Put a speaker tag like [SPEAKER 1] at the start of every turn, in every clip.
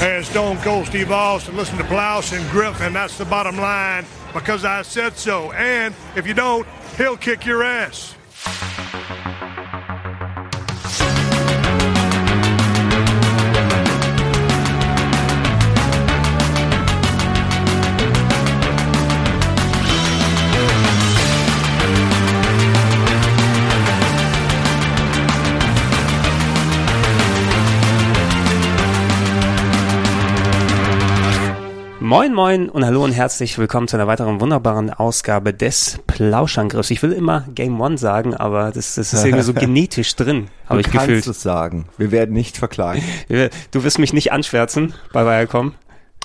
[SPEAKER 1] and Stone Cold Steve Austin. Listen to Blouse and Griffin. That's the bottom line because I said so. And if you don't, he'll kick your ass.
[SPEAKER 2] Moin moin und hallo und herzlich willkommen zu einer weiteren wunderbaren Ausgabe des Plauschangriffs. Ich will immer Game One sagen, aber das, das ist irgendwie so genetisch drin, habe ich
[SPEAKER 3] du kannst
[SPEAKER 2] gefühlt.
[SPEAKER 3] es sagen. Wir werden nicht verklagen.
[SPEAKER 2] Du wirst mich nicht anschwärzen bei Viacom.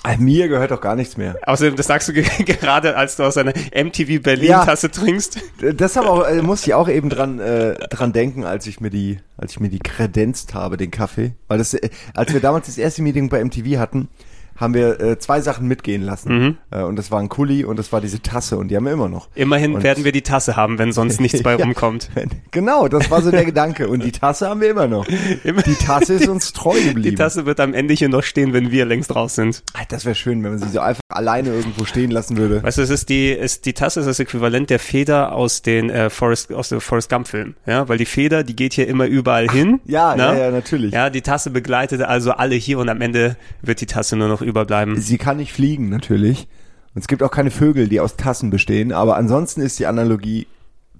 [SPEAKER 3] Ah, Mir gehört doch gar nichts mehr.
[SPEAKER 2] Außerdem, das sagst du ge- gerade, als du aus einer MTV Berlin-Tasse trinkst.
[SPEAKER 3] Das aber auch, äh, muss ich auch eben dran, äh, dran denken, als ich mir die, als ich mir die kredenzt habe, den Kaffee. Weil das, äh, als wir damals das erste Meeting bei MTV hatten, haben wir äh, zwei Sachen mitgehen lassen.
[SPEAKER 2] Mhm.
[SPEAKER 3] Äh, und das war ein Kuli und das war diese Tasse und die haben wir immer noch.
[SPEAKER 2] Immerhin
[SPEAKER 3] Und-
[SPEAKER 2] werden wir die Tasse haben, wenn sonst nichts bei
[SPEAKER 3] Ja.
[SPEAKER 2] rumkommt.
[SPEAKER 3] Genau, das war so der Gedanke. Und die Tasse haben wir immer noch. Die Tasse ist uns treu geblieben.
[SPEAKER 2] Die Tasse wird am Ende hier noch stehen, wenn wir längst raus sind.
[SPEAKER 3] Ah, Das wäre schön, wenn man sie so einfach alleine irgendwo stehen lassen würde.
[SPEAKER 2] Weißt du, es ist die, ist, die Tasse ist das Äquivalent der Feder aus den äh, Forrest, aus dem Forrest Gump Film, ja, weil die Feder, die geht hier immer überall hin.
[SPEAKER 3] ja,
[SPEAKER 2] ne?
[SPEAKER 3] ja, ja, natürlich.
[SPEAKER 2] Ja, die Tasse begleitet also alle hier und am Ende wird die Tasse nur noch überbleiben.
[SPEAKER 3] Sie kann nicht fliegen, natürlich. Und es gibt auch keine Vögel, die aus Tassen bestehen, aber ansonsten ist die Analogie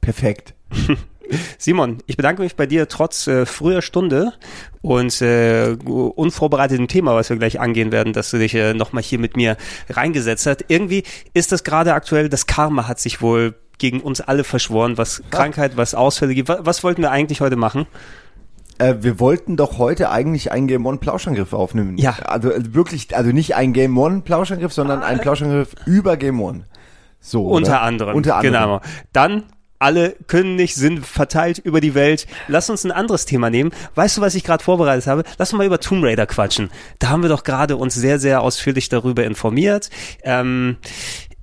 [SPEAKER 3] perfekt.
[SPEAKER 2] Simon, ich bedanke mich bei dir trotz äh, früher Stunde und äh, unvorbereitetem Thema, was wir gleich angehen werden, dass du dich äh, nochmal hier mit mir reingesetzt hast. Irgendwie ist das gerade aktuell, das Karma hat sich wohl gegen uns alle verschworen, was Krankheit, was Ausfälle gibt. Was, was wollten wir eigentlich heute machen?
[SPEAKER 3] Äh, wir wollten doch heute eigentlich einen Game One Plauschangriff aufnehmen.
[SPEAKER 2] Ja.
[SPEAKER 3] Also äh, wirklich, also nicht ein Game One Plauschangriff, sondern ein Plauschangriff über Game One. So.
[SPEAKER 2] Unter
[SPEAKER 3] oder?
[SPEAKER 2] anderem.
[SPEAKER 3] Unter anderem.
[SPEAKER 2] Genau. Dann alle können nicht, sind verteilt über die Welt. Lass uns ein anderes Thema nehmen. Weißt du, was ich gerade vorbereitet habe? Lass uns mal über Tomb Raider quatschen. Da haben wir doch gerade uns sehr, sehr ausführlich darüber informiert. Ähm,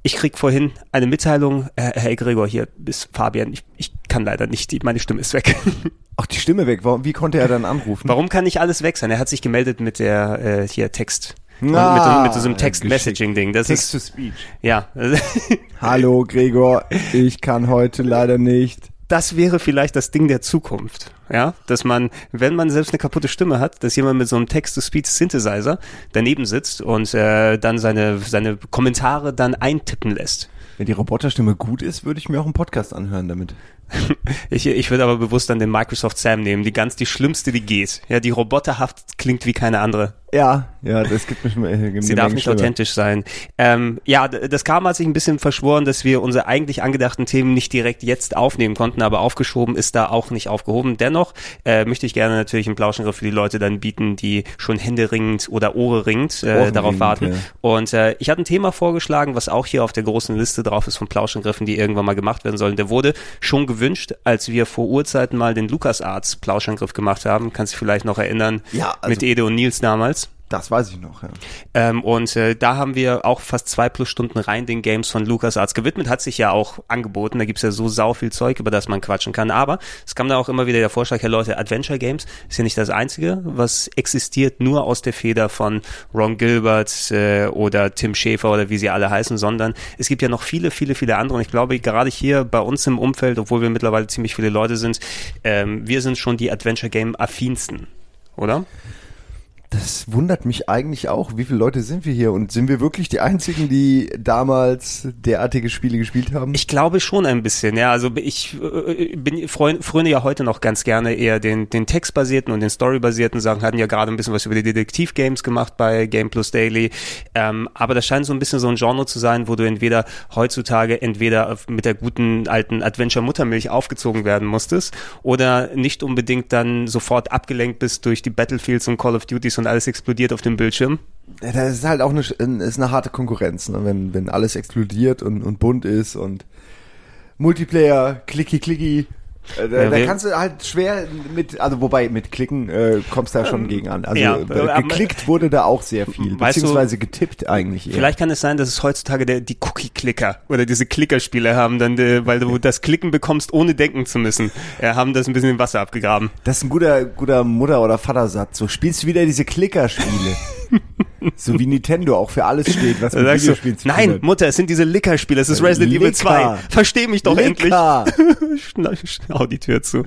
[SPEAKER 2] ich krieg vorhin eine Mitteilung, äh, Herr Gregor, hier ist Fabian. Ich, ich kann leider nicht, die, meine Stimme ist weg.
[SPEAKER 3] Ach, die Stimme weg. Warum, wie konnte er dann anrufen?
[SPEAKER 2] Warum kann nicht alles weg sein? Er hat sich gemeldet mit der äh, hier Text.
[SPEAKER 3] Ah,
[SPEAKER 2] mit, mit diesem
[SPEAKER 3] geschickt.
[SPEAKER 2] Text-Messaging-Ding. Das
[SPEAKER 3] Text
[SPEAKER 2] ist,
[SPEAKER 3] to Speech.
[SPEAKER 2] ja.
[SPEAKER 3] Hallo Gregor, ich kann heute leider nicht.
[SPEAKER 2] Das wäre vielleicht das Ding der Zukunft. Ja, dass man, wenn man selbst eine kaputte Stimme hat, dass jemand mit so einem Text-to-Speech-Synthesizer daneben sitzt und äh, dann seine, seine Kommentare dann eintippen lässt.
[SPEAKER 3] Wenn die Roboterstimme gut ist, würde ich mir auch einen Podcast anhören damit.
[SPEAKER 2] Ich, ich würde aber bewusst dann den Microsoft Sam nehmen, die ganz die schlimmste, die geht. Ja, die roboterhaft klingt wie keine andere.
[SPEAKER 3] Ja, ja, das gibt mich äh, gibt
[SPEAKER 2] Sie darf
[SPEAKER 3] Menge
[SPEAKER 2] nicht
[SPEAKER 3] Stimme.
[SPEAKER 2] authentisch sein. Ähm, ja, das Karma hat sich ein bisschen verschworen, dass wir unsere eigentlich angedachten Themen nicht direkt jetzt aufnehmen konnten, aber aufgeschoben ist da auch nicht aufgehoben. Dennoch äh, möchte ich gerne natürlich einen Plauschangriff für die Leute dann bieten, die schon händeringend oder ohreringend äh, darauf warten.
[SPEAKER 3] ja.
[SPEAKER 2] Und äh, ich hatte ein Thema vorgeschlagen, was auch hier auf der großen Liste drauf ist von Plauschangriffen, die irgendwann mal gemacht werden sollen. Der wurde schon gewünscht, als wir vor Urzeiten mal den LucasArts Plauschangriff gemacht haben. Kannst du vielleicht noch erinnern?
[SPEAKER 3] Ja, also-
[SPEAKER 2] mit Ede und Nils damals.
[SPEAKER 3] Das weiß ich noch, ja.
[SPEAKER 2] Ähm, und äh, da haben wir auch fast zwei plus Stunden rein den Games von LucasArts gewidmet. Hat sich ja auch angeboten. Da gibt's ja so sau viel Zeug, über das man quatschen kann. Aber es kam da auch immer wieder der Vorschlag, ja Leute, Adventure Games ist ja nicht das Einzige, was existiert nur aus der Feder von Ron Gilbert äh, oder Tim Schäfer oder wie sie alle heißen, sondern es gibt ja noch viele, viele, viele andere. Und ich glaube, gerade hier bei uns im Umfeld, obwohl wir mittlerweile ziemlich viele Leute sind, ähm, wir sind schon die Adventure Game affinsten. Oder?
[SPEAKER 3] Das wundert mich eigentlich auch. Wie viele Leute sind wir hier? Und sind wir wirklich die einzigen, die damals derartige Spiele gespielt haben?
[SPEAKER 2] Ich glaube schon ein bisschen, ja. Also ich äh, bin freu- fröne ja heute noch ganz gerne eher den, den textbasierten und den storybasierten Sachen. Hatten ja gerade ein bisschen was über die Detektiv-Games gemacht bei Game Plus Daily. Ähm, aber das scheint so ein bisschen so ein Genre zu sein, wo du entweder heutzutage entweder mit der guten alten Adventure-Muttermilch aufgezogen werden musstest oder nicht unbedingt dann sofort abgelenkt bist durch die Battlefields und Call of Duties und alles explodiert auf dem Bildschirm.
[SPEAKER 3] Das ist halt auch eine, ist eine harte Konkurrenz, ne? wenn, wenn alles explodiert und, und bunt ist und Multiplayer, klicki klicki. Äh, Da,
[SPEAKER 2] Ja,
[SPEAKER 3] da kannst du halt schwer mit, also wobei mit Klicken äh, kommst du da schon gegen an. Also
[SPEAKER 2] ja,
[SPEAKER 3] äh,
[SPEAKER 2] aber-
[SPEAKER 3] geklickt wurde da auch sehr viel,
[SPEAKER 2] Weißt du-
[SPEAKER 3] beziehungsweise getippt eigentlich eher.
[SPEAKER 2] Vielleicht kann es sein, dass es heutzutage der, die Cookie-Clicker oder diese Klickerspiele haben, dann, äh, weil du das Klicken bekommst, ohne denken zu müssen. Ja, haben das ein bisschen im Wasser abgegraben.
[SPEAKER 3] Das ist ein guter, guter Mutter- oder Vatersatz. So spielst du wieder diese Klickerspiele. So wie Nintendo auch für alles steht, was mit Videospielen zu
[SPEAKER 2] nein. Mutter, es sind diese Licker-Spiele, es ist Resident Evil
[SPEAKER 3] Licker.
[SPEAKER 2] 2. Versteh mich doch endlich.
[SPEAKER 3] Licker.
[SPEAKER 2] Schna- Schau die Tür zu.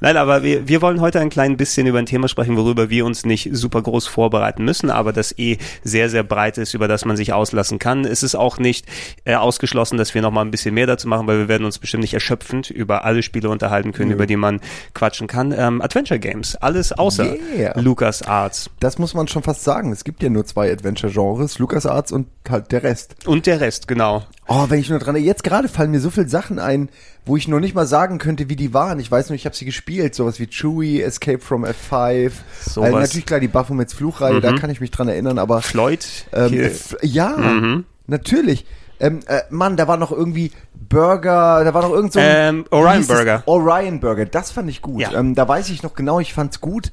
[SPEAKER 2] Nein, aber wir, wir wollen heute ein klein bisschen über ein Thema sprechen, worüber wir uns nicht super groß vorbereiten müssen, aber das eh sehr, sehr breit ist, über das man sich auslassen kann. Es ist auch nicht äh, ausgeschlossen, dass wir noch mal ein bisschen mehr dazu machen, weil wir werden uns bestimmt nicht erschöpfend über alle Spiele unterhalten können, über die man quatschen kann. Ähm, Adventure Games, alles außer
[SPEAKER 3] Yeah.
[SPEAKER 2] Lucas Arts
[SPEAKER 3] Das muss man schon fast sagen. Es gibt ja nur zwei Adventure-Genres, LucasArts und halt der Rest.
[SPEAKER 2] und der Rest, genau.
[SPEAKER 3] Oh, wenn ich nur dran, jetzt gerade fallen mir so viele Sachen ein, wo ich noch nicht mal sagen könnte, wie die waren. Ich weiß nur, ich habe sie gespielt, sowas wie Chewie, Escape from F5.
[SPEAKER 2] Sowas. Mhm.
[SPEAKER 3] Also natürlich klar die Baphomets Fluchreihe, da kann ich mich dran erinnern, aber
[SPEAKER 2] Floyd,
[SPEAKER 3] ähm, ja,
[SPEAKER 2] Mhm.
[SPEAKER 3] natürlich. Ähm, äh, Mann, da war noch irgendwie Burger, da war noch irgend so ein
[SPEAKER 2] Ähm, Orion? Burger.
[SPEAKER 3] Orion Burger, das fand ich gut.
[SPEAKER 2] Ja.
[SPEAKER 3] Ähm, da weiß ich noch genau, ich fand's gut.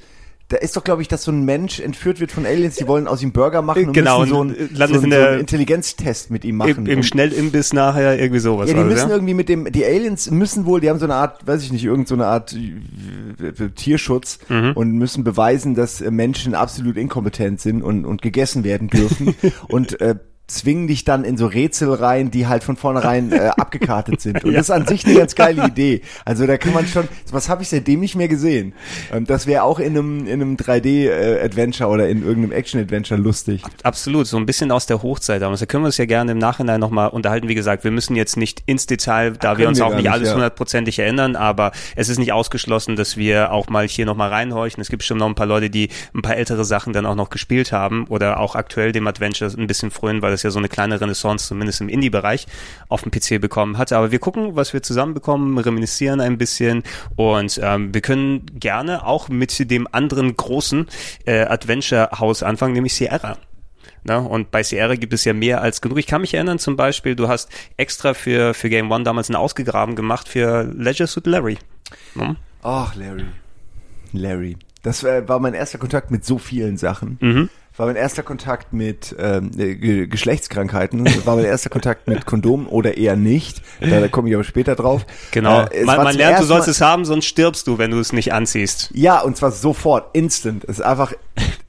[SPEAKER 3] Da ist doch, glaube ich, dass so ein Mensch entführt wird von Aliens, die wollen aus ihm Burger machen und
[SPEAKER 2] Genau,
[SPEAKER 3] müssen so einen,
[SPEAKER 2] äh, landet
[SPEAKER 3] so,
[SPEAKER 2] in
[SPEAKER 3] einen, so
[SPEAKER 2] der-
[SPEAKER 3] einen Intelligenztest mit ihm machen.
[SPEAKER 2] im, im Schnellimbiss nachher irgendwie sowas.
[SPEAKER 3] ja, die müssen
[SPEAKER 2] ja?
[SPEAKER 3] irgendwie mit dem, die Aliens müssen wohl, die haben so eine Art, weiß ich nicht, irgend so eine Art äh, Tierschutz
[SPEAKER 2] Mhm.
[SPEAKER 3] und müssen beweisen, dass Menschen absolut inkompetent sind und, und gegessen werden dürfen und äh, zwingen dich dann in so Rätsel rein, die halt von vornherein äh, abgekartet sind. Und
[SPEAKER 2] Ja.
[SPEAKER 3] das ist an sich eine ganz geile Idee. Also da kann man schon, was habe ich seitdem nicht mehr gesehen. Ähm, das wäre auch in einem, in einem 3D-Adventure oder in irgendeinem Action-Adventure lustig.
[SPEAKER 2] Absolut, so ein bisschen aus der Hochzeit damals. Da können wir uns ja gerne im Nachhinein nochmal unterhalten. Wie gesagt, wir müssen jetzt nicht ins Detail, da wir uns
[SPEAKER 3] wir
[SPEAKER 2] auch nicht alles
[SPEAKER 3] ja.
[SPEAKER 2] hundertprozentig erinnern, aber es ist nicht ausgeschlossen, dass wir auch mal hier nochmal reinhorchen. Es gibt bestimmt noch ein paar Leute, die ein paar ältere Sachen dann auch noch gespielt haben oder auch aktuell dem Adventure ein bisschen frönen, weil das ja so eine kleine Renaissance zumindest im Indie-Bereich auf dem PC bekommen hat. Aber wir gucken, was wir zusammenbekommen, reminiszieren ein bisschen und ähm, wir können gerne auch mit dem anderen großen äh, Adventure-Haus anfangen, nämlich Sierra. Ne? Und bei Sierra gibt es ja mehr als genug. Ich kann mich erinnern zum Beispiel, du hast extra für, für Game One damals einen Ausgegraben gemacht für Leisure Suit Larry. Ne?
[SPEAKER 3] Ach, Larry. Larry. Das war, war mein erster Kontakt mit so vielen Sachen.
[SPEAKER 2] Mhm.
[SPEAKER 3] War mein erster Kontakt mit ähm, äh, Ge- Geschlechtskrankheiten. War mein erster Kontakt mit Kondom oder eher nicht. Da, da komme ich aber später drauf.
[SPEAKER 2] Genau.
[SPEAKER 3] Äh,
[SPEAKER 2] man man lernt, du sollst
[SPEAKER 3] Mal-
[SPEAKER 2] es haben, sonst stirbst du, wenn du es nicht anziehst.
[SPEAKER 3] Ja, und zwar sofort, instant. Es ist einfach,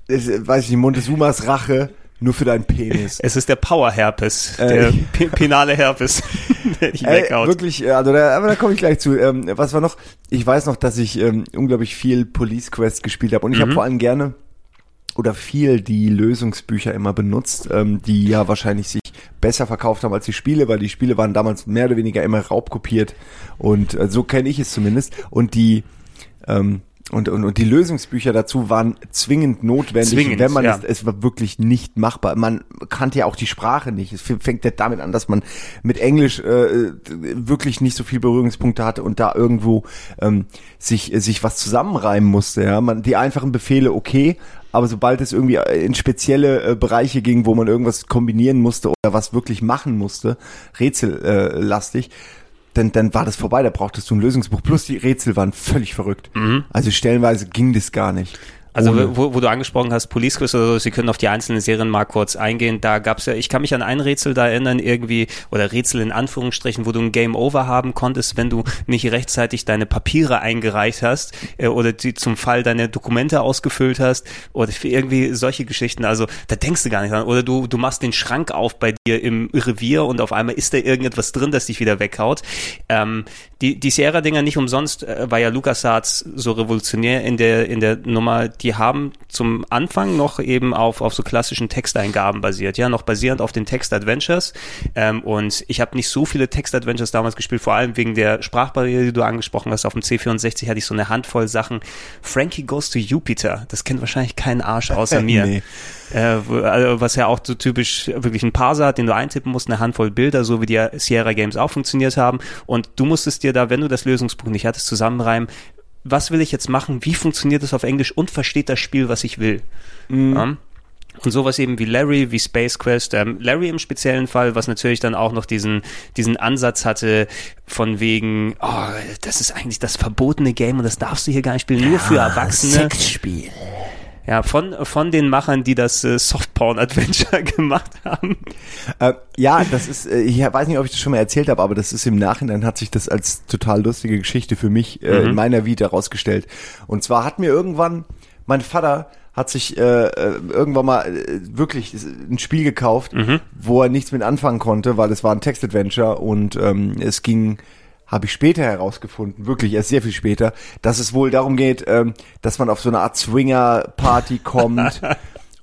[SPEAKER 3] es, ist, weiß ich nicht, Montezumas Rache nur für deinen Penis.
[SPEAKER 2] Es ist der Power-Herpes,
[SPEAKER 3] Äh,
[SPEAKER 2] der pe penale Herpes,
[SPEAKER 3] Ey,
[SPEAKER 2] weghaut.
[SPEAKER 3] wirklich, äh, also da, aber da komme ich gleich zu. Ähm, was war noch? Ich weiß noch, dass ich ähm, unglaublich viel Police Quest gespielt habe und ich
[SPEAKER 2] Mhm.
[SPEAKER 3] habe vor allem gerne oder viel die Lösungsbücher immer benutzt, ähm, die ja wahrscheinlich sich besser verkauft haben als die Spiele, weil die Spiele waren damals mehr oder weniger immer raubkopiert und äh, so kenne ich es zumindest und die ähm, und, und, und die Lösungsbücher dazu waren zwingend notwendig,
[SPEAKER 2] Zwingend,
[SPEAKER 3] wenn man
[SPEAKER 2] ja.
[SPEAKER 3] es, es war wirklich nicht machbar. Man kannte ja auch die Sprache nicht. Es fängt ja damit an, dass man mit Englisch äh, wirklich nicht so viel Berührungspunkte hatte und da irgendwo ähm, sich sich was zusammenreimen musste. Ja, man die einfachen Befehle okay, aber sobald es irgendwie in spezielle äh, Bereiche ging, wo man irgendwas kombinieren musste oder was wirklich machen musste, rätsellastig, äh, dann, dann war das vorbei, da brauchtest du ein Lösungsbuch. Plus die Rätsel waren völlig verrückt. Also stellenweise ging das gar nicht.
[SPEAKER 2] Also
[SPEAKER 3] Ohne-
[SPEAKER 2] wo, wo du angesprochen hast, Police Quiz oder so, Sie können auf die einzelnen Serien mal kurz eingehen. Da gab's ja, ich kann mich an ein Rätsel da erinnern, irgendwie, oder Rätsel in Anführungsstrichen, wo du ein Game Over haben konntest, wenn du nicht rechtzeitig deine Papiere eingereicht hast äh, oder die zum Fall deine Dokumente ausgefüllt hast oder für irgendwie solche Geschichten. Also da denkst du gar nicht dran. Oder du, du machst den Schrank auf bei dir im Revier und auf einmal ist da irgendetwas drin, das dich wieder weghaut. Ähm, die, die Sierra-Dinger nicht umsonst, äh, war ja LucasArts so revolutionär in der, in der Nummer, die haben zum Anfang noch eben auf, auf so klassischen Texteingaben basiert, ja, noch basierend auf den Text-Adventures. Ähm, und ich habe nicht so viele Text-Adventures damals gespielt, vor allem wegen der Sprachbarriere, die du angesprochen hast. Auf dem C64 hatte ich so eine Handvoll Sachen. Frankie Goes to Jupiter, das kennt wahrscheinlich kein Arsch außer mir.
[SPEAKER 3] Nee.
[SPEAKER 2] Äh, also was ja auch so typisch wirklich ein Parser hat, den du eintippen musst, eine Handvoll Bilder, so wie die Sierra Games auch funktioniert haben. Und du musstest dir da, wenn du das Lösungsbuch nicht hattest, zusammenreimen, was will ich jetzt machen, wie funktioniert das auf Englisch und versteht das Spiel, was ich will. Ja? Und sowas eben wie Larry, wie Space Quest. Ähm, Larry im speziellen Fall, was natürlich dann auch noch diesen, diesen Ansatz hatte von wegen, oh, das ist eigentlich das verbotene Game und das darfst du hier gar nicht spielen, nur für Erwachsene.
[SPEAKER 3] Sexspiel.
[SPEAKER 2] Ja, von, von den Machern, die das äh, Softporn-Adventure gemacht haben.
[SPEAKER 3] Äh, ja, das ist, äh, ich weiß nicht, ob ich das schon mal erzählt habe, aber das ist im Nachhinein hat sich das als total lustige Geschichte für mich äh, in meiner Vita rausgestellt. Und zwar hat mir irgendwann mein Vater hat sich äh, äh, irgendwann mal äh, wirklich ein Spiel gekauft,
[SPEAKER 2] Mhm.
[SPEAKER 3] wo er nichts mit anfangen konnte, weil es war ein Text-Adventure und ähm, es ging habe ich später herausgefunden, wirklich erst sehr viel später, dass es wohl darum geht, ähm, dass man auf so eine Art Swinger-Party kommt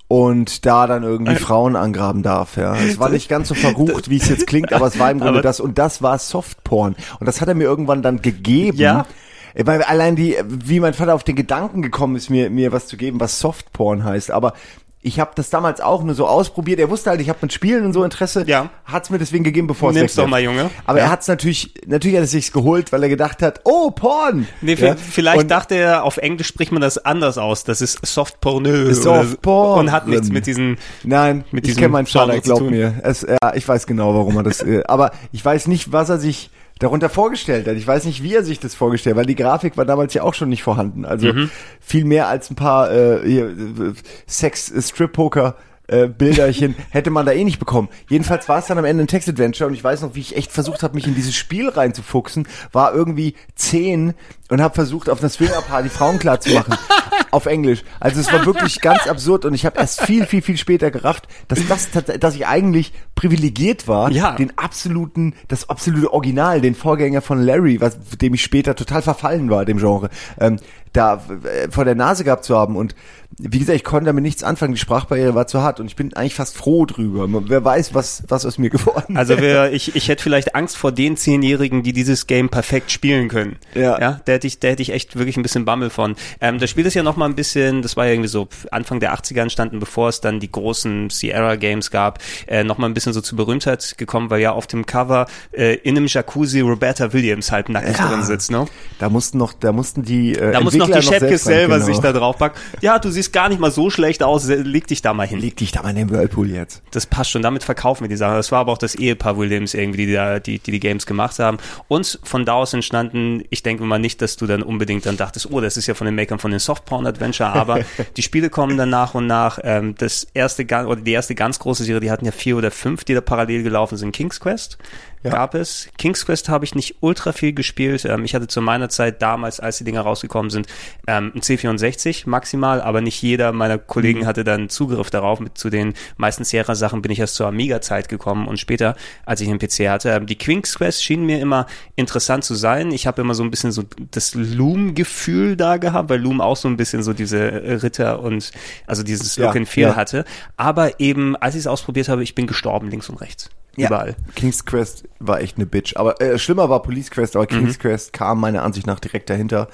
[SPEAKER 3] und da dann irgendwie Frauen angraben darf. Ja, es war nicht ganz so verrucht, wie es jetzt klingt, aber es war im Grunde
[SPEAKER 2] Aber-
[SPEAKER 3] das und das war Softporn und das hat er mir irgendwann dann gegeben.
[SPEAKER 2] Ja.
[SPEAKER 3] Äh, Weil allein die, wie mein Vater auf den Gedanken gekommen ist, mir, mir was zu geben, was Softporn heißt. Aber ich habe das damals auch nur so ausprobiert. Er wusste halt, ich habe mit Spielen und so Interesse.
[SPEAKER 2] Ja.
[SPEAKER 3] Hat's mir deswegen gegeben, bevor es
[SPEAKER 2] Nimm's doch mal, Junge.
[SPEAKER 3] Aber
[SPEAKER 2] Ja.
[SPEAKER 3] er hat's natürlich, natürlich hat er sich's geholt, weil er gedacht hat, oh, Porn!
[SPEAKER 2] Nee,
[SPEAKER 3] Ja.
[SPEAKER 2] vielleicht
[SPEAKER 3] Und-
[SPEAKER 2] dachte er, auf Englisch spricht man das anders aus. Das ist Softpornö.
[SPEAKER 3] Softporn.
[SPEAKER 2] Und hat nichts mit diesen
[SPEAKER 3] Nein,
[SPEAKER 2] mit
[SPEAKER 3] ich kenne meinen Vater, glaub mir. Es, ja, ich weiß genau, warum er das. Äh, aber ich weiß nicht, was er sich darunter vorgestellt hat. Ich weiß nicht, wie er sich das vorgestellt hat, weil die Grafik war damals ja auch schon nicht vorhanden. Also
[SPEAKER 2] Mhm.
[SPEAKER 3] viel mehr als ein paar äh, äh, Sex-Strip-Poker. Äh, Bilderchen hätte man da eh nicht bekommen. Jedenfalls war es dann am Ende ein Text-Adventure und ich weiß noch, wie ich echt versucht habe, mich in dieses Spiel reinzufuchsen, war irgendwie zehn und habe versucht, auf einer Swinger-Party Frauen klar zu machen. auf Englisch. Also es war wirklich ganz absurd und ich habe erst viel, viel, viel später gerafft, dass das, dass ich eigentlich privilegiert war,
[SPEAKER 2] Ja.
[SPEAKER 3] den absoluten, das absolute Original, den Vorgänger von Larry, was, dem ich später total verfallen war, dem Genre, ähm, da äh, vor der Nase gehabt zu haben und wie gesagt, ich konnte damit nichts anfangen, die Sprachbarriere war zu hart und ich bin eigentlich fast froh drüber. Wer weiß, was, was aus mir geworden
[SPEAKER 2] Also
[SPEAKER 3] wäre.
[SPEAKER 2] wir, ich, ich hätte vielleicht Angst vor den Zehnjährigen, die dieses Game perfekt spielen können.
[SPEAKER 3] Ja.
[SPEAKER 2] ja da hätte ich, da hätte ich echt wirklich ein bisschen Bammel von. Ähm, das Spiel ist ja noch mal ein bisschen, das war ja irgendwie so Anfang der 80er entstanden, bevor es dann die großen Sierra Games gab, äh, noch mal ein bisschen so zu Berühmtheit gekommen, weil ja auf dem Cover äh, in einem Jacuzzi Roberta Williams halt nackig
[SPEAKER 3] Ja.
[SPEAKER 2] drin sitzt, ne?
[SPEAKER 3] Da mussten noch, da mussten die äh,
[SPEAKER 2] Da muss noch die Chefkes selber
[SPEAKER 3] genau.
[SPEAKER 2] sich da drauf packen. Ja, du siehst gar nicht mal so schlecht aus, leg dich da mal hin.
[SPEAKER 3] Leg dich da mal in den Whirlpool jetzt.
[SPEAKER 2] Das passt schon, damit verkaufen wir die Sache. Das war aber auch das Ehepaar Williams irgendwie, die da, die, die die Games gemacht haben. Und von da aus entstanden, ich denke mal nicht, dass du dann unbedingt dann dachtest, oh, das ist ja von den Makern von den Softporn Adventure, aber die Spiele kommen dann nach und nach. Ähm, das erste, oder die erste ganz große Serie, die hatten ja vier oder fünf, die da parallel gelaufen sind. King's Quest
[SPEAKER 3] Ja.
[SPEAKER 2] gab es. King's Quest habe ich nicht ultra viel gespielt. Ähm, ich hatte zu meiner Zeit damals, als die Dinger rausgekommen sind, ähm, ein C64 maximal, aber nicht jeder meiner Kollegen hatte dann Zugriff darauf. Mit zu den meisten Sierra-Sachen bin ich erst zur Amiga-Zeit gekommen und später, als ich einen PC hatte. Ähm, die King's Quest schien mir immer interessant zu sein. Ich habe immer so ein bisschen so das Loom-Gefühl da gehabt, weil Loom auch so ein bisschen so diese äh, Ritter und also dieses
[SPEAKER 3] Ja,
[SPEAKER 2] Look and Feel
[SPEAKER 3] ja.
[SPEAKER 2] hatte. Aber eben, als ich es ausprobiert habe, ich bin gestorben links und rechts. Überall.
[SPEAKER 3] King's Quest war echt eine Bitch. Aber äh, schlimmer war Police Quest, aber King's
[SPEAKER 2] Mhm.
[SPEAKER 3] Quest kam meiner Ansicht nach direkt dahinter.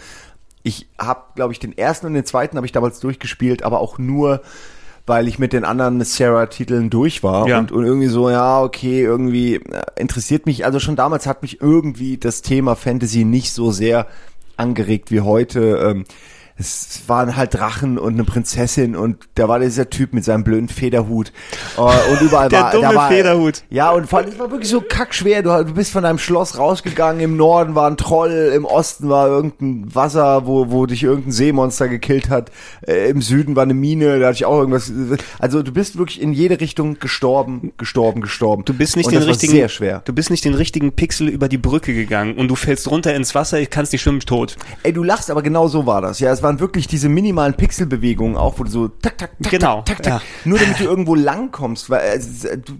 [SPEAKER 3] Ich habe, glaube ich, den ersten und den zweiten habe ich damals durchgespielt, aber auch nur, weil ich mit den anderen Sarah-Titeln durch war
[SPEAKER 2] Ja.
[SPEAKER 3] und, und irgendwie so, ja, okay, irgendwie äh, interessiert mich, also schon damals hat mich irgendwie das Thema Fantasy nicht so sehr angeregt wie heute. Ähm, es waren halt Drachen und eine Prinzessin und da war dieser Typ mit seinem blöden Federhut äh, und überall
[SPEAKER 2] Der
[SPEAKER 3] war,
[SPEAKER 2] dumme
[SPEAKER 3] da war
[SPEAKER 2] Federhut.
[SPEAKER 3] ja, und vor allem, es war wirklich so kackschwer. Du, du bist von deinem Schloss rausgegangen, im Norden war ein Troll, im Osten war irgendein Wasser, wo, wo dich irgendein Seemonster gekillt hat, äh, im Süden war eine Mine, da hatte ich auch irgendwas. Also du bist wirklich in jede Richtung gestorben, gestorben, gestorben.
[SPEAKER 2] Du bist nicht
[SPEAKER 3] und
[SPEAKER 2] den
[SPEAKER 3] das war
[SPEAKER 2] richtigen,
[SPEAKER 3] sehr schwer.
[SPEAKER 2] du bist nicht den richtigen Pixel über die Brücke gegangen und du fällst runter ins Wasser, kannst nicht schwimmen, tot.
[SPEAKER 3] Ey, du lachst, aber genau so war das. Ja, es waren wirklich diese minimalen Pixelbewegungen auch, wo du so tak, tak, tak,
[SPEAKER 2] Genau,
[SPEAKER 3] tak, tak, tak,
[SPEAKER 2] ja.
[SPEAKER 3] nur damit du irgendwo langkommst, weil äh, äh, du,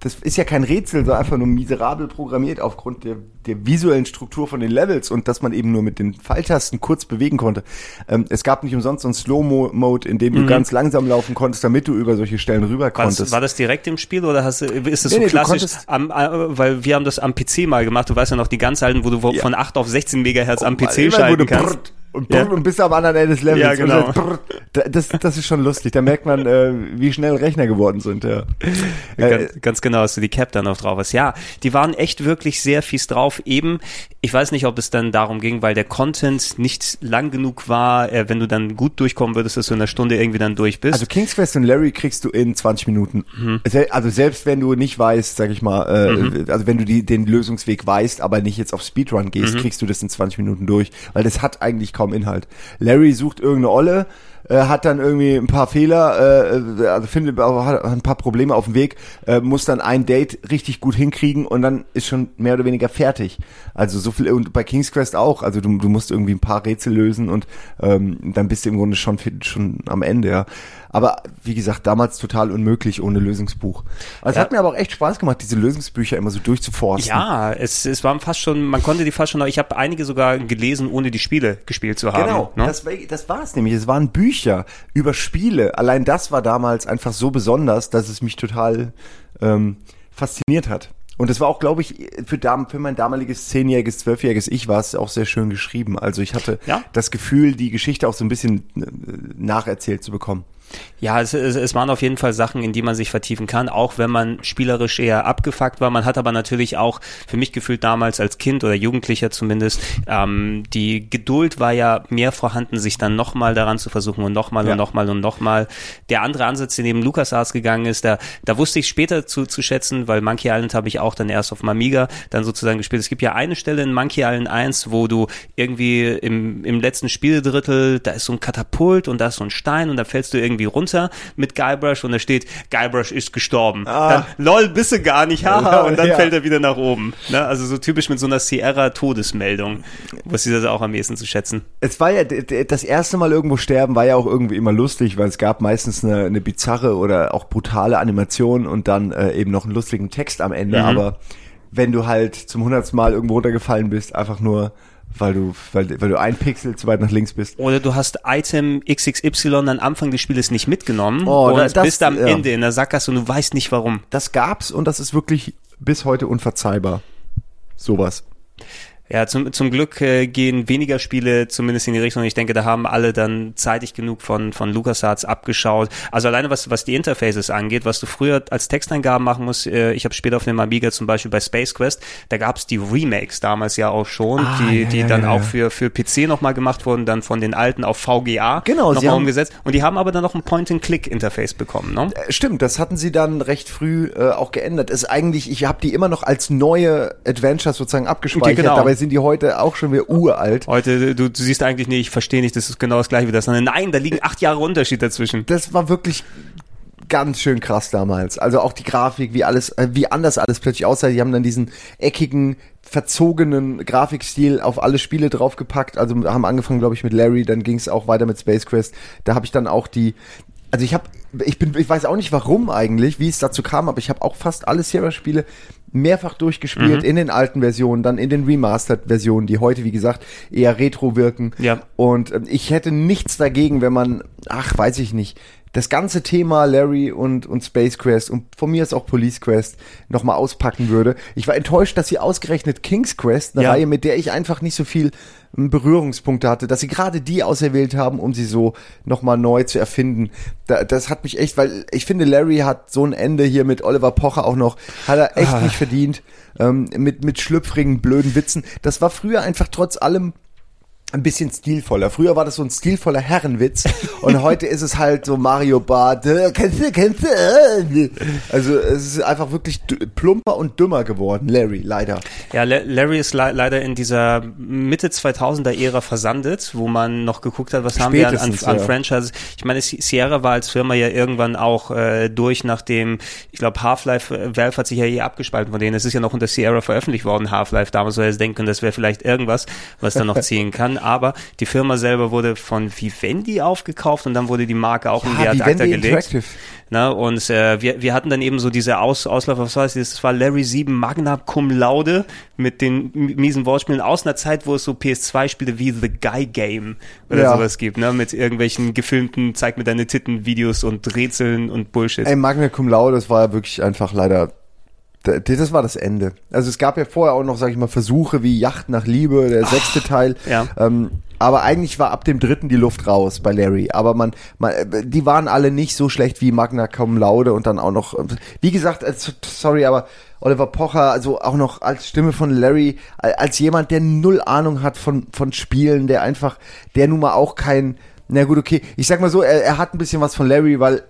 [SPEAKER 3] das ist ja kein Rätsel, sondern einfach nur miserabel programmiert aufgrund der, der visuellen Struktur von den Levels und dass man eben nur mit den Pfeiltasten kurz bewegen konnte. Ähm, es gab nicht umsonst so einen Slow-Mode, in dem du ganz langsam laufen konntest, damit du über solche Stellen rüber
[SPEAKER 2] War das,
[SPEAKER 3] konntest.
[SPEAKER 2] war das direkt im Spiel oder hast, ist das
[SPEAKER 3] Nee,
[SPEAKER 2] so
[SPEAKER 3] nee,
[SPEAKER 2] klassisch? Am, äh, weil wir haben das am PC mal gemacht. Du weißt ja noch die ganz alten, wo du
[SPEAKER 3] Ja.
[SPEAKER 2] von 8 auf 16 Megahertz am PC schalten kannst.
[SPEAKER 3] brrrt und,
[SPEAKER 2] Ja.
[SPEAKER 3] und bist am anderen Ende des Levels.
[SPEAKER 2] Ja, genau.
[SPEAKER 3] Dann das, das ist schon lustig. Da merkt man, äh, wie schnell Rechner geworden sind. Ja. Äh,
[SPEAKER 2] Ganz, ganz genau, dass du die Cap dann noch drauf hast. Ja, die waren echt wirklich sehr fies drauf. Eben, ich weiß nicht, ob es dann darum ging, weil der Content nicht lang genug war, äh, wenn du dann gut durchkommen würdest, dass du in einer Stunde irgendwie dann durch bist.
[SPEAKER 3] Also King's Quest und Larry kriegst du in 20 Minuten.
[SPEAKER 2] Mhm.
[SPEAKER 3] Also selbst wenn du nicht weißt, sag ich mal, äh, also wenn du die, den Lösungsweg weißt, aber nicht jetzt auf Speedrun
[SPEAKER 2] Mhm.
[SPEAKER 3] gehst, kriegst du das in 20 Minuten durch, weil das hat eigentlich kaum Inhalt. Larry sucht irgendeine Olle, äh, hat dann irgendwie ein paar Fehler, äh, also findet hat ein paar Probleme auf dem Weg, äh, muss dann ein Date richtig gut hinkriegen und dann ist schon mehr oder weniger fertig. Also so viel und bei King's Quest auch. Also du, du musst irgendwie ein paar Rätsel lösen und ähm, dann bist du im Grunde schon schon am Ende. Ja. Aber wie gesagt, damals total unmöglich ohne Lösungsbuch. Also es
[SPEAKER 2] Ja.
[SPEAKER 3] hat mir aber auch echt Spaß gemacht, diese Lösungsbücher immer so durchzuforsten.
[SPEAKER 2] Ja, es, es waren fast schon, man konnte die fast schon, ich habe einige sogar gelesen, ohne die Spiele gespielt zu haben.
[SPEAKER 3] Genau,
[SPEAKER 2] ne?
[SPEAKER 3] das, war- das war es nämlich. Es waren Bücher über Spiele. Allein das war damals einfach so besonders, dass es mich total ähm, fasziniert hat. Und es war auch, glaube ich, für, dam für mein damaliges zehnjähriges, zwölfjähriges Ich war es auch sehr schön geschrieben. Also ich hatte
[SPEAKER 2] Ja.
[SPEAKER 3] das Gefühl, die Geschichte auch so ein bisschen äh, nacherzählt zu bekommen.
[SPEAKER 2] Ja, es, es, es waren auf jeden Fall Sachen, in die man sich vertiefen kann, auch wenn man spielerisch eher abgefuckt war. Man hat aber natürlich auch, für mich gefühlt damals als Kind oder Jugendlicher zumindest, ähm, die Geduld war ja mehr vorhanden, sich dann nochmal daran zu versuchen und nochmal
[SPEAKER 3] Ja.
[SPEAKER 2] und nochmal und nochmal. Der andere Ansatz, den eben LucasArts gegangen ist, da, da wusste ich später zu, zu schätzen, weil Monkey Island habe ich auch dann erst auf dem Amiga dann sozusagen gespielt. Es gibt ja eine Stelle in Monkey Island 1, wo du irgendwie im, im letzten Spieldrittel, da ist so ein Katapult und da ist so ein Stein und da fällst du irgendwie runter mit Guybrush und da steht, Guybrush ist gestorben. Dann, lol, bist du gar nicht, haha, und dann
[SPEAKER 3] Ja.
[SPEAKER 2] fällt er wieder nach oben. Ne? Also so typisch mit so einer Sierra-Todesmeldung, wusste ich das auch am ehesten zu schätzen.
[SPEAKER 3] Es war ja das erste Mal irgendwo sterben, war ja auch irgendwie immer lustig, weil es gab meistens eine, eine bizarre oder auch brutale Animation und dann äh, eben noch einen lustigen Text am Ende.
[SPEAKER 2] Mhm.
[SPEAKER 3] Aber wenn du halt zum hundertsten Mal irgendwo runtergefallen bist, einfach nur weil du weil, weil du ein Pixel zu weit nach links bist.
[SPEAKER 2] Oder du hast Item XXY am Anfang des Spieles nicht mitgenommen
[SPEAKER 3] Oh,
[SPEAKER 2] und
[SPEAKER 3] da- das-
[SPEAKER 2] bist am
[SPEAKER 3] ja.
[SPEAKER 2] Ende in der Sackgasse und du weißt nicht warum.
[SPEAKER 3] Das gab's und das ist wirklich bis heute unverzeihbar. Sowas.
[SPEAKER 2] Ja, zum, zum Glück äh, gehen weniger Spiele zumindest in die Richtung. Ich denke, da haben alle dann zeitig genug von, von LucasArts abgeschaut. Also alleine was, was die Interfaces angeht, was du früher als Texteingaben machen musst, äh, ich habe später auf dem Amiga zum Beispiel bei Space Quest, da gab's die Remakes damals ja auch schon,
[SPEAKER 3] Ah,
[SPEAKER 2] die,
[SPEAKER 3] ja,
[SPEAKER 2] die
[SPEAKER 3] ja,
[SPEAKER 2] dann
[SPEAKER 3] ja,
[SPEAKER 2] auch für, für PC nochmal gemacht wurden, dann von den alten auf VGA
[SPEAKER 3] Genau,
[SPEAKER 2] nochmal umgesetzt. Und die haben aber dann noch ein Point-and-Click-Interface bekommen, ne?
[SPEAKER 3] Äh, Stimmt, das hatten sie dann recht früh äh, auch geändert. Ist eigentlich, ich habe die immer noch als neue Adventures sozusagen abgespeichert,
[SPEAKER 2] Genau.
[SPEAKER 3] dabei sind die heute auch schon wieder uralt.
[SPEAKER 2] Heute, du, du siehst eigentlich, nee, ich verstehe nicht, das ist genau das gleiche wie das. Nein, da liegen acht Jahre Unterschied dazwischen.
[SPEAKER 3] das war wirklich ganz schön krass damals. Also auch die Grafik, wie alles, äh, wie anders alles plötzlich aussah. Die haben dann diesen eckigen, verzogenen Grafikstil auf alle Spiele draufgepackt. Also haben angefangen, glaube ich, mit Larry, dann ging es auch weiter mit Space Quest. Da habe ich dann auch die, also ich habe, ich bin, ich weiß auch nicht warum eigentlich, wie es dazu kam, aber ich habe auch fast alle Sierra-Spiele mehrfach durchgespielt
[SPEAKER 2] Mhm.
[SPEAKER 3] in den alten Versionen, dann in den Remastered-Versionen, die heute, wie gesagt, eher retro wirken.
[SPEAKER 2] Ja.
[SPEAKER 3] Und ähm, ich hätte nichts dagegen, wenn man, ach, weiß ich nicht, das ganze Thema Larry und, und Space Quest und von mir ist auch Police Quest nochmal auspacken würde. Ich war enttäuscht, dass sie ausgerechnet King's Quest, eine
[SPEAKER 2] Ja.
[SPEAKER 3] Reihe, mit der ich einfach nicht so viel ähm, Berührungspunkte hatte, dass sie gerade die auserwählt haben, um sie so nochmal neu zu erfinden. Da, das hat mich echt, weil ich finde, Larry hat so ein Ende hier mit Oliver Pocher auch noch, hat er echt nicht verdient. Ähm, mit, mit schlüpfrigen, blöden Witzen. Das war früher einfach trotz allem ein bisschen stilvoller. Früher war das so ein stilvoller Herrenwitz und heute ist es halt so Mario Bart, äh, kennst du, kennst du? äh. Also es ist einfach wirklich plumper und dümmer geworden, Larry, leider.
[SPEAKER 2] Ja, La- Larry ist le leider in dieser Mitte 2000er Ära versandet, wo man noch geguckt hat, was haben wir an, an,
[SPEAKER 3] Spätestens,
[SPEAKER 2] an. Franchises. Ich meine, Si- Sierra war als Firma ja irgendwann auch äh, durch, nachdem, ich glaube, Half-Life, äh, Valve hat sich ja eh abgespalten von denen. Es ist ja noch unter Sierra veröffentlicht worden, Half-Life. Damals soll er denken, das wäre vielleicht irgendwas, was dann noch ziehen kann. Aber die Firma selber wurde von Vivendi aufgekauft und dann wurde die Marke auch in die Ad acta
[SPEAKER 3] Vivendi
[SPEAKER 2] gelegt.
[SPEAKER 3] Interactive.
[SPEAKER 2] Na, und äh, wir, wir hatten dann eben so diese Aus, Ausläufer, was war das? Das war Larry 7 Magna Cum Laude mit den miesen Wortspielen aus einer Zeit, wo es so PS2-Spiele wie The Guy Game oder
[SPEAKER 3] Ja.
[SPEAKER 2] sowas gibt, ne? Mit irgendwelchen gefilmten Zeig mir deine Titten-Videos und Rätseln und Bullshit.
[SPEAKER 3] Ey, Magna Cum Laude, das war ja wirklich einfach leider, das war das Ende. Also es gab ja vorher auch noch, sag ich mal, Versuche wie Yacht nach Liebe, der sechste Teil.
[SPEAKER 2] ja.
[SPEAKER 3] Ähm, aber eigentlich war ab dem dritten die Luft raus bei Larry. Aber man, man, die waren alle nicht so schlecht wie Magna Cum Laude und dann auch noch, wie gesagt, äh, so- sorry, aber Oliver Pocher, also auch noch als Stimme von Larry, als jemand, der null Ahnung hat von, von Spielen, der einfach, der nun mal auch kein, na gut, okay, ich sag mal so, er, er hat ein bisschen was von Larry, weil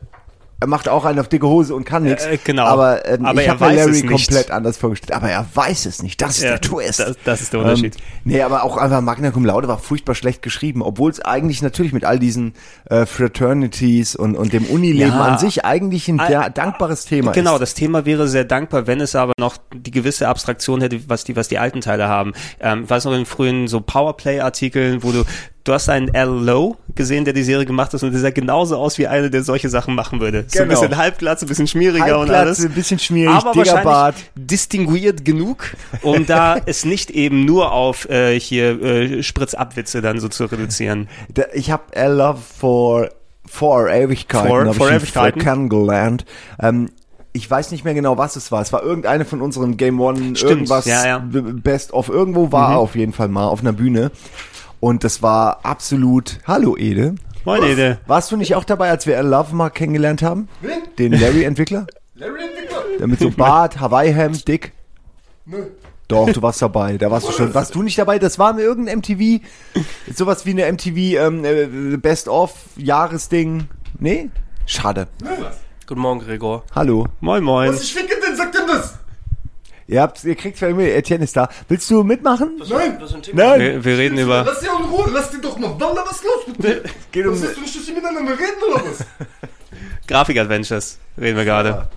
[SPEAKER 3] er macht auch einen auf dicke Hose und kann nichts.
[SPEAKER 2] Äh, genau.
[SPEAKER 3] Aber, ähm,
[SPEAKER 2] Aber
[SPEAKER 3] ich
[SPEAKER 2] er
[SPEAKER 3] habe mir Larry komplett anders vorgestellt. Aber er weiß es nicht. Das ist
[SPEAKER 2] Ja,
[SPEAKER 3] der Twist.
[SPEAKER 2] das- das ist der Unterschied.
[SPEAKER 3] Ähm, nee, aber auch einfach Magna Cum Laude war furchtbar schlecht geschrieben, obwohl es eigentlich natürlich mit all diesen äh, Fraternities und, und dem Unileben
[SPEAKER 2] Ja.
[SPEAKER 3] an sich eigentlich ein sehr dankbares Thema
[SPEAKER 2] Genau,
[SPEAKER 3] ist.
[SPEAKER 2] das Thema wäre sehr dankbar, wenn es aber noch die gewisse Abstraktion hätte, was die, was die alten Teile haben. Ähm, ich weiß noch in frühen so Powerplay-Artikeln, wo du, du hast einen Al Lowe gesehen, der die Serie gemacht hat und der sah genauso aus wie einer, der solche Sachen machen würde. So ein
[SPEAKER 3] Genau.
[SPEAKER 2] bisschen halbglatz, ein bisschen schmieriger und alles.
[SPEAKER 3] ein bisschen schmierig,
[SPEAKER 2] aber
[SPEAKER 3] dicker
[SPEAKER 2] wahrscheinlich
[SPEAKER 3] Bart.
[SPEAKER 2] distinguiert genug, um da es nicht eben nur auf äh, hier äh, Spritzabwitze dann so zu reduzieren.
[SPEAKER 3] Ich habe A Love for for Ewigkeiten,
[SPEAKER 2] For- for Ewigkeiten.
[SPEAKER 3] kennengelernt. Ähm, ich weiß nicht mehr genau, was es war. Es war irgendeine von unseren Game One
[SPEAKER 2] Stimmt,
[SPEAKER 3] irgendwas
[SPEAKER 2] ja, ja.
[SPEAKER 3] Best of irgendwo war er auf jeden Fall mal auf einer Bühne und das war absolut Hallo Ede.
[SPEAKER 2] Moin, Ede.
[SPEAKER 3] Warst du nicht auch dabei, als wir Love mal kennengelernt haben?
[SPEAKER 4] Wen?
[SPEAKER 3] Den Larry Entwickler?
[SPEAKER 4] Larry Entwickler?
[SPEAKER 3] Der mit so Bart, Hawaii-Hemd, dick.
[SPEAKER 4] Nö.
[SPEAKER 3] Doch, du warst dabei. Da warst du schon. Warst du nicht dabei? Das war irgendein MTV, sowas wie eine MTV ähm, äh, Best of Jahresding. Nee? Schade.
[SPEAKER 5] Guten Morgen, Gregor.
[SPEAKER 3] Hallo.
[SPEAKER 2] Moin, moin.
[SPEAKER 4] Was ich ficke denn, sagt denn das?
[SPEAKER 3] Ihr habt, ihr kriegt vielleicht mit, Etienne ist da. Willst du mitmachen?
[SPEAKER 4] Nein.
[SPEAKER 5] Was für ein Thema?
[SPEAKER 3] Nein.
[SPEAKER 2] Wir, wir reden über...
[SPEAKER 4] Lass die in Ruhe, lass die doch mal. Wallah, was ist los mit dir?
[SPEAKER 3] Geht um,
[SPEAKER 4] Was ist, du nicht, dass die miteinander reden oder was?
[SPEAKER 2] Grafik-Adventures reden wir gerade.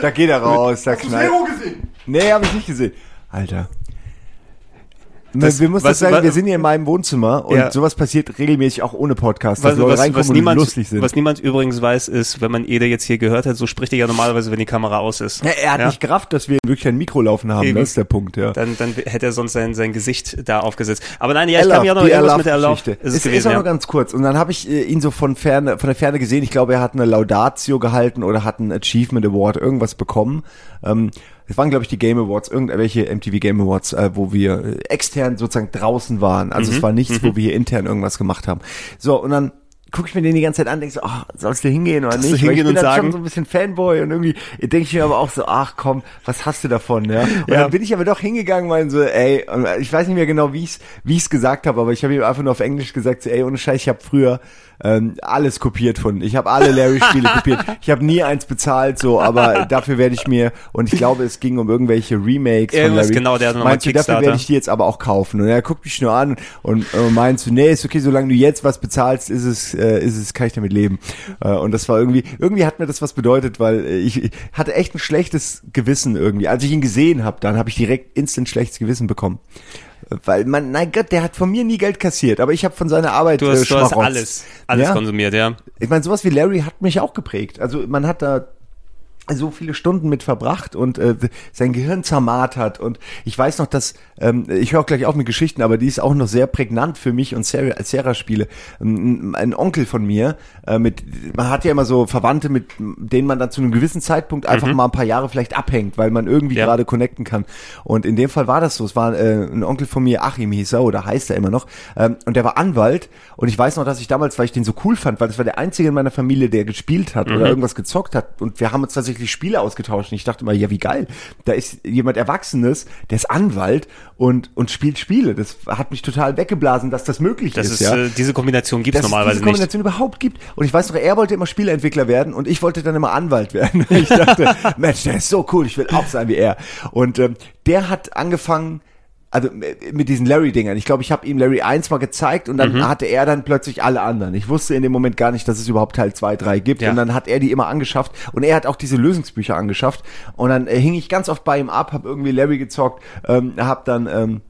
[SPEAKER 3] da geht er raus, da
[SPEAKER 4] Hast du
[SPEAKER 3] knallt.
[SPEAKER 4] Zero gesehen?
[SPEAKER 3] Nee, hab ich nicht gesehen. Alter.
[SPEAKER 2] Das-
[SPEAKER 3] wir müssen
[SPEAKER 2] was-
[SPEAKER 3] sagen,
[SPEAKER 2] was-
[SPEAKER 3] wir sind hier in meinem Wohnzimmer und
[SPEAKER 2] Ja.
[SPEAKER 3] sowas passiert regelmäßig auch ohne Podcast, dass
[SPEAKER 2] Was,
[SPEAKER 3] Leute reinkommen
[SPEAKER 2] was,
[SPEAKER 3] und
[SPEAKER 2] niemand,
[SPEAKER 3] lustig sind.
[SPEAKER 2] was niemand übrigens weiß, ist, wenn man Ede jetzt hier gehört hat, so spricht er ja normalerweise, wenn die Kamera aus ist.
[SPEAKER 3] ja, er hat
[SPEAKER 2] Ja?
[SPEAKER 3] nicht gerafft, dass wir wirklich ein Mikro laufen haben,
[SPEAKER 2] Eben.
[SPEAKER 3] das ist der Punkt, ja.
[SPEAKER 2] Dann, dann hätte er sonst sein, sein Gesicht da aufgesetzt. Aber nein, ja, ich kann mich auch noch irgendwas mit der Erlaub. Ist es
[SPEAKER 3] ist,
[SPEAKER 2] gewesen,
[SPEAKER 3] ist auch
[SPEAKER 2] ja.
[SPEAKER 3] noch ganz kurz. Und dann habe ich äh, ihn so von ferne, von der Ferne gesehen. Ich glaube, er hat eine Laudatio gehalten oder hat einen Achievement Award irgendwas bekommen. Ähm, es waren, glaube ich, die Game Awards, irgendwelche MTV Game Awards, äh, wo wir äh, extern sozusagen draußen waren. Also
[SPEAKER 2] Mhm.
[SPEAKER 3] es war nichts, wo wir hier intern irgendwas gemacht haben. So, und dann gucke ich mir den die ganze Zeit an, denke so, ach, sollst du hingehen oder nicht?
[SPEAKER 2] du
[SPEAKER 3] Weil ich
[SPEAKER 2] hingehen
[SPEAKER 3] bin
[SPEAKER 2] und
[SPEAKER 3] dann
[SPEAKER 2] sagen?
[SPEAKER 3] schon so ein bisschen Fanboy und irgendwie denke ich mir aber auch so, ach komm, was hast du davon, ja? Und
[SPEAKER 2] Ja.
[SPEAKER 3] dann bin ich aber doch hingegangen, mein so, ey, und ich weiß nicht mehr genau, wie ich es wie ich's gesagt habe, aber ich habe ihm einfach nur auf Englisch gesagt, so, ey, ohne Scheiß, ich habe früher ähm, alles kopiert von, ich habe alle Larry-Spiele kopiert. Ich habe nie eins bezahlt, so, aber dafür werde ich mir, und ich glaube, es ging um irgendwelche Remakes von
[SPEAKER 2] Irgendwas,
[SPEAKER 3] Larry.
[SPEAKER 2] genau, der hat nochmal
[SPEAKER 3] Meinst du, dafür werde ich die jetzt aber auch kaufen? Und er guckt mich nur an und äh, meinst du, nee, ist okay, solange du jetzt was bezahlst, ist es, äh, ist es, kann ich damit leben. Äh, und das war irgendwie, irgendwie hat mir das was bedeutet, weil ich, ich hatte echt ein schlechtes Gewissen irgendwie. Als ich ihn gesehen habe, dann habe ich direkt instant schlechtes Gewissen bekommen. Äh, Weil man, nein Gott, der hat von mir nie Geld kassiert, aber ich habe von seiner Arbeit
[SPEAKER 2] Du
[SPEAKER 3] äh,
[SPEAKER 2] hast, du hast alles, alles
[SPEAKER 3] Ja?
[SPEAKER 2] konsumiert, ja.
[SPEAKER 3] Ich meine, sowas wie Larry hat mich auch geprägt. Also man hat da so viele Stunden mit verbracht und äh, sein Gehirn zermartert und ich weiß noch, dass ähm, ich höre auch gleich auf mit Geschichten, aber die ist auch noch sehr prägnant für mich und Sarah, Sarah Spiele. Ähm, ein Onkel von mir, äh, mit man hat ja immer so Verwandte, mit denen man dann zu einem gewissen Zeitpunkt einfach mal ein paar Jahre vielleicht abhängt, weil man irgendwie
[SPEAKER 2] Ja.
[SPEAKER 3] gerade connecten kann. Und in dem Fall war das so. Es war äh, ein Onkel von mir, Achim hieß er oder heißt er immer noch, ähm, und der war Anwalt und ich weiß noch, dass ich damals, weil ich den so cool fand, weil das war der einzige in meiner Familie, der gespielt hat oder irgendwas gezockt hat und wir haben uns tatsächlich Spiele ausgetauscht und ich dachte immer, ja wie geil, da ist jemand Erwachsenes, der ist Anwalt und und spielt Spiele. Das hat mich total weggeblasen, dass das möglich
[SPEAKER 2] Das
[SPEAKER 3] ist,
[SPEAKER 2] ist,
[SPEAKER 3] ja
[SPEAKER 2] äh, diese Kombination
[SPEAKER 3] dass es
[SPEAKER 2] normalerweise
[SPEAKER 3] diese
[SPEAKER 2] nicht.
[SPEAKER 3] Kombination überhaupt gibt. Und ich weiß noch, er wollte immer Spieleentwickler werden und ich wollte dann immer Anwalt werden. Ich dachte, Mensch, der ist so cool, ich will auch sein wie er. Und ähm, der hat angefangen, also äh, mit diesen Larry-Dingern. Ich glaube, ich habe ihm Larry 1 mal gezeigt und dann hatte er dann plötzlich alle anderen. Ich wusste in dem Moment gar nicht, dass es überhaupt Teil 2, 3 gibt.
[SPEAKER 2] Ja.
[SPEAKER 3] Und dann hat er die immer angeschafft und er hat auch diese Lösungsbücher angeschafft. Und dann äh, hing ich ganz oft bei ihm ab, habe irgendwie Larry gezockt, ähm, habe dann... Ähm,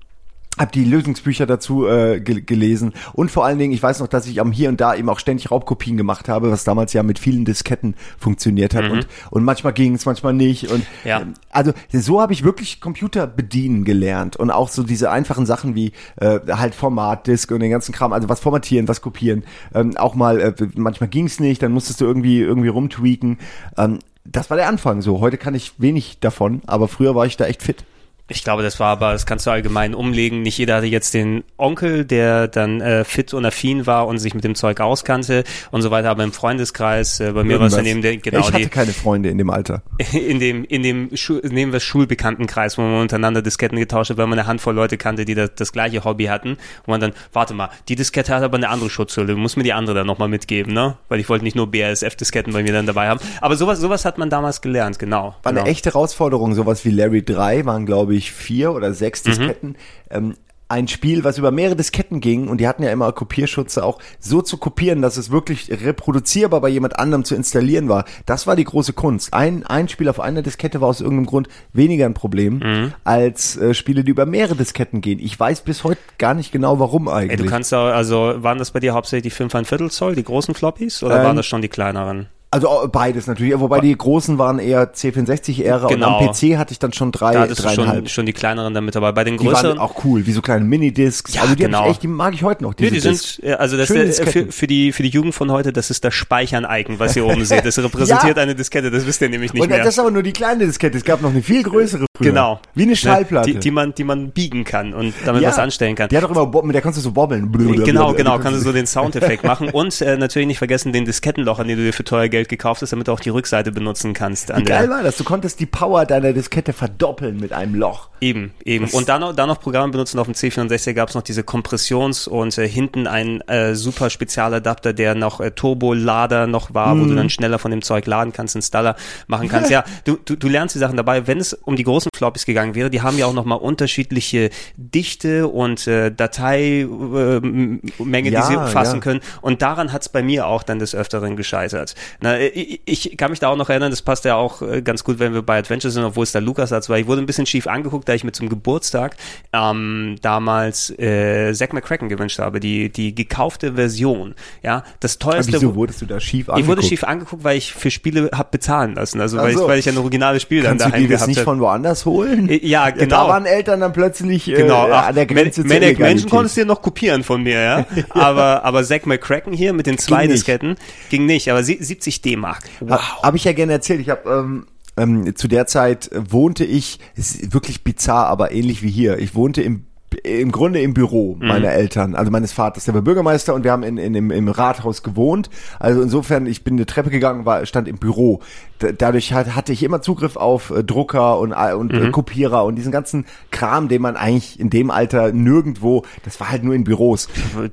[SPEAKER 3] hab die Lösungsbücher dazu äh, ge gelesen und vor allen Dingen, ich weiß noch, dass ich am hier und da eben auch ständig Raubkopien gemacht habe, was damals ja mit vielen Disketten funktioniert hat und und manchmal ging es, manchmal nicht und
[SPEAKER 2] Ja.
[SPEAKER 3] ähm, also so habe ich wirklich Computer bedienen gelernt und auch so diese einfachen Sachen wie äh, halt Format, Disk und den ganzen Kram, also was formatieren, was kopieren, ähm, auch mal äh, manchmal ging es nicht, dann musstest du irgendwie irgendwie rumtweaken. Ähm, das war der Anfang so. Heute kann ich wenig davon, aber früher war ich da echt fit.
[SPEAKER 2] Ich glaube, das war aber, das kannst du allgemein umlegen. Nicht jeder hatte jetzt den Onkel, der dann äh, fit und affin war und sich mit dem Zeug auskannte und so weiter. Aber im Freundeskreis, äh, bei mir war es dann eben der, genau
[SPEAKER 3] ich hatte
[SPEAKER 2] die,
[SPEAKER 3] keine Freunde in dem Alter.
[SPEAKER 2] in dem, in dem Schu nehmen wir Schulbekanntenkreis, wo man untereinander Disketten getauscht hat, weil man eine Handvoll Leute kannte, die das, das gleiche Hobby hatten. Wo man dann, warte mal, die Diskette hat aber eine andere Schutzhülle, du musst mir die andere dann nochmal mitgeben, ne? Weil ich wollte nicht nur BASF-Disketten bei mir dann dabei haben. Aber sowas, sowas hat man damals gelernt, genau.
[SPEAKER 3] War
[SPEAKER 2] genau.
[SPEAKER 3] eine echte Herausforderung. Sowas wie Larry 3 waren, glaube ich, vier oder
[SPEAKER 2] Mhm.
[SPEAKER 3] sechs Disketten. Ähm, ein Spiel, was über mehrere Disketten ging und die hatten ja immer Kopierschutze auch so zu kopieren, dass es wirklich reproduzierbar bei jemand anderem zu installieren war. Das war die große Kunst. Ein, ein Spiel auf einer Diskette war aus irgendeinem Grund weniger ein Problem
[SPEAKER 2] Mhm.
[SPEAKER 3] als äh, Spiele, die über mehrere Disketten gehen. Ich weiß bis heute gar nicht genau, warum
[SPEAKER 2] Ey,
[SPEAKER 3] eigentlich.
[SPEAKER 2] du kannst auch, also waren das bei dir hauptsächlich die 5 ein Viertel Zoll, die großen Floppies, oder
[SPEAKER 3] Ähm,
[SPEAKER 2] waren das schon die kleineren?
[SPEAKER 3] Also äh, beides natürlich, wobei die großen waren eher C64-Ära
[SPEAKER 2] Genau.
[SPEAKER 3] und am PC hatte ich dann schon drei,
[SPEAKER 2] Da hattest du schon,
[SPEAKER 3] dreieinhalb.
[SPEAKER 2] schon die kleineren damit dabei. Bei den
[SPEAKER 3] Die waren
[SPEAKER 2] größeren,
[SPEAKER 3] auch cool, wie so kleine Minidiscs.
[SPEAKER 2] Ja,
[SPEAKER 3] also die
[SPEAKER 2] genau.
[SPEAKER 3] echt, die mag ich heute noch.
[SPEAKER 2] Nee,
[SPEAKER 3] Diese
[SPEAKER 2] die
[SPEAKER 3] Discs.
[SPEAKER 2] sind, ja, also das ist, äh, für, für die für die Jugend von heute, das ist das Speichern-Icon, was ihr oben seht. Das repräsentiert eine Diskette, das wisst ihr nämlich nicht
[SPEAKER 3] Und
[SPEAKER 2] mehr.
[SPEAKER 3] das ist aber nur die kleine Diskette. Es gab noch eine viel größere früher.
[SPEAKER 2] genau.
[SPEAKER 3] Wie eine
[SPEAKER 2] Ne,
[SPEAKER 3] Schallplatte.
[SPEAKER 2] Die, die man, die man biegen kann und damit
[SPEAKER 3] Ja.
[SPEAKER 2] was anstellen kann.
[SPEAKER 3] Die hat doch immer, mit der kannst du so bobbeln.
[SPEAKER 2] Genau, genau, kannst du so den Soundeffekt machen und äh, natürlich nicht vergessen den Diskettenlocher, den du dir für teuer Geld gekauft hast, damit du auch die Rückseite benutzen kannst. An
[SPEAKER 3] Wie geil war das? Du konntest die Power deiner Diskette verdoppeln mit einem Loch.
[SPEAKER 2] Eben, eben. Und dann noch, dann noch Programme benutzen. Auf dem C64 gab es noch diese Kompressions- und äh, hinten ein äh, super Spezialadapter, der noch äh, Turbolader noch war, wo du dann schneller von dem Zeug laden kannst, Installer machen kannst. ja, du, du, du lernst die Sachen dabei. Wenn es um die großen Floppies gegangen wäre, die haben ja auch nochmal unterschiedliche Dichte und äh, Dateimenge, die
[SPEAKER 3] Ja,
[SPEAKER 2] sie fassen
[SPEAKER 3] ja.
[SPEAKER 2] können. Und daran hat es bei mir auch dann des Öfteren gescheitert. Na, ich kann mich da auch noch erinnern, das passt ja auch äh, ganz gut, wenn wir bei Adventures sind, obwohl es da Lukas hat, weil ich wurde ein bisschen schief angeguckt, da ich mir zum Geburtstag ähm, damals äh, Zack McCracken gewünscht habe, die, die gekaufte Version. Ja, das teuerste.
[SPEAKER 3] Aber wieso wurdest du da schief angeguckt?
[SPEAKER 2] Ich wurde schief angeguckt, weil ich für Spiele habe bezahlen lassen. Also, weil, ich, weil ich ein originales Spiel
[SPEAKER 3] Kannst
[SPEAKER 2] dann daheim
[SPEAKER 3] du die
[SPEAKER 2] gehabt habe.
[SPEAKER 3] nicht von woanders holen?
[SPEAKER 2] Äh, ja, genau.
[SPEAKER 3] Ja, da
[SPEAKER 2] genau.
[SPEAKER 3] waren Eltern dann plötzlich äh,
[SPEAKER 2] genau. Ach,
[SPEAKER 3] an der Grenze
[SPEAKER 2] Man, Man
[SPEAKER 3] Menschen
[SPEAKER 2] konntest du dir noch kopieren von mir, ja. aber, aber Zack McCracken hier mit den zwei
[SPEAKER 3] ging
[SPEAKER 2] Disketten nicht. ging nicht. Aber 70 50 D-Mark.
[SPEAKER 3] Wow. Habe ich ja gerne erzählt. Ich habe ähm, ähm, zu der Zeit wohnte ich, ist wirklich bizarr, aber ähnlich wie hier. Ich wohnte im im Grunde im Büro
[SPEAKER 2] Mhm.
[SPEAKER 3] meiner Eltern, also meines Vaters, der war Bürgermeister und wir haben in, in, im, im Rathaus gewohnt. Also insofern, ich bin eine Treppe gegangen, war stand im Büro. D dadurch hat, hatte ich immer Zugriff auf äh, Drucker und, äh, und
[SPEAKER 2] Mhm.
[SPEAKER 3] äh, Kopierer und diesen ganzen Kram, den man eigentlich in dem Alter nirgendwo, das war halt nur in Büros.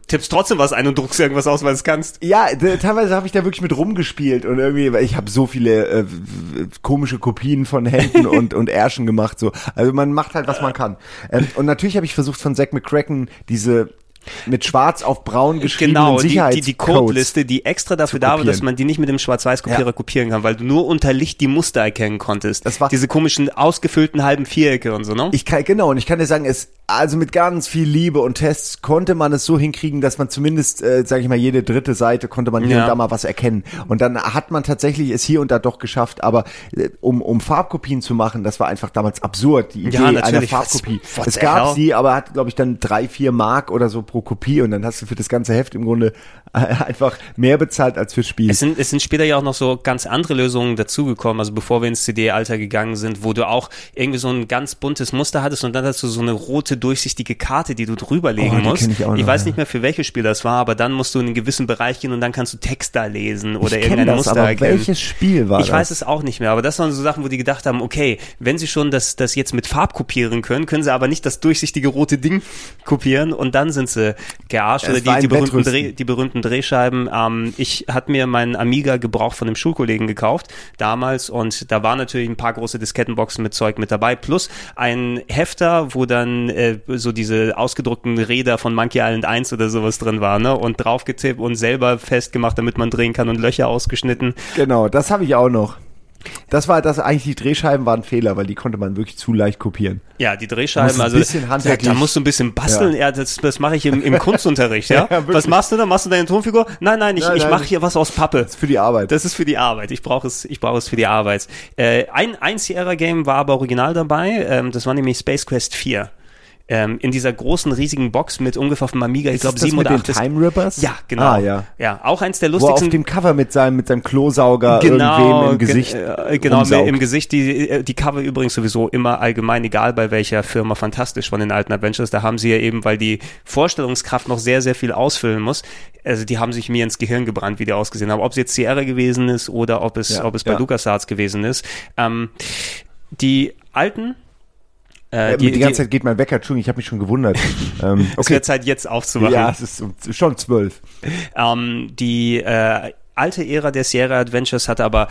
[SPEAKER 2] Tippst trotzdem was ein und druckst irgendwas aus, weil es kannst.
[SPEAKER 3] Ja, teilweise habe ich da wirklich mit rumgespielt und irgendwie, weil ich habe so viele äh, komische Kopien von Händen und und Ärschen gemacht. So, also man macht halt, was man kann. Ähm, und natürlich habe ich versucht von Zack McCracken diese mit Schwarz auf Braun geschriebenen
[SPEAKER 2] Genau, die, die,
[SPEAKER 3] Sicherheitscodes.
[SPEAKER 2] die Codeliste, die extra dafür da war, dass man die nicht mit dem Schwarz-Weiß-Kopierer
[SPEAKER 3] Ja.
[SPEAKER 2] kopieren kann, weil du nur unter Licht die Muster erkennen konntest.
[SPEAKER 3] Das war-
[SPEAKER 2] Diese komischen ausgefüllten halben Vierecke und so, ne?
[SPEAKER 3] Ich kann, genau, und ich kann dir sagen, es, also mit ganz viel Liebe und Tests konnte man es so hinkriegen, dass man zumindest, äh, sage ich mal, jede dritte Seite konnte man hier
[SPEAKER 2] Ja.
[SPEAKER 3] und da mal was erkennen. Und dann hat man tatsächlich es hier und da doch geschafft, aber äh, um, um Farbkopien zu machen, das war einfach damals absurd, die Idee
[SPEAKER 2] Ja,
[SPEAKER 3] einer. Farbkopie.
[SPEAKER 2] Was- what
[SPEAKER 3] es gab
[SPEAKER 2] hell?
[SPEAKER 3] sie, aber hat, glaube ich, dann drei, vier Mark oder so pro Kopie und dann hast du für das ganze Heft im Grunde äh, einfach mehr bezahlt als fürs Spiel.
[SPEAKER 2] Es sind, es sind später ja auch noch so ganz andere Lösungen dazugekommen, also bevor wir ins CD-Alter gegangen sind, wo du auch irgendwie so ein ganz buntes Muster hattest und dann hast du so eine rote, durchsichtige Karte, die du drüberlegen
[SPEAKER 3] Oh,
[SPEAKER 2] musst.
[SPEAKER 3] ich auch noch,
[SPEAKER 2] weiß
[SPEAKER 3] ja.
[SPEAKER 2] nicht mehr, für welches Spiel das war, aber dann musst du in einen gewissen Bereich gehen und dann kannst du Text da lesen oder
[SPEAKER 3] ich
[SPEAKER 2] irgendein
[SPEAKER 3] das,
[SPEAKER 2] Muster
[SPEAKER 3] aber
[SPEAKER 2] erkennen.
[SPEAKER 3] welches Spiel war
[SPEAKER 2] ich
[SPEAKER 3] das?
[SPEAKER 2] weiß es auch nicht mehr, aber das waren so Sachen, wo die gedacht haben, okay, wenn sie schon das, das jetzt mit Farb kopieren können, können sie aber nicht das durchsichtige rote Ding kopieren und dann sind sie gearscht. Oder die, die, berühmten. Dreh, die berühmten Drehscheiben. Ähm, ich hatte mir meinen Amiga gebraucht von einem Schulkollegen gekauft damals und da waren natürlich ein paar große Diskettenboxen mit Zeug mit dabei, plus ein Hefter, wo dann äh, so diese ausgedruckten Räder von Monkey Island 1 oder sowas drin war, ne? Und draufgetippt und selber festgemacht, damit man drehen kann und Löcher ausgeschnitten.
[SPEAKER 3] Genau, das habe ich auch noch. Das war das eigentlich die Drehscheiben waren Fehler, weil die konnte man wirklich zu leicht kopieren.
[SPEAKER 2] Ja, die Drehscheiben, also
[SPEAKER 3] bisschen
[SPEAKER 2] da, musst du ein bisschen basteln. Ja, das, das mache ich im, im Kunstunterricht, ja.
[SPEAKER 3] Ja.
[SPEAKER 2] Was machst du da? Machst du deine Tonfigur? Nein, nein, ich,
[SPEAKER 3] Nein,
[SPEAKER 2] ich mache hier was aus Pappe.
[SPEAKER 3] Das ist für die Arbeit.
[SPEAKER 2] Das ist für die Arbeit. Ich brauche es, ich brauche es für die Arbeit. Äh, ein, ein Sierra Game war aber original dabei. Ähm, das war nämlich Space Quest 4. ähm, in dieser großen, riesigen Box mit ungefähr auf dem Amiga, ich glaube
[SPEAKER 3] das
[SPEAKER 2] sieben oder acht.
[SPEAKER 3] Time Rippers?
[SPEAKER 2] Ja, genau.
[SPEAKER 3] Ah, ja.
[SPEAKER 2] ja, auch eins der
[SPEAKER 3] Wo er auf
[SPEAKER 2] lustigsten
[SPEAKER 3] dem Cover mit seinem, mit seinem Klosauger
[SPEAKER 2] genau,
[SPEAKER 3] irgendwem im
[SPEAKER 2] ge-
[SPEAKER 3] Gesicht
[SPEAKER 2] äh, genau
[SPEAKER 3] rumsaugt.
[SPEAKER 2] im Gesicht die äh, die Cover übrigens sowieso immer allgemein egal bei welcher Firma fantastisch von den alten Adventures da haben sie ja eben weil die Vorstellungskraft noch sehr sehr viel ausfüllen muss also die haben sich mir ins Gehirn gebrannt wie die ausgesehen haben ob es jetzt Sierra gewesen ist oder ob es
[SPEAKER 3] Ja,
[SPEAKER 2] ob es bei
[SPEAKER 3] ja.
[SPEAKER 2] LucasArts gewesen ist ähm, die alten äh,
[SPEAKER 3] Äh, die, die ganze Zeit geht mein Wecker, Entschuldigung, ich habe mich schon gewundert. ähm,
[SPEAKER 2] es wird Zeit jetzt aufzuwachen
[SPEAKER 3] Ja, es ist um- schon zwölf.
[SPEAKER 2] Ähm, die äh, alte Ära der Sierra Adventures hat aber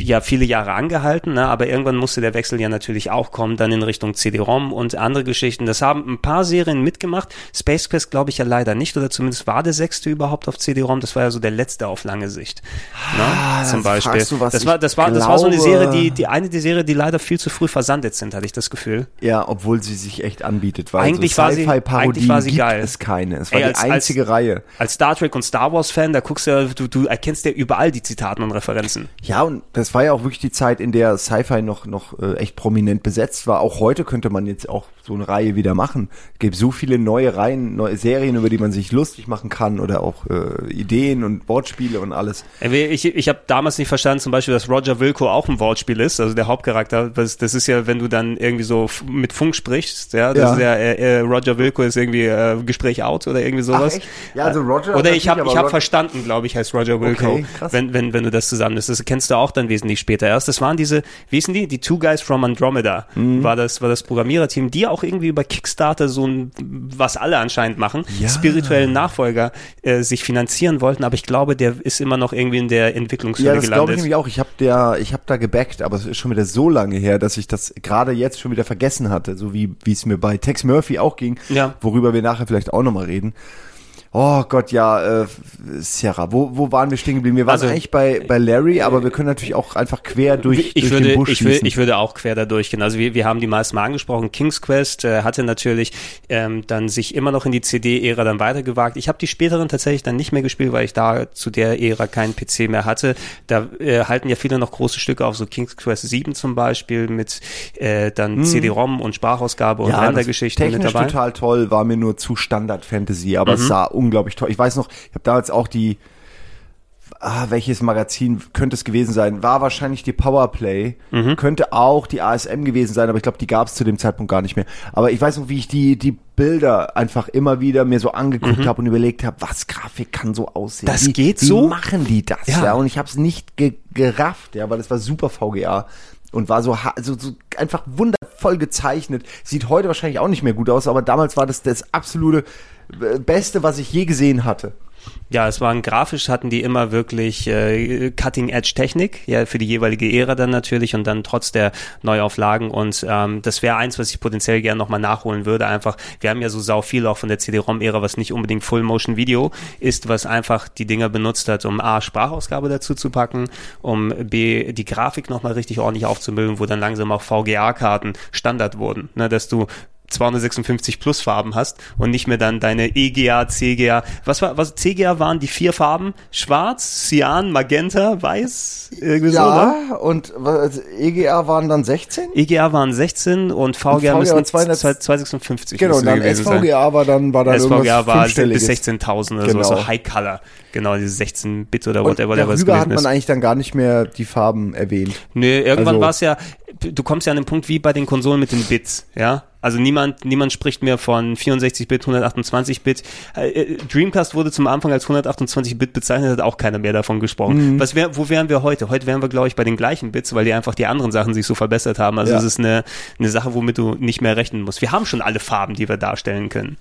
[SPEAKER 2] ja viele Jahre angehalten, ne? aber irgendwann musste der Wechsel ja natürlich auch kommen, dann in Richtung CD-ROM und andere Geschichten. Das haben ein paar Serien mitgemacht. Space Quest glaube ich ja leider nicht, oder zumindest war der sechste überhaupt auf CD-ROM. Das war ja so der letzte auf lange Sicht.
[SPEAKER 3] Ah,
[SPEAKER 2] ne? Zum
[SPEAKER 3] da
[SPEAKER 2] Beispiel.
[SPEAKER 3] du
[SPEAKER 2] das war, das war, das war so eine Serie, die, die eine der Serie, die leider viel zu früh versandet sind, hatte ich das Gefühl.
[SPEAKER 3] Ja, obwohl sie sich echt anbietet, weil
[SPEAKER 2] Eigentlich
[SPEAKER 3] so
[SPEAKER 2] war sie- eigentlich war sie
[SPEAKER 3] gibt
[SPEAKER 2] geil.
[SPEAKER 3] es keine. Es war
[SPEAKER 2] Ey,
[SPEAKER 3] die
[SPEAKER 2] als- als-
[SPEAKER 3] einzige Reihe.
[SPEAKER 2] Als Star Trek und Star Wars Fan, da guckst du, ja, du, du erkennst ja überall die Zitaten und Referenzen.
[SPEAKER 3] Ja, und das war ja auch wirklich die Zeit, in der Sci-Fi noch, noch äh, echt prominent besetzt war. Auch heute könnte man jetzt auch so eine Reihe wieder machen. Es gibt so viele neue Reihen, neue Serien, über die man sich lustig machen kann oder auch äh, Ideen und Wortspiele und alles.
[SPEAKER 2] Äh, Ich, ich habe damals nicht verstanden, zum Beispiel, dass Roger Wilco auch ein Wortspiel ist, also der Hauptcharakter. Das, das ist ja, wenn du dann irgendwie so mit Funk sprichst, ja, das
[SPEAKER 3] Ja.
[SPEAKER 2] ist ja, äh, äh, Roger Wilco ist irgendwie äh, Gespräch out oder irgendwie sowas.
[SPEAKER 3] echt? Ja, also Roger
[SPEAKER 2] Oder ich habe ich verstanden, glaube ich, heißt Roger Wilco,
[SPEAKER 3] Okay, krass.
[SPEAKER 2] wenn, wenn, wenn du das zusammen ist. Das kennst du auch dann wesentlich später erst. Das waren diese, wie hießen die? Die Two Guys from Andromeda
[SPEAKER 3] Mhm.
[SPEAKER 2] war das, war das Programmiererteam, die auch irgendwie über Kickstarter so ein, was alle anscheinend machen,
[SPEAKER 3] Ja.
[SPEAKER 2] spirituellen Nachfolger äh, sich finanzieren wollten, aber ich glaube, der ist immer noch irgendwie in der Entwicklungshölle
[SPEAKER 3] Ja, das glaube
[SPEAKER 2] gelandet.
[SPEAKER 3] ich nämlich auch. Ich habe der, ich habe da gebackt, aber es ist schon wieder so lange her, dass ich das gerade jetzt schon wieder vergessen hatte, so wie wie es mir bei Tex Murphy auch ging,
[SPEAKER 2] Ja.
[SPEAKER 3] worüber wir nachher vielleicht auch nochmal reden. Oh Gott, ja, äh, Sierra, wo, wo waren wir stehen geblieben? Wir waren
[SPEAKER 2] Also,
[SPEAKER 3] eigentlich bei, bei Larry, aber wir können natürlich auch einfach quer durch,
[SPEAKER 2] ich
[SPEAKER 3] durch
[SPEAKER 2] würde,
[SPEAKER 3] den Busch
[SPEAKER 2] ich,
[SPEAKER 3] schießen.
[SPEAKER 2] ich würde auch quer da durchgehen. Also wir, wir haben die meisten mal angesprochen. King's Quest äh, hatte natürlich ähm, dann sich immer noch in die CD-Ära dann weitergewagt. Ich habe die späteren tatsächlich dann nicht mehr gespielt, weil ich da zu der Ära keinen PC mehr hatte. Da äh, halten ja viele noch große Stücke auf, so King's Quest 7 zum Beispiel mit äh, dann CD-ROM und Sprachausgabe und
[SPEAKER 3] Mhm. ja, das
[SPEAKER 2] Rendergeschichten mit dabei. Mhm.
[SPEAKER 3] total toll, war mir nur zu Standard Fantasy, aber es sah unglaublich toll. Ich weiß noch, ich habe damals auch die Ah, welches Magazin könnte es gewesen sein? War wahrscheinlich die Powerplay.
[SPEAKER 2] Mhm.
[SPEAKER 3] Könnte auch die ASM gewesen sein, aber ich glaube, die gab es zu dem Zeitpunkt gar nicht mehr. Aber ich weiß noch, wie ich die, die Bilder einfach immer wieder mir so angeguckt habe und überlegt habe, was Grafik kann so aussehen.
[SPEAKER 2] Mhm. Das
[SPEAKER 3] wie,
[SPEAKER 2] geht
[SPEAKER 3] wie
[SPEAKER 2] so?
[SPEAKER 3] machen die das?
[SPEAKER 2] Ja.
[SPEAKER 3] Ja, und ich habe es nicht ge gerafft, ja, weil es war super VGA und war so, so, so einfach wundervoll gezeichnet. Sieht heute wahrscheinlich auch nicht mehr gut aus, aber damals war das das absolute Beste, was ich je gesehen hatte.
[SPEAKER 2] Ja, es waren grafisch, hatten die immer wirklich äh, Cutting-Edge-Technik, ja, für die jeweilige Ära dann natürlich und dann trotz der Neuauflagen. Und ähm, das wäre eins, was ich potenziell gerne nochmal nachholen würde, einfach, wir haben ja so sau viel auch von der CD-ROM-Ära, was nicht unbedingt Full-Motion-Video ist, was einfach die Dinger benutzt hat, um A, Sprachausgabe dazu zu packen, um B, die Grafik nochmal richtig ordentlich aufzumüllen, wo dann langsam auch VGA-Karten Standard wurden, ne, dass du 256 plus Farben hast und nicht mehr dann deine EGA, CGA. Was war, was CGA waren die vier Farben? Schwarz, Cyan, Magenta, Weiß, irgendwie so, ne?
[SPEAKER 3] Ja, und was, EGA waren dann 16?
[SPEAKER 2] EGA waren 16 und VGA,
[SPEAKER 3] VGA
[SPEAKER 2] müssen
[SPEAKER 3] waren 200
[SPEAKER 2] 256
[SPEAKER 3] Genau, und dann
[SPEAKER 2] gewesen sein.
[SPEAKER 3] SVGA war dann, war dann
[SPEAKER 2] SVGA war bis
[SPEAKER 3] Fünfstelliges.
[SPEAKER 2] 16.000 oder
[SPEAKER 3] Genau.
[SPEAKER 2] so, so High Color. Genau, diese 16-Bit oder
[SPEAKER 3] Und
[SPEAKER 2] whatever der was
[SPEAKER 3] darüber hat man
[SPEAKER 2] ist.
[SPEAKER 3] eigentlich dann gar nicht mehr die Farben erwähnt.
[SPEAKER 2] Nee, irgendwann
[SPEAKER 3] Also-
[SPEAKER 2] war es ja, du kommst ja an den Punkt wie bei den Konsolen mit den Bits, ja? Also niemand, niemand spricht mehr von 64-Bit, 128-Bit. Äh, äh, Dreamcast wurde zum Anfang als 128-Bit bezeichnet, hat auch keiner mehr davon gesprochen.
[SPEAKER 3] Mhm.
[SPEAKER 2] Was wär, wo wären wir heute? Heute wären wir, glaube ich, bei den gleichen Bits, weil die einfach die anderen Sachen sich so verbessert haben. Also
[SPEAKER 3] Ja.
[SPEAKER 2] es ist eine, eine Sache, womit du nicht mehr rechnen musst. Wir haben schon alle Farben, die wir darstellen können.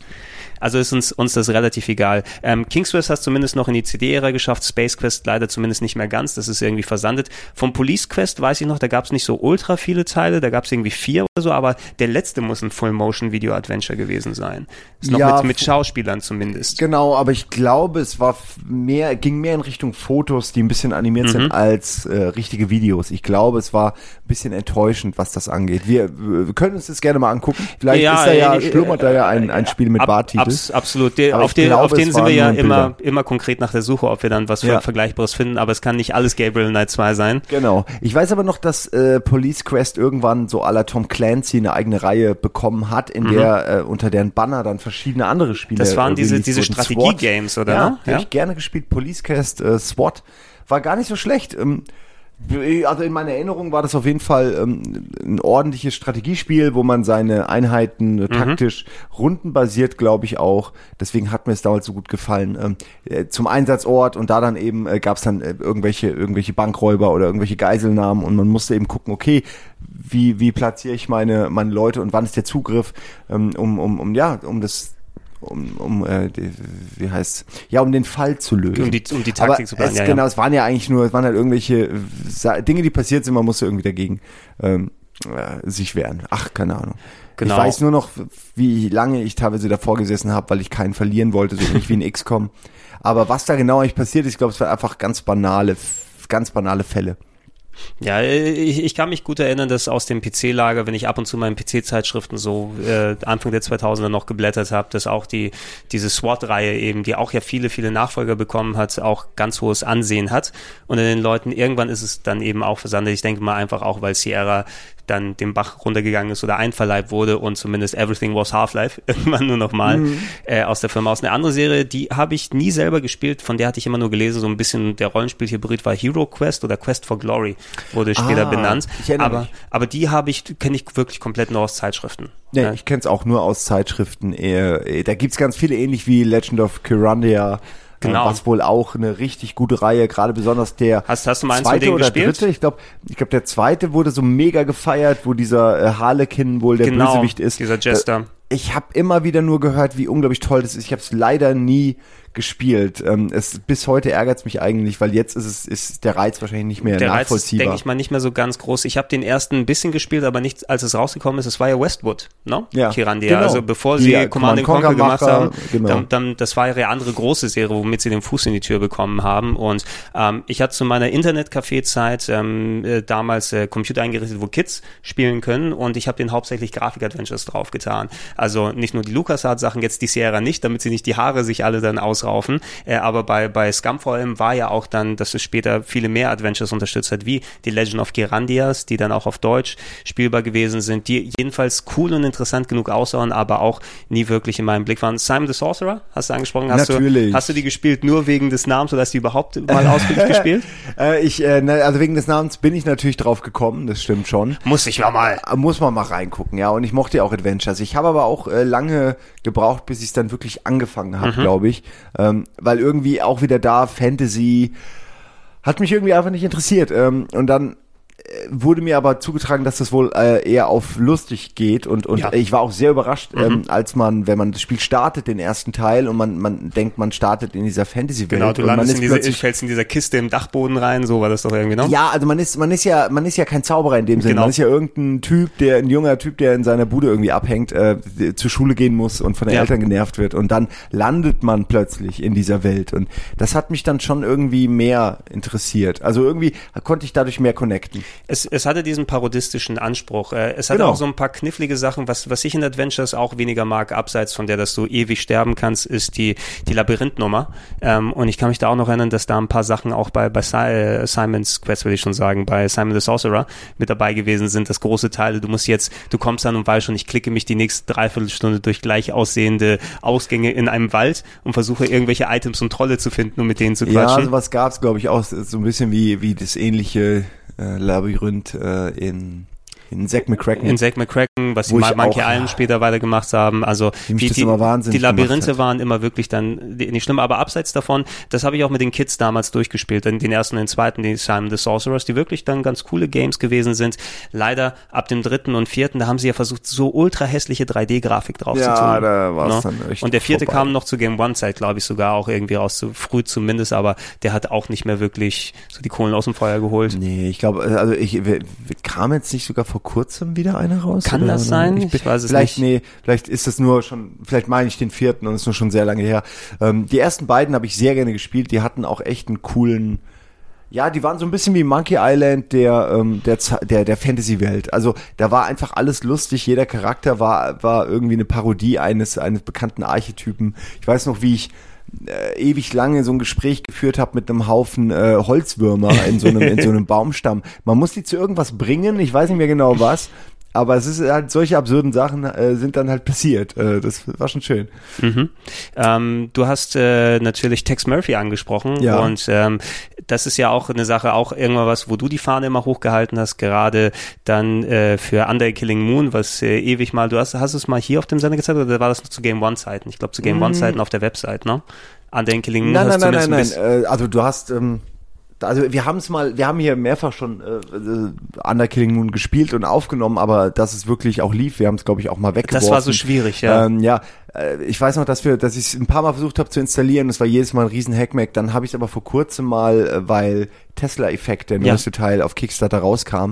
[SPEAKER 2] Also ist uns, uns das relativ egal. Ähm, King's Quest hat zumindest noch in die CD-Ära geschafft, Space Quest leider zumindest nicht mehr ganz, das ist irgendwie versandet. Vom Police Quest weiß ich noch, da gab es nicht so ultra viele Teile, da gab es irgendwie vier oder so, aber der letzte muss ein Full-Motion-Video-Adventure gewesen sein. Ist noch
[SPEAKER 3] Ja,
[SPEAKER 2] mit, mit Schauspielern zumindest.
[SPEAKER 3] Genau, aber ich glaube, es war mehr, ging mehr in Richtung Fotos, die ein bisschen animiert
[SPEAKER 2] Mhm.
[SPEAKER 3] sind, als äh, richtige Videos. Ich glaube, es war ein bisschen enttäuschend, was das angeht. Wir, wir können uns das gerne mal angucken. Vielleicht
[SPEAKER 2] Ja,
[SPEAKER 3] ist da ja,
[SPEAKER 2] äh,
[SPEAKER 3] schlummert da ja ein, ein Spiel mit
[SPEAKER 2] Ab,
[SPEAKER 3] Barty.
[SPEAKER 2] Abs absolut.
[SPEAKER 3] Aber
[SPEAKER 2] auf den,
[SPEAKER 3] glaube,
[SPEAKER 2] auf den sind wir ja immer,
[SPEAKER 3] Bilder.
[SPEAKER 2] immer konkret nach der Suche, ob wir dann was
[SPEAKER 3] Ja.
[SPEAKER 2] Vergleichbares finden, aber es kann nicht alles Gabriel Knight 2 sein.
[SPEAKER 3] Genau. Ich weiß aber noch, dass äh, Police Quest irgendwann so aller Tom Clancy eine eigene Reihe bekommen hat, in der äh, unter deren Banner dann verschiedene andere Spiele
[SPEAKER 2] Mhm. Das waren
[SPEAKER 3] äh,
[SPEAKER 2] diese- diese. Strategie-Games, oder,
[SPEAKER 3] Ja,
[SPEAKER 2] ne? Ja.
[SPEAKER 3] habe ich gerne gespielt. Police Quest, äh, SWAT war gar nicht so schlecht. Ähm, also in meiner Erinnerung war das auf jeden Fall ähm, ein ordentliches Strategiespiel, wo man seine Einheiten
[SPEAKER 2] Mhm.
[SPEAKER 3] äh, taktisch rundenbasiert, glaube ich auch. Deswegen hat mir es damals so gut gefallen. Ähm, äh, zum Einsatzort und da dann eben äh, gab es dann äh, irgendwelche irgendwelche Bankräuber oder irgendwelche Geiselnahmen und man musste eben gucken, okay, wie wie platziere ich meine meine Leute und wann ist der Zugriff, ähm, um um um ja um das um, um äh, die, wie heißt ja um den Fall zu lösen
[SPEAKER 2] Um die, um die Taktik
[SPEAKER 3] aber
[SPEAKER 2] zu planen.
[SPEAKER 3] es,
[SPEAKER 2] Ja,
[SPEAKER 3] genau,
[SPEAKER 2] ja.
[SPEAKER 3] es waren ja eigentlich nur, es waren halt irgendwelche Dinge, die passiert sind, man musste irgendwie dagegen ähm, äh, sich wehren. Ach, keine Ahnung.
[SPEAKER 2] Genau.
[SPEAKER 3] Ich weiß nur noch, wie lange ich teilweise davor gesessen habe, weil ich keinen verlieren wollte, so ähnlich wie in XCOM. Aber was da genau eigentlich passiert ist, ich glaube, es war einfach ganz banale, ganz banale Fälle.
[SPEAKER 2] Ja, ich, ich kann mich gut erinnern, dass aus dem PC-Lager, wenn ich ab und zu in PC-Zeitschriften so äh, Anfang der 2000er noch geblättert habe, dass auch die diese SWAT-Reihe eben, die auch ja viele, viele Nachfolger bekommen hat, auch ganz hohes Ansehen hat. Und in den Leuten, irgendwann ist es dann eben auch versandet. Ich denke mal einfach auch, weil Sierra dann den Bach runtergegangen ist oder einverleibt wurde und zumindest Everything Was Half-Life irgendwann nur noch mal äh, aus der Firma aus. Eine andere Serie, die habe ich nie selber gespielt, von der hatte ich immer nur gelesen, so ein bisschen der Rollenspielhybrid war Hero Quest oder Quest for Glory wurde später
[SPEAKER 3] Ah,
[SPEAKER 2] benannt. aber,
[SPEAKER 3] mich.
[SPEAKER 2] aber die habe ich, kenne ich wirklich komplett nur aus Zeitschriften.
[SPEAKER 3] Nee,
[SPEAKER 2] Ja.
[SPEAKER 3] ich kenne es auch nur aus Zeitschriften. Da gibt's ganz viele, ähnlich wie Legend of Kyrandia.
[SPEAKER 2] Genau.
[SPEAKER 3] Was wohl auch eine richtig gute Reihe, gerade besonders der
[SPEAKER 2] Hast- hast du mal
[SPEAKER 3] zweite oder
[SPEAKER 2] gespielt?
[SPEAKER 3] dritte. Ich glaube, ich glaube, der zweite wurde so mega gefeiert, wo dieser äh, Harlequin wohl der
[SPEAKER 2] Genau,
[SPEAKER 3] Bösewicht ist.
[SPEAKER 2] dieser Jester.
[SPEAKER 3] Äh, Ich habe immer wieder nur gehört, wie unglaublich toll das ist. Ich habe es leider nie gespielt. Ähm, es, bis heute ärgert es mich eigentlich, weil jetzt ist es ist der Reiz wahrscheinlich nicht mehr
[SPEAKER 2] Der
[SPEAKER 3] nachvollziehbar.
[SPEAKER 2] denke ich mal, nicht mehr so ganz groß. Ich habe den ersten ein bisschen gespielt, aber nicht, als es rausgekommen ist. Es war ja Westwood, ne?
[SPEAKER 3] Ja,
[SPEAKER 2] Kirandia.
[SPEAKER 3] genau.
[SPEAKER 2] Also bevor sie
[SPEAKER 3] äh,
[SPEAKER 2] Command
[SPEAKER 3] Command
[SPEAKER 2] Conquer gemacht
[SPEAKER 3] Conquer
[SPEAKER 2] haben,
[SPEAKER 3] Macher, genau.
[SPEAKER 2] dann, dann, das war ihre andere große Serie, womit sie den Fuß in die Tür bekommen haben. Und ähm, ich hatte zu meiner Internetcafé-Zeit ähm, äh, damals äh, Computer eingerichtet, wo Kids spielen können. Und ich habe den hauptsächlich Grafik-Adventures draufgetan. Also nicht nur die LucasArts-Sachen, jetzt die Sierra nicht, damit sie nicht die Haare sich alle dann ausraufen. Äh, aber bei, bei Scum vor allem war ja auch dann, dass es später viele mehr Adventures unterstützt hat, wie die Legend of Gerandias, die dann auch auf Deutsch spielbar gewesen sind, die jedenfalls cool und interessant genug aussahen, aber auch nie wirklich in meinem Blick waren. Simon the Sorcerer, hast du angesprochen? Hast
[SPEAKER 3] Natürlich.
[SPEAKER 2] Du, hast du die gespielt nur wegen des Namens oder hast du die überhaupt mal ausführlich gespielt?
[SPEAKER 3] Äh, ich, äh, also wegen des Namens bin ich natürlich drauf gekommen, das stimmt schon.
[SPEAKER 2] Muss ich ja mal.
[SPEAKER 3] Äh, Muss man mal reingucken, ja. Und ich mochte ja auch Adventures. Ich habe aber auch äh, lange gebraucht, bis ich es dann wirklich angefangen habe, glaube ich. Ähm, weil irgendwie auch wieder da Fantasy hat mich irgendwie einfach nicht interessiert. Ähm, und dann wurde mir aber zugetragen, dass das wohl äh, eher auf lustig geht und und
[SPEAKER 2] Ja.
[SPEAKER 3] ich war auch sehr überrascht, ähm, als man, wenn man das Spiel startet, den ersten Teil und man man denkt, man startet in dieser Fantasy-Welt
[SPEAKER 2] Genau, du landest
[SPEAKER 3] ist
[SPEAKER 2] in diese, fällst in dieser Kiste im Dachboden rein, so war das doch irgendwie, ne?
[SPEAKER 3] ja, also man ist, man ist ja, man ist ja kein Zauberer in dem Sinne.
[SPEAKER 2] Genau.
[SPEAKER 3] Man ist ja irgendein Typ, der, ein junger Typ, der in seiner Bude irgendwie abhängt, äh, zur Schule gehen muss und von den
[SPEAKER 2] Ja.
[SPEAKER 3] Eltern genervt wird. Und dann landet man plötzlich in dieser Welt. Und das hat mich dann schon irgendwie mehr interessiert. Also irgendwie konnte ich dadurch mehr connecten.
[SPEAKER 2] Es, es hatte diesen parodistischen Anspruch. Äh, Es hatte
[SPEAKER 3] Genau.
[SPEAKER 2] auch so ein paar knifflige Sachen, was, was ich in Adventures auch weniger mag, abseits von der, dass du ewig sterben kannst, ist die, die Labyrinthnummer. Ähm, und ich kann mich da auch noch erinnern, dass da ein paar Sachen auch bei, bei Si äh, Simon's Quest, will ich schon sagen, bei Simon the Sorcerer mit dabei gewesen sind, dass große Teile, du musst jetzt, du kommst dann und weißt schon, ich klicke mich die nächste Dreiviertelstunde durch gleich aussehende Ausgänge in einem Wald und versuche irgendwelche Items und Trolle zu finden, um mit denen zu
[SPEAKER 3] Ja,
[SPEAKER 2] quatschen.
[SPEAKER 3] sowas gab's, glaube ich, auch so ein bisschen wie, wie das ähnliche äh, Labyrinth äh, in, in Zack McCracken.
[SPEAKER 2] in Zack McCracken, was die Monkey Island später weitergemacht haben. Also die, die, die Labyrinthe
[SPEAKER 3] gemacht
[SPEAKER 2] waren immer wirklich dann nicht schlimm. Aber abseits davon, das habe ich auch mit den Kids damals durchgespielt. Den, ersten und den zweiten, die Simon the Sorcerers, die wirklich dann ganz coole Games gewesen sind. Leider ab dem dritten und vierten, da haben sie ja versucht, so ultra hässliche 3D-Grafik drauf
[SPEAKER 3] Ja,
[SPEAKER 2] zu tun.
[SPEAKER 3] da war's
[SPEAKER 2] Ne?
[SPEAKER 3] dann echt
[SPEAKER 2] Und der vierte
[SPEAKER 3] vorbei.
[SPEAKER 2] kam noch zu Game One-Zeit, glaube ich, sogar auch irgendwie raus, zu früh zumindest, aber der hat auch nicht mehr wirklich so die Kohlen aus dem Feuer geholt.
[SPEAKER 3] Nee, ich glaube, also ich wir, wir, kam jetzt nicht sogar vor kurzem wieder einer raus?
[SPEAKER 2] Kann
[SPEAKER 3] oder?
[SPEAKER 2] das sein?
[SPEAKER 3] Ich, bin-
[SPEAKER 2] Ich weiß es
[SPEAKER 3] vielleicht,
[SPEAKER 2] nicht.
[SPEAKER 3] Nee, vielleicht ist es nur schon, vielleicht meine ich den vierten und ist nur schon sehr lange her. Ähm, die ersten beiden habe ich sehr gerne gespielt. Die hatten auch echt einen coolen, Ja, die waren so ein bisschen wie Monkey Island der, ähm, der, der, der Fantasy-Welt. Also da war einfach alles lustig. Jeder Charakter war, war irgendwie eine Parodie eines, eines bekannten Archetypen. Ich weiß noch, wie ich äh, ewig lange so ein Gespräch geführt habe mit einem Haufen äh, Holzwürmer in so einem, in so einem Baumstamm. Man muss die zu irgendwas bringen, ich weiß nicht mehr genau was. Aber es ist halt, solche absurden Sachen äh, sind dann halt passiert. Äh, das war schon schön.
[SPEAKER 2] Mhm. Ähm, du hast äh, natürlich Tex Murphy angesprochen
[SPEAKER 3] Ja.
[SPEAKER 2] und ähm, das ist ja auch eine Sache, auch irgendwann was, wo du die Fahne immer hochgehalten hast, gerade dann äh, für Under Killing Moon, was äh, ewig mal, du hast, hast es mal hier auf dem Sender gezeigt oder war das noch zu Game One Zeiten? Ich glaube zu Game One Zeiten auf der Website, ne? Under Killing Moon
[SPEAKER 3] Mm. Nein,
[SPEAKER 2] hast
[SPEAKER 3] nein,
[SPEAKER 2] du
[SPEAKER 3] nein, nein, nein. Äh, also du hast, ähm, also wir haben es mal, wir haben hier mehrfach schon äh, äh, Under Killing Moon gespielt und aufgenommen, aber dass es wirklich auch lief, wir haben es glaube ich auch mal weggeworfen.
[SPEAKER 2] Das war so schwierig, ja.
[SPEAKER 3] Ähm, ja, äh, ich weiß noch, dass wir, dass ich es ein paar Mal versucht habe zu installieren. Das war jedes Mal ein riesen Hackmack. Dann habe ich es aber vor kurzem mal, äh, weil Tesla Effect, der
[SPEAKER 2] Ja.
[SPEAKER 3] neueste Teil auf Kickstarter rauskam,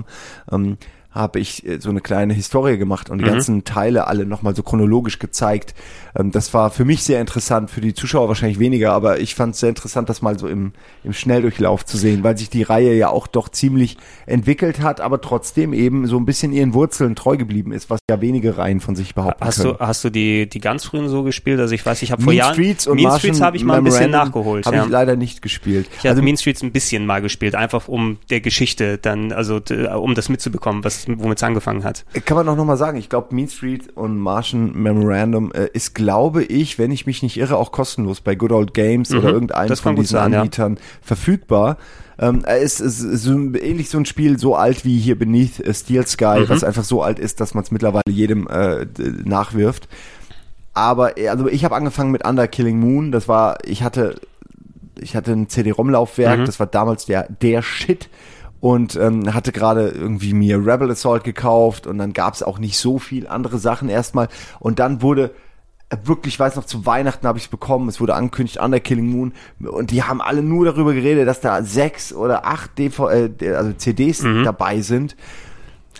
[SPEAKER 3] ähm, habe ich äh, so eine kleine Historie gemacht und die
[SPEAKER 2] Mhm.
[SPEAKER 3] ganzen Teile alle nochmal so chronologisch gezeigt. Ähm, das war für mich sehr interessant, für die Zuschauer wahrscheinlich weniger, aber ich fand es sehr interessant, das mal so im, im Schnelldurchlauf zu sehen, weil sich die Reihe ja auch doch ziemlich entwickelt hat, aber trotzdem eben so ein bisschen ihren Wurzeln treu geblieben ist, was ja wenige Reihen von sich behaupten
[SPEAKER 2] Hast
[SPEAKER 3] können.
[SPEAKER 2] du, hast du die, die ganz frühen so gespielt? Also ich weiß, ich habe vor
[SPEAKER 3] Mean
[SPEAKER 2] Jahren
[SPEAKER 3] Streets und
[SPEAKER 2] Mean
[SPEAKER 3] Martian
[SPEAKER 2] Streets habe ich mal ein bisschen nachgeholt.
[SPEAKER 3] Habe
[SPEAKER 2] ja.
[SPEAKER 3] ich leider nicht gespielt.
[SPEAKER 2] Ich habe Mean Streets ein bisschen mal gespielt, einfach um der Geschichte dann, also d- um das mitzubekommen, was womit es angefangen hat.
[SPEAKER 3] Kann man auch nochmal sagen, ich glaube, Mean Street und Martian Memorandum äh, ist, glaube ich, wenn ich mich nicht irre, auch kostenlos bei Good Old Games
[SPEAKER 2] Mhm,
[SPEAKER 3] oder irgendeinem von diesen
[SPEAKER 2] ja.
[SPEAKER 3] Anbietern verfügbar. Ähm, er ist, ist, ist ähnlich so ein Spiel, so alt wie hier Beneath äh, Steel Sky,
[SPEAKER 2] Mhm.
[SPEAKER 3] was einfach so alt ist, dass man es mittlerweile jedem äh, nachwirft. Aber äh, also ich habe angefangen mit Under Killing Moon. Das war, ich hatte, ich hatte ein CD-ROM-Laufwerk.
[SPEAKER 2] Mhm.
[SPEAKER 3] Das war damals der der Shit und ähm, hatte gerade irgendwie mir Rebel Assault gekauft und dann gab es auch nicht so viel andere Sachen erstmal. Und dann wurde äh, wirklich, ich weiß noch, zu Weihnachten habe ich es bekommen, es wurde angekündigt, Under Killing Moon. Und die haben alle nur darüber geredet, dass da sechs oder acht DV, äh, also CDs dabei sind.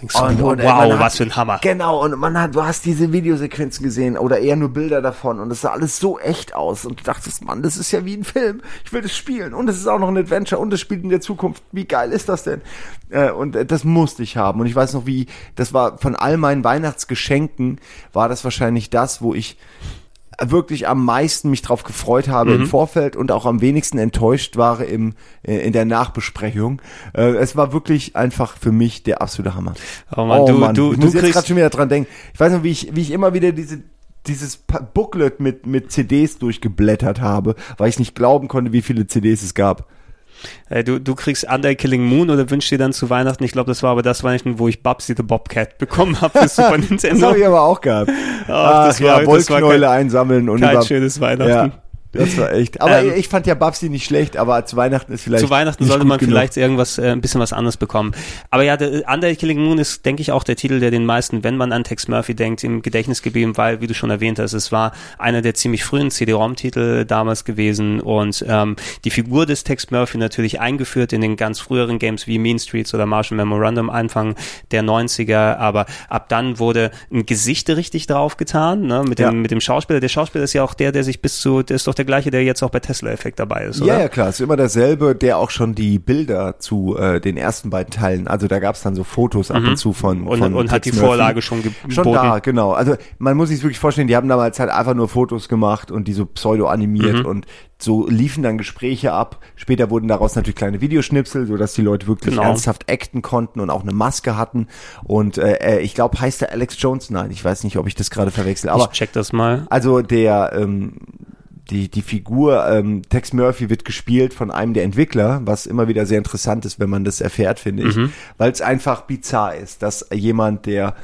[SPEAKER 2] Denkst du,
[SPEAKER 3] Und- und, äh,
[SPEAKER 2] wow,
[SPEAKER 3] hat-
[SPEAKER 2] was für ein Hammer.
[SPEAKER 3] Genau, und man hat, du hast diese Videosequenzen gesehen oder eher nur Bilder davon und es sah alles so echt aus und du dachtest, Mann, das ist ja wie ein Film. Ich will das spielen und es ist auch noch ein Adventure und es spielt in der Zukunft. Wie geil ist das denn? Äh, und äh, das musste ich haben und ich weiß noch wie, das war von all meinen Weihnachtsgeschenken war das wahrscheinlich das, wo ich wirklich am meisten mich drauf gefreut habe
[SPEAKER 2] Mhm.
[SPEAKER 3] im Vorfeld und auch am wenigsten enttäuscht war im, äh, in der Nachbesprechung. Äh, es war wirklich einfach für mich der absolute Hammer.
[SPEAKER 2] Oh Mann, du- du-
[SPEAKER 3] ich
[SPEAKER 2] du
[SPEAKER 3] muss jetzt
[SPEAKER 2] kriegst-
[SPEAKER 3] gerade schon wieder dran denken. Ich weiß noch, wie ich, wie ich immer wieder diese dieses Booklet mit, mit CDs durchgeblättert habe, weil ich nicht glauben konnte, wie viele CDs es gab.
[SPEAKER 2] Äh, du, du kriegst Under Killing Moon oder wünschst dir dann zu Weihnachten, ich glaube, das war aber das Weihnachten, wo ich Babsy the Bobcat bekommen habe für Super
[SPEAKER 3] Das
[SPEAKER 2] Nintendo.
[SPEAKER 3] habe ich aber auch gehabt.
[SPEAKER 2] Ach, das
[SPEAKER 3] Ach ja,
[SPEAKER 2] war- das war kein-
[SPEAKER 3] einsammeln und
[SPEAKER 2] Kein schönes Weihnachten.
[SPEAKER 3] ja, das war echt. Aber
[SPEAKER 2] Ähm,
[SPEAKER 3] ich fand ja Babsi nicht schlecht, aber zu Weihnachten ist vielleicht
[SPEAKER 2] Zu Weihnachten sollte man
[SPEAKER 3] genug.
[SPEAKER 2] vielleicht irgendwas, äh, ein bisschen was anderes bekommen. Aber ja, der Under Killing Moon ist, denke ich, auch der Titel, der den meisten, wenn man an Tex Murphy denkt, im Gedächtnis geblieben, weil, wie du schon erwähnt hast, es war einer der ziemlich frühen CD-ROM-Titel damals gewesen und ähm, die Figur des Tex Murphy natürlich eingeführt in den ganz früheren Games wie Mean Streets oder Martian Memorandum Anfang der 90er, aber ab dann wurde ein Gesicht richtig draufgetan, ne, mit dem,
[SPEAKER 3] Ja.
[SPEAKER 2] mit dem Schauspieler. Der Schauspieler ist ja auch der, der sich bis zu, der ist doch der gleiche, der jetzt auch bei Tesla-Effekt dabei ist, oder?
[SPEAKER 3] Ja, ja, klar, ist immer derselbe, der auch schon die Bilder zu äh, den ersten beiden Teilen, also da gab's dann so Fotos ab und zu von
[SPEAKER 2] Mhm. Und,
[SPEAKER 3] von
[SPEAKER 2] und hat die. Vorlage schon geboten.
[SPEAKER 3] Schon da, genau. Also man muss sich wirklich vorstellen, die haben damals halt einfach nur Fotos gemacht und die so pseudo animiert
[SPEAKER 2] Mhm.
[SPEAKER 3] und so liefen dann Gespräche ab. Später wurden daraus natürlich kleine Videoschnipsel, so dass die Leute wirklich
[SPEAKER 2] Genau.
[SPEAKER 3] ernsthaft acten konnten und auch eine Maske hatten. Und äh, äh, ich glaube, heißt der Alex Jones? Nein, ich weiß nicht, ob ich das gerade verwechsel. Aber
[SPEAKER 2] ich check das mal.
[SPEAKER 3] also der ähm, die die Figur ähm, Tex Murphy wird gespielt von einem der Entwickler, was immer wieder sehr interessant ist, wenn man das erfährt, finde ich, weil es einfach bizarr ist, dass jemand, der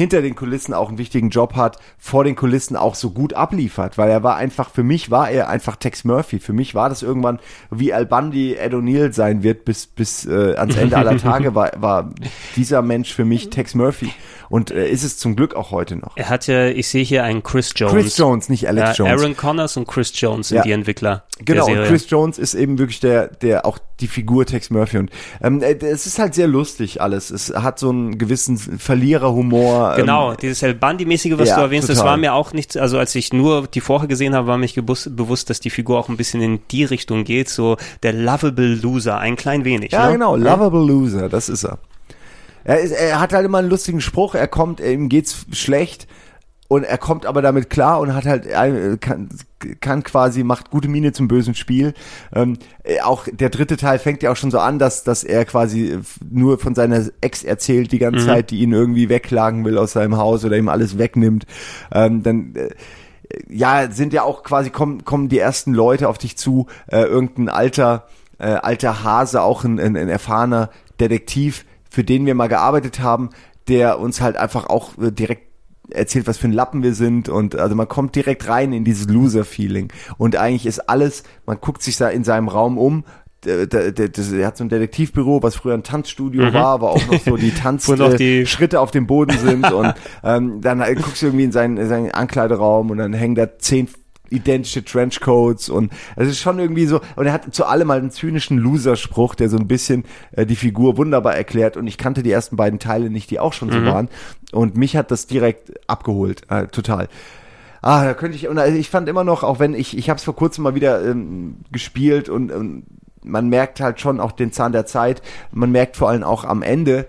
[SPEAKER 3] hinter den Kulissen auch einen wichtigen Job hat, vor den Kulissen auch so gut abliefert, weil er war einfach, für mich war er einfach Tex Murphy. Für mich war das irgendwann, wie Al Bundy Ed O'Neill sein wird bis, bis äh, ans Ende aller Tage, war, war dieser Mensch für mich Tex Murphy. Und äh, ist es zum Glück auch heute noch.
[SPEAKER 2] Er hat ja, ich sehe hier einen Chris Jones.
[SPEAKER 3] Chris Jones, nicht Alex
[SPEAKER 2] ja,
[SPEAKER 3] Jones.
[SPEAKER 2] Aaron Connors und Chris Jones sind
[SPEAKER 3] Ja.
[SPEAKER 2] die Entwickler
[SPEAKER 3] Genau, und. Chris Jones ist eben wirklich der, der auch die Figur Tex Murphy und ähm, äh, es ist halt sehr lustig alles. Es hat so einen gewissen Verliererhumor.
[SPEAKER 2] Genau,
[SPEAKER 3] Ähm,
[SPEAKER 2] dieses El Bandi-mäßige, was
[SPEAKER 3] ja,
[SPEAKER 2] du erwähnst, das
[SPEAKER 3] total.
[SPEAKER 2] war mir auch nicht, also als ich nur die vorher gesehen habe, war mich bewusst, dass die Figur auch ein bisschen in die Richtung geht, so der lovable Loser, ein klein wenig.
[SPEAKER 3] ja,
[SPEAKER 2] ne?
[SPEAKER 3] genau, lovable loser, das ist er. Er, ist, er hat halt immer einen lustigen Spruch, er kommt, ihm geht's schlecht und er kommt aber damit klar und hat halt äh, kann, kann quasi macht gute Miene zum bösen Spiel. Ähm, äh, auch der dritte Teil fängt ja auch schon so an, dass dass er quasi äh, nur von seiner Ex erzählt die ganze Zeit, die ihn irgendwie wegklagen will aus seinem Haus oder ihm alles wegnimmt. Ähm, dann äh, ja, sind ja auch quasi, kommen, kommen die ersten Leute auf dich zu, äh, irgendein alter, äh, alter Hase, auch ein, ein, ein erfahrener Detektiv, für den wir mal gearbeitet haben, der uns halt einfach auch direkt erzählt, was für ein Lappen wir sind und also man kommt direkt rein in dieses Loser-Feeling. Und eigentlich ist alles, man guckt sich da in seinem Raum um, der, der, der, das- er hat so ein Detektivbüro, was früher ein Tanzstudio war, aber auch noch so die Tanzschritte auf dem Boden sind. Und ähm, dann äh, guckst du irgendwie in seinen, in seinen Ankleideraum und dann hängen da zehn identische Trenchcoats und es ist schon irgendwie so und er hat zu allem mal einen zynischen Loser-Spruch, der so ein bisschen äh, die Figur wunderbar erklärt und ich kannte die ersten beiden Teile nicht, die auch schon so waren und mich hat das direkt abgeholt, äh, total. Ah, da könnte ich, und also ich fand immer noch, auch wenn ich, ich habe es vor kurzem mal wieder ähm, gespielt und, und man merkt halt schon auch den Zahn der Zeit. Man merkt vor allem auch am Ende,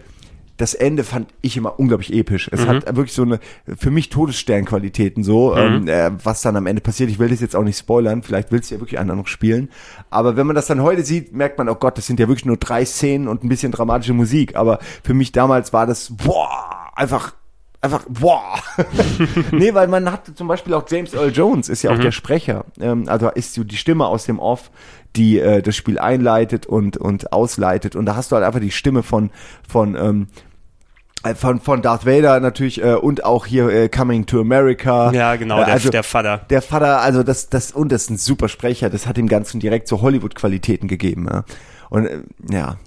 [SPEAKER 3] das Ende fand ich immer unglaublich episch. Es hat wirklich so eine, für mich Todessternqualitäten so, ähm, äh, was dann am Ende passiert. Ich will das jetzt auch nicht spoilern, vielleicht will es ja wirklich einer noch spielen. Aber wenn man das dann heute sieht, merkt man, oh Gott, das sind ja wirklich nur drei Szenen und ein bisschen dramatische Musik. Aber für mich damals war das, boah, einfach einfach, boah. nee, weil man hat zum Beispiel auch James Earl Jones, ist ja auch der Sprecher, ähm, also ist so die Stimme aus dem Off, die äh, das Spiel einleitet und, und ausleitet. Und da hast du halt einfach die Stimme von, von, ähm, äh, von, von Darth Vader natürlich äh, und auch hier äh, Coming to America.
[SPEAKER 2] Ja, genau,
[SPEAKER 3] Äh,
[SPEAKER 2] der,
[SPEAKER 3] also,
[SPEAKER 2] der Vater.
[SPEAKER 3] der Vater, also das, das, und das ist ein super Sprecher, das hat dem Ganzen direkt so Hollywood-Qualitäten gegeben. Ja. Und äh, ja.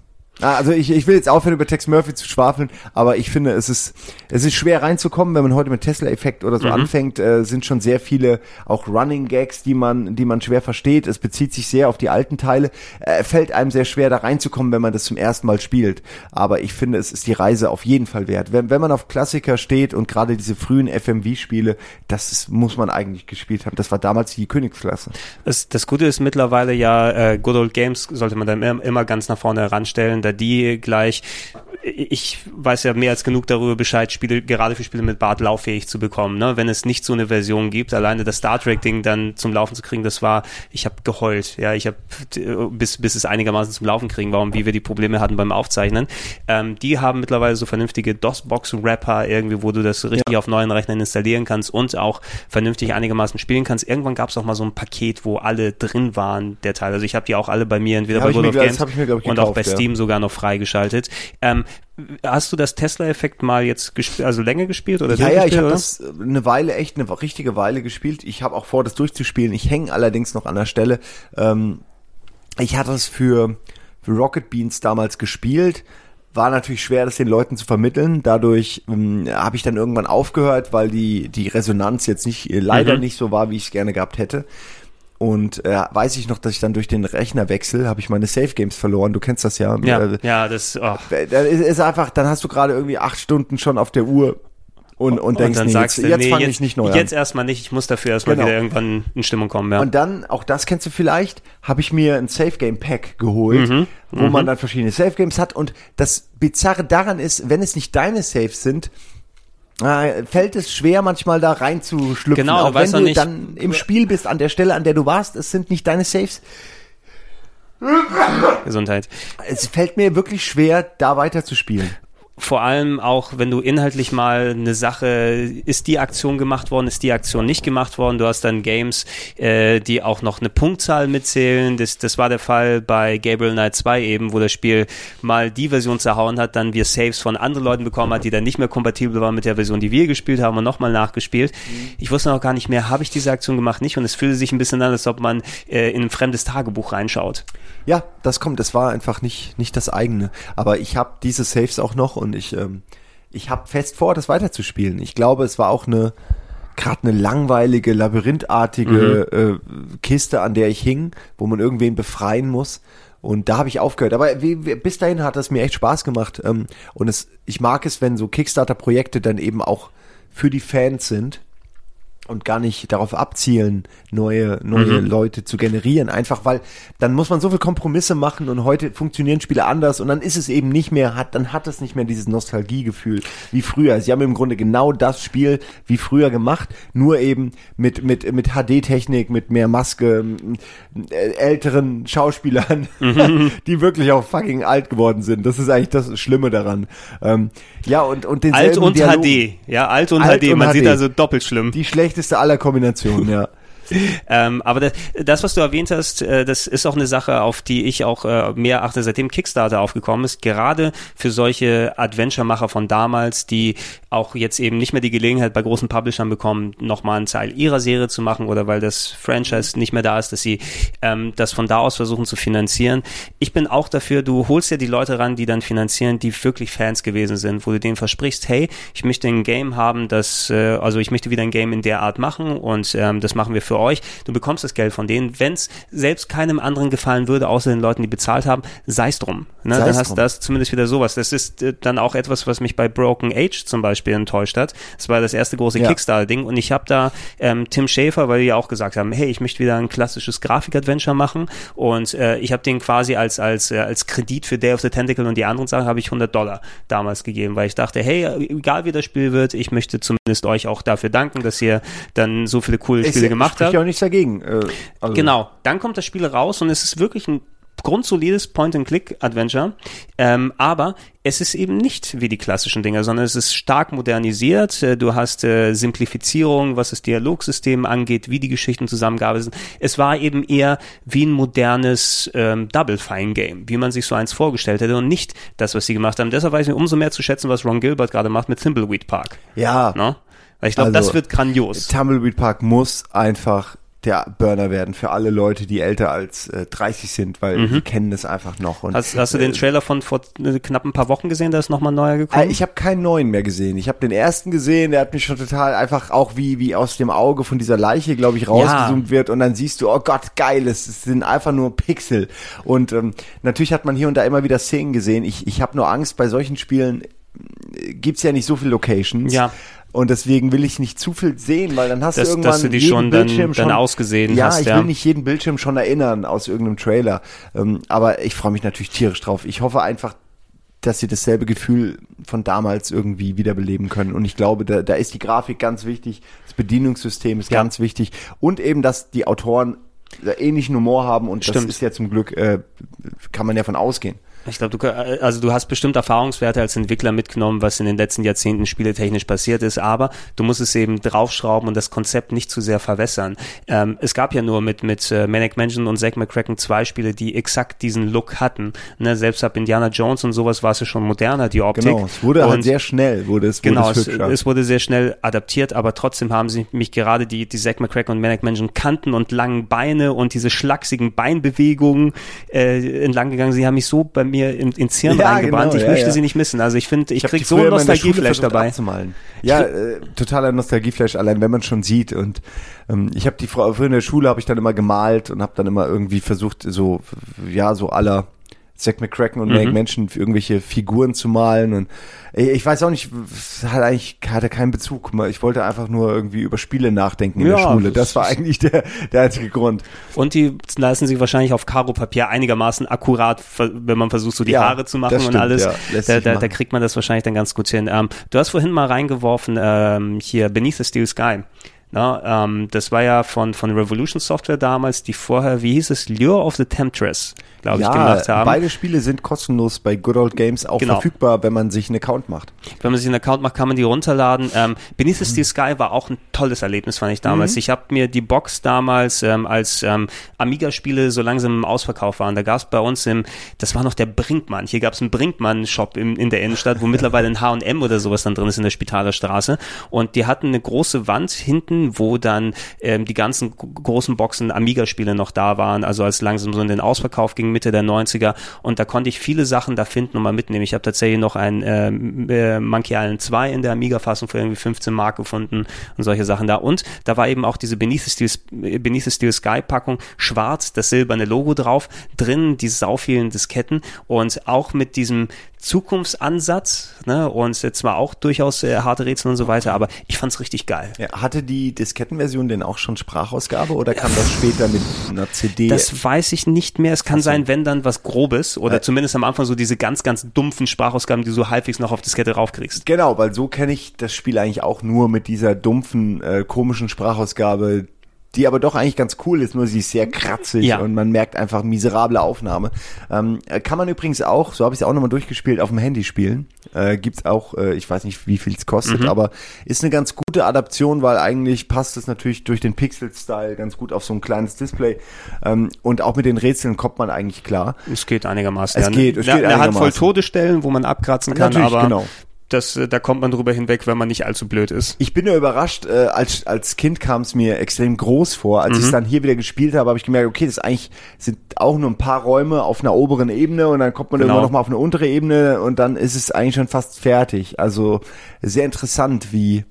[SPEAKER 3] Ah, Also ich, ich will jetzt aufhören, über Tex Murphy zu schwafeln, aber ich finde, es ist, es ist schwer reinzukommen, wenn man heute mit Tesla-Effekt oder so anfängt, äh, sind schon sehr viele auch Running Gags, die man, die man schwer versteht. Es bezieht sich sehr auf die alten Teile. Äh, fällt einem sehr schwer, da reinzukommen, wenn man das zum ersten Mal spielt. Aber ich finde, es ist die Reise auf jeden Fall wert. Wenn, wenn man auf Klassiker steht und gerade diese frühen FMV-Spiele, das ist, muss man eigentlich gespielt haben. Das war damals die Königsklasse.
[SPEAKER 2] Das, das Gute ist mittlerweile ja, äh, Good Old Games sollte man dann immer, immer ganz nach vorne heranstellen, da die gleich, ich weiß ja mehr als genug darüber Bescheid, Spiele, gerade für Spiele mit Bart lauffähig zu bekommen. Ne? Wenn es nicht so eine Version gibt, alleine das Star Trek-Ding dann zum Laufen zu kriegen, das war, ich habe geheult. Ja, ich habe bis, bis es einigermaßen zum Laufen kriegen war und wie wir die Probleme hatten beim Aufzeichnen. Ähm, die haben mittlerweile so vernünftige DOS-Box-Wrapper irgendwie, wo du das richtig auf neuen Rechnern installieren kannst und auch vernünftig einigermaßen spielen kannst. Irgendwann gab es auch mal so ein Paket, wo alle drin waren, der Teil. Also ich habe die auch alle bei mir entweder
[SPEAKER 3] Ja,
[SPEAKER 2] bei World of Games
[SPEAKER 3] mir,
[SPEAKER 2] und auch
[SPEAKER 3] gekauft,
[SPEAKER 2] bei
[SPEAKER 3] ja.
[SPEAKER 2] Steam sogar noch freigeschaltet. Ähm, hast du das Tesla-Effekt mal jetzt gespielt, also länger gespielt oder
[SPEAKER 3] Ja, ja, ich habe das äh, eine Weile, echt eine richtige Weile gespielt. Ich habe auch vor, das durchzuspielen. Ich hänge allerdings noch an der Stelle. Ähm, ich hatte es für, für Rocket Beans damals gespielt. War natürlich schwer, das den Leuten zu vermitteln. Dadurch ähm, habe ich dann irgendwann aufgehört, weil die, die Resonanz jetzt nicht, äh, leider
[SPEAKER 2] Mhm.
[SPEAKER 3] nicht so war, wie ich es gerne gehabt hätte. Und äh, weiß ich noch, dass ich dann durch den Rechnerwechsel habe ich meine Safe Games verloren. Du kennst das ja.
[SPEAKER 2] Ja,
[SPEAKER 3] Äh,
[SPEAKER 2] ja, das, oh.
[SPEAKER 3] dann ist, ist einfach, dann hast du gerade irgendwie acht Stunden schon auf der Uhr und, und denkst,
[SPEAKER 2] dann
[SPEAKER 3] nee,
[SPEAKER 2] sagst
[SPEAKER 3] jetzt,
[SPEAKER 2] du,
[SPEAKER 3] jetzt
[SPEAKER 2] nee,
[SPEAKER 3] fange
[SPEAKER 2] jetzt,
[SPEAKER 3] ich nicht neu
[SPEAKER 2] jetzt
[SPEAKER 3] an.
[SPEAKER 2] erstmal nicht, ich muss dafür erstmal
[SPEAKER 3] Genau.
[SPEAKER 2] wieder irgendwann in Stimmung kommen, ja.
[SPEAKER 3] Und dann, auch das kennst du vielleicht, habe ich mir ein Safe Game Pack geholt,
[SPEAKER 2] Mhm.
[SPEAKER 3] wo man dann verschiedene Safe Games hat. Und das Bizarre daran ist, wenn es nicht deine Saves sind, äh, fällt es schwer, manchmal da reinzuschlüpfen.
[SPEAKER 2] Genau,
[SPEAKER 3] auch wenn du
[SPEAKER 2] nicht-
[SPEAKER 3] dann im Spiel bist, an der Stelle, an der du warst, es sind nicht deine Saves.
[SPEAKER 2] Gesundheit.
[SPEAKER 3] Es fällt mir wirklich schwer, da weiter zu spielen.
[SPEAKER 2] Vor allem auch, wenn du inhaltlich mal eine Sache, ist die Aktion gemacht worden, ist die Aktion nicht gemacht worden, du hast dann Games, äh, die auch noch eine Punktzahl mitzählen, das, das war der Fall bei Gabriel Knight 2 eben, wo das Spiel mal die Version zerhauen hat, dann wir Saves von anderen Leuten bekommen hat, die dann nicht mehr kompatibel waren mit der Version, die wir gespielt haben und nochmal nachgespielt. Ich wusste noch gar nicht mehr, habe ich diese Aktion gemacht, nicht und es fühlte sich ein bisschen an, als ob man äh, in ein fremdes Tagebuch reinschaut.
[SPEAKER 3] Ja, das kommt. Das war einfach nicht nicht das eigene. Aber ich habe diese Saves auch noch und ich ähm, ich habe fest vor, das weiterzuspielen. Ich glaube, es war auch eine gerade eine langweilige, labyrinthartige äh, Kiste, an der ich hing, wo man irgendwen befreien muss. Und da habe ich aufgehört. Aber wie, wie, bis dahin hat es mir echt Spaß gemacht. Ähm, und es, ich mag es, wenn so Kickstarter-Projekte dann eben auch für die Fans sind und gar nicht darauf abzielen, neue, neue
[SPEAKER 2] Mhm.
[SPEAKER 3] Leute zu generieren. Einfach weil dann muss man so viel Kompromisse machen und heute funktionieren Spiele anders und dann ist es eben nicht mehr, hat, dann hat es nicht mehr dieses Nostalgiegefühl wie früher. Sie haben im Grunde genau das Spiel wie früher gemacht, nur eben mit, mit, mit HD-Technik, mit mehr Maske, äh, älteren Schauspielern,
[SPEAKER 2] Mhm.
[SPEAKER 3] die wirklich auch fucking alt geworden sind. Das ist eigentlich das Schlimme daran. Ähm, ja, und, und denselben
[SPEAKER 2] Alt und
[SPEAKER 3] Dialog.
[SPEAKER 2] HD. Ja, alt und
[SPEAKER 3] Alt
[SPEAKER 2] HD.
[SPEAKER 3] und
[SPEAKER 2] Man sieht
[SPEAKER 3] HD.
[SPEAKER 2] also doppelt schlimm.
[SPEAKER 3] Die schlechteste aller Kombinationen, ja.
[SPEAKER 2] Ähm, aber das, das, was du erwähnt hast, äh, das ist auch eine Sache, auf die ich auch äh, mehr achte, seitdem Kickstarter aufgekommen ist. Gerade für solche Adventure-Macher von damals, die auch jetzt eben nicht mehr die Gelegenheit bei großen Publishern bekommen, nochmal einen Teil ihrer Serie zu machen oder weil das Franchise nicht mehr da ist, dass sie ähm, das von da aus versuchen zu finanzieren. Ich bin auch dafür, du holst ja die Leute ran, die dann finanzieren, die wirklich Fans gewesen sind, wo du denen versprichst, hey, ich möchte ein Game haben, das, äh, also ich möchte wieder ein Game in der Art machen und ähm, das machen wir für euch. Du bekommst das Geld von denen. Wenn es selbst keinem anderen gefallen würde, außer den Leuten, die bezahlt haben, sei es drum. Ne?
[SPEAKER 3] Sei's
[SPEAKER 2] Dann hast du das zumindest wieder sowas. Das ist äh, dann auch etwas, was mich bei Broken Age zum Beispiel enttäuscht hat. Das war das erste große
[SPEAKER 3] Ja.
[SPEAKER 2] Kickstarter-Ding und ich habe da ähm, Tim Schäfer, weil die ja auch gesagt haben, hey, ich möchte wieder ein klassisches Grafik-Adventure machen und äh, ich habe den quasi als als äh, als Kredit für Day of the Tentacle und die anderen Sachen habe ich 100 Dollar damals gegeben, weil ich dachte, hey, egal wie das Spiel wird, ich möchte zumindest euch auch dafür danken, dass ihr dann so viele coole Spiele gemacht
[SPEAKER 3] spricht ja auch nichts dagegen. Äh, also
[SPEAKER 2] Genau, dann kommt das Spiel raus und es ist wirklich ein grundsolides Point-and-Click-Adventure, ähm, aber es ist eben nicht wie die klassischen Dinger, sondern es ist stark modernisiert. Äh, Du hast äh, Simplifizierung, was das Dialogsystem angeht, wie die Geschichten zusammengearbeitet sind. Es war eben eher wie ein modernes ähm, Double Fine Game, wie man sich so eins vorgestellt hätte und nicht das, was sie gemacht haben. Deshalb weiß ich umso mehr zu schätzen, was Ron Gilbert gerade macht mit Thimbleweed Park.
[SPEAKER 3] Ja,
[SPEAKER 2] Ne? Weil ich glaube,
[SPEAKER 3] Also,
[SPEAKER 2] das wird grandios.
[SPEAKER 3] Tumbleweed Park muss einfach der Burner werden für alle Leute, die älter als äh, 30 sind, weil die kennen das einfach noch. Und,
[SPEAKER 2] Mhm. Hast, hast du den
[SPEAKER 3] äh,
[SPEAKER 2] Trailer von vor äh, knapp ein paar Wochen gesehen, da ist nochmal ein neuer gekommen?
[SPEAKER 3] Äh, Ich habe keinen neuen mehr gesehen. Ich habe den ersten gesehen, der hat mich schon total einfach auch wie wie aus dem Auge von dieser Leiche, glaube ich, rausgezoomt wird und dann siehst du, oh Gott, geil, es sind einfach nur Pixel. Und ähm, natürlich hat man hier und da immer wieder Szenen gesehen. Ich ich habe nur Angst bei solchen Spielen gibt's ja nicht so viele Locations.
[SPEAKER 2] Ja.
[SPEAKER 3] Und deswegen will ich nicht zu viel sehen, weil dann hast
[SPEAKER 2] Dass-
[SPEAKER 3] du irgendwann
[SPEAKER 2] dass du die
[SPEAKER 3] jeden
[SPEAKER 2] schon dann-
[SPEAKER 3] Bildschirm
[SPEAKER 2] dann ausgesehen
[SPEAKER 3] ja,
[SPEAKER 2] hast,
[SPEAKER 3] ich
[SPEAKER 2] ja.
[SPEAKER 3] will nicht jeden Bildschirm schon erinnern aus irgendeinem Trailer. Ähm, aber ich freue mich natürlich tierisch drauf. Ich hoffe einfach, dass sie dasselbe Gefühl von damals irgendwie wiederbeleben können. Und ich glaube, da, da ist die Grafik ganz wichtig, das Bedienungssystem ist
[SPEAKER 2] Ja.
[SPEAKER 3] ganz wichtig und eben, dass die Autoren ähnlichen Humor haben und
[SPEAKER 2] Stimmt.
[SPEAKER 3] das ist ja zum Glück, äh, kann man ja von ausgehen.
[SPEAKER 2] Ich glaube, du, äh, also du hast bestimmt Erfahrungswerte als Entwickler mitgenommen, was in den letzten Jahrzehnten spieletechnisch passiert ist, aber du musst es eben draufschrauben und das Konzept nicht zu sehr verwässern. Ähm, es gab ja nur mit, mit äh, Manic Mansion und Zack McCracken zwei Spiele, die exakt diesen Look hatten. Ne, selbst ab Indiana Jones und sowas war es ja schon moderner, die Optik.
[SPEAKER 3] Genau, es wurde
[SPEAKER 2] und
[SPEAKER 3] halt sehr schnell, wurde es, wurde
[SPEAKER 2] Genau,
[SPEAKER 3] es
[SPEAKER 2] es,
[SPEAKER 3] hübscher.
[SPEAKER 2] es wurde sehr schnell adaptiert, aber trotzdem haben sie mich gerade die, die Zack McCracken und Manic Mansion Kanten und langen Beine und diese schlachsigen Beinbewegungen äh, entlang gegangen. Sie haben mich so bei mir in, ins Hirn
[SPEAKER 3] Ja,
[SPEAKER 2] reingebrannt.
[SPEAKER 3] genau,
[SPEAKER 2] ich
[SPEAKER 3] ja,
[SPEAKER 2] möchte
[SPEAKER 3] ja.
[SPEAKER 2] sie nicht missen. Also ich finde, ich,
[SPEAKER 3] hab
[SPEAKER 2] krieg so einen Nostalgieflash dabei.
[SPEAKER 3] Abzumalen. Ja, äh, totaler Nostalgieflash, allein wenn man schon sieht. Und ähm, ich habe die Frau früher in der Schule habe ich dann immer gemalt und habe dann immer irgendwie versucht, so ja so aller Zack McCracken und
[SPEAKER 2] Mhm.
[SPEAKER 3] Manic Menschen für irgendwelche Figuren zu malen und ich weiß auch nicht, hat eigentlich hatte keinen Bezug. Ich wollte einfach nur irgendwie über Spiele nachdenken in der
[SPEAKER 2] Ja,
[SPEAKER 3] Schule.
[SPEAKER 2] das-
[SPEAKER 3] war eigentlich der der einzige Grund.
[SPEAKER 2] Und die lassen sich wahrscheinlich auf Karo-Papier einigermaßen akkurat, wenn man versucht, so die
[SPEAKER 3] Ja,
[SPEAKER 2] Haare zu machen
[SPEAKER 3] das
[SPEAKER 2] und
[SPEAKER 3] stimmt,
[SPEAKER 2] alles.
[SPEAKER 3] ja, lässt
[SPEAKER 2] da, da, da kriegt man das wahrscheinlich dann ganz gut hin. Ähm, du hast vorhin mal reingeworfen, ähm, hier Beneath the Steel Sky. Na, ähm, das war ja von, von Revolution Software damals, die vorher, wie hieß es, Lure of the Temptress, glaube ich, gemacht haben.
[SPEAKER 3] beide Spiele sind kostenlos bei Good Old Games auch
[SPEAKER 2] Genau.
[SPEAKER 3] verfügbar, wenn man sich einen Account macht.
[SPEAKER 2] Wenn man sich einen Account macht, kann man die runterladen. Ähm, Beneath the Steel Sky war auch ein tolles Erlebnis, fand ich damals. Ich habe mir die Box damals ähm, als ähm, Amiga-Spiele so langsam im Ausverkauf waren. Da gab es bei uns im, das war noch der Brinkmann. Hier gab es einen Brinkmann-Shop in, in der Innenstadt, wo mittlerweile ein H&M oder sowas dann drin ist in der Spitaler Straße. Und die hatten eine große Wand hinten wo dann ähm, die ganzen großen Boxen Amiga-Spiele noch da waren, also als langsam so in den Ausverkauf ging, Mitte der 90er. Und da konnte ich viele Sachen da finden und mal mitnehmen. Ich habe tatsächlich noch ein ähm, äh, Monkey Island 2 in der Amiga-Fassung für irgendwie 15 Mark gefunden und solche Sachen da. Und da war eben auch diese Beneath the Steel, Beneath the Steel Sky-Packung, schwarz, das silberne Logo drauf, drin die sau vielen Disketten und auch mit diesem Zukunftsansatz, ne, und zwar auch durchaus äh, harte Rätsel und so weiter, aber ich fand's richtig geil.
[SPEAKER 3] Ja, hatte die Diskettenversion denn auch schon Sprachausgabe oder kam das später mit einer CD?
[SPEAKER 2] Das weiß ich nicht mehr. Es kann sein, wenn dann was Grobes oder zumindest am Anfang so diese ganz, ganz dumpfen Sprachausgaben, die du so halbwegs noch auf Diskette raufkriegst.
[SPEAKER 3] Genau, weil so kenne ich das Spiel eigentlich auch nur mit dieser dumpfen, äh, komischen Sprachausgabe, die aber doch eigentlich ganz cool ist, nur sie ist sehr kratzig
[SPEAKER 2] Ja.
[SPEAKER 3] und man merkt einfach miserable Aufnahme. Ähm, äh, kann man übrigens auch, so habe ich es auch nochmal durchgespielt, auf dem Handy spielen. Äh, gibt's auch, äh, ich weiß nicht, wie viel es kostet,
[SPEAKER 2] Mhm.
[SPEAKER 3] aber ist eine ganz gute Adaption, weil eigentlich passt es natürlich durch den Pixel-Style ganz gut auf so ein kleines Display. Ähm, und auch mit den Rätseln kommt man eigentlich klar.
[SPEAKER 2] Es geht einigermaßen.
[SPEAKER 3] Es
[SPEAKER 2] ja.
[SPEAKER 3] geht, es
[SPEAKER 2] eine,
[SPEAKER 3] geht
[SPEAKER 2] eine Handvoll
[SPEAKER 3] einigermaßen.
[SPEAKER 2] Todesstellen, wo man abkratzen kann,
[SPEAKER 3] Natürlich,
[SPEAKER 2] aber
[SPEAKER 3] genau.
[SPEAKER 2] Das, äh, da kommt man drüber hinweg, wenn man nicht allzu blöd ist.
[SPEAKER 3] Ich bin nur überrascht, äh, als, als Kind kam es mir extrem groß vor. Als
[SPEAKER 2] Mhm.
[SPEAKER 3] ich es dann hier wieder gespielt habe, habe ich gemerkt, okay, das eigentlich sind auch nur ein paar Räume auf einer oberen Ebene und dann kommt man
[SPEAKER 2] Genau.
[SPEAKER 3] irgendwann nochmal auf eine untere Ebene und dann ist es eigentlich schon fast fertig. Also sehr interessant, wie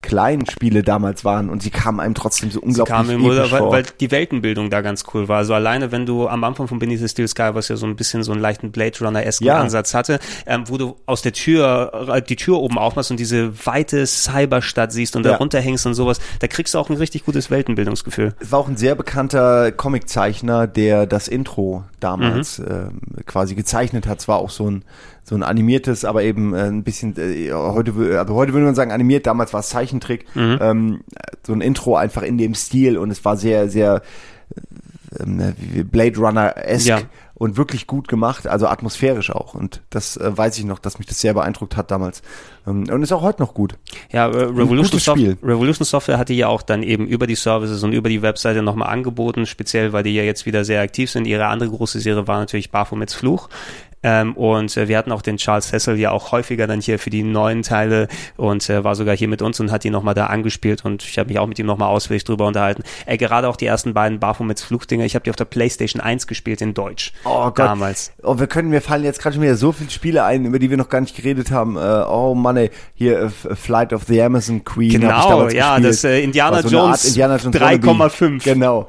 [SPEAKER 3] klein Spiele damals waren und sie kamen einem trotzdem so
[SPEAKER 2] Sie
[SPEAKER 3] unglaublich
[SPEAKER 2] kam im
[SPEAKER 3] episch
[SPEAKER 2] weil,
[SPEAKER 3] vor.
[SPEAKER 2] weil die Weltenbildung da ganz cool war. Also alleine, wenn du am Anfang von Beneath the Steel Sky, was ja so ein bisschen so einen leichten Blade Runner-esken
[SPEAKER 3] Ja.
[SPEAKER 2] Ansatz hatte, ähm, wo du aus der Tür, äh, die Tür oben aufmachst und diese weite Cyberstadt siehst und da
[SPEAKER 3] Ja.
[SPEAKER 2] runterhängst und sowas, da kriegst du auch ein richtig gutes Weltenbildungsgefühl.
[SPEAKER 3] Es war auch ein sehr bekannter Comiczeichner, der das Intro
[SPEAKER 2] Mhm.
[SPEAKER 3] damals ähm, quasi gezeichnet hat. Es war auch so ein so ein animiertes, aber eben äh, ein bisschen äh, heute also heute würde man sagen animiert. Damals war es Zeichentrick.
[SPEAKER 2] Mhm.
[SPEAKER 3] Ähm, so ein Intro einfach in dem Stil und es war sehr sehr äh, Blade Runner esque
[SPEAKER 2] Ja.
[SPEAKER 3] und wirklich gut gemacht, also atmosphärisch auch. Und das äh, weiß ich noch, dass mich das sehr beeindruckt hat damals. Ähm, und ist auch heute noch gut.
[SPEAKER 2] Ja, äh, Revolution, Soft
[SPEAKER 3] Spiel.
[SPEAKER 2] Revolution Software hatte ja auch dann eben über die Services und über die Webseite nochmal angeboten, speziell weil die ja jetzt wieder sehr aktiv sind. Ihre andere große Serie war natürlich Baphomets Fluch. Ähm, und äh, wir hatten auch den Charles Hessel ja auch häufiger dann hier für die neuen Teile und äh, war sogar hier mit uns und hat die nochmal da angespielt und ich habe mich auch mit ihm nochmal ausführlich drüber unterhalten. Äh, gerade auch die ersten beiden Baphomets Fluchdinger, ich habe die auf der Playstation 1 gespielt in Deutsch.
[SPEAKER 3] Oh Gott.
[SPEAKER 2] Damals.
[SPEAKER 3] Oh, wir können, mir fallen jetzt gerade schon wieder so viele Spiele ein, über die wir noch gar nicht geredet haben. Äh, oh Mann, ey, hier äh, Flight of the Amazon Queen.
[SPEAKER 2] Genau, ja,
[SPEAKER 3] gespielt.
[SPEAKER 2] das, äh, Indiana
[SPEAKER 3] so
[SPEAKER 2] Jones
[SPEAKER 3] Indiana Jones
[SPEAKER 2] 3,5.
[SPEAKER 3] Genau.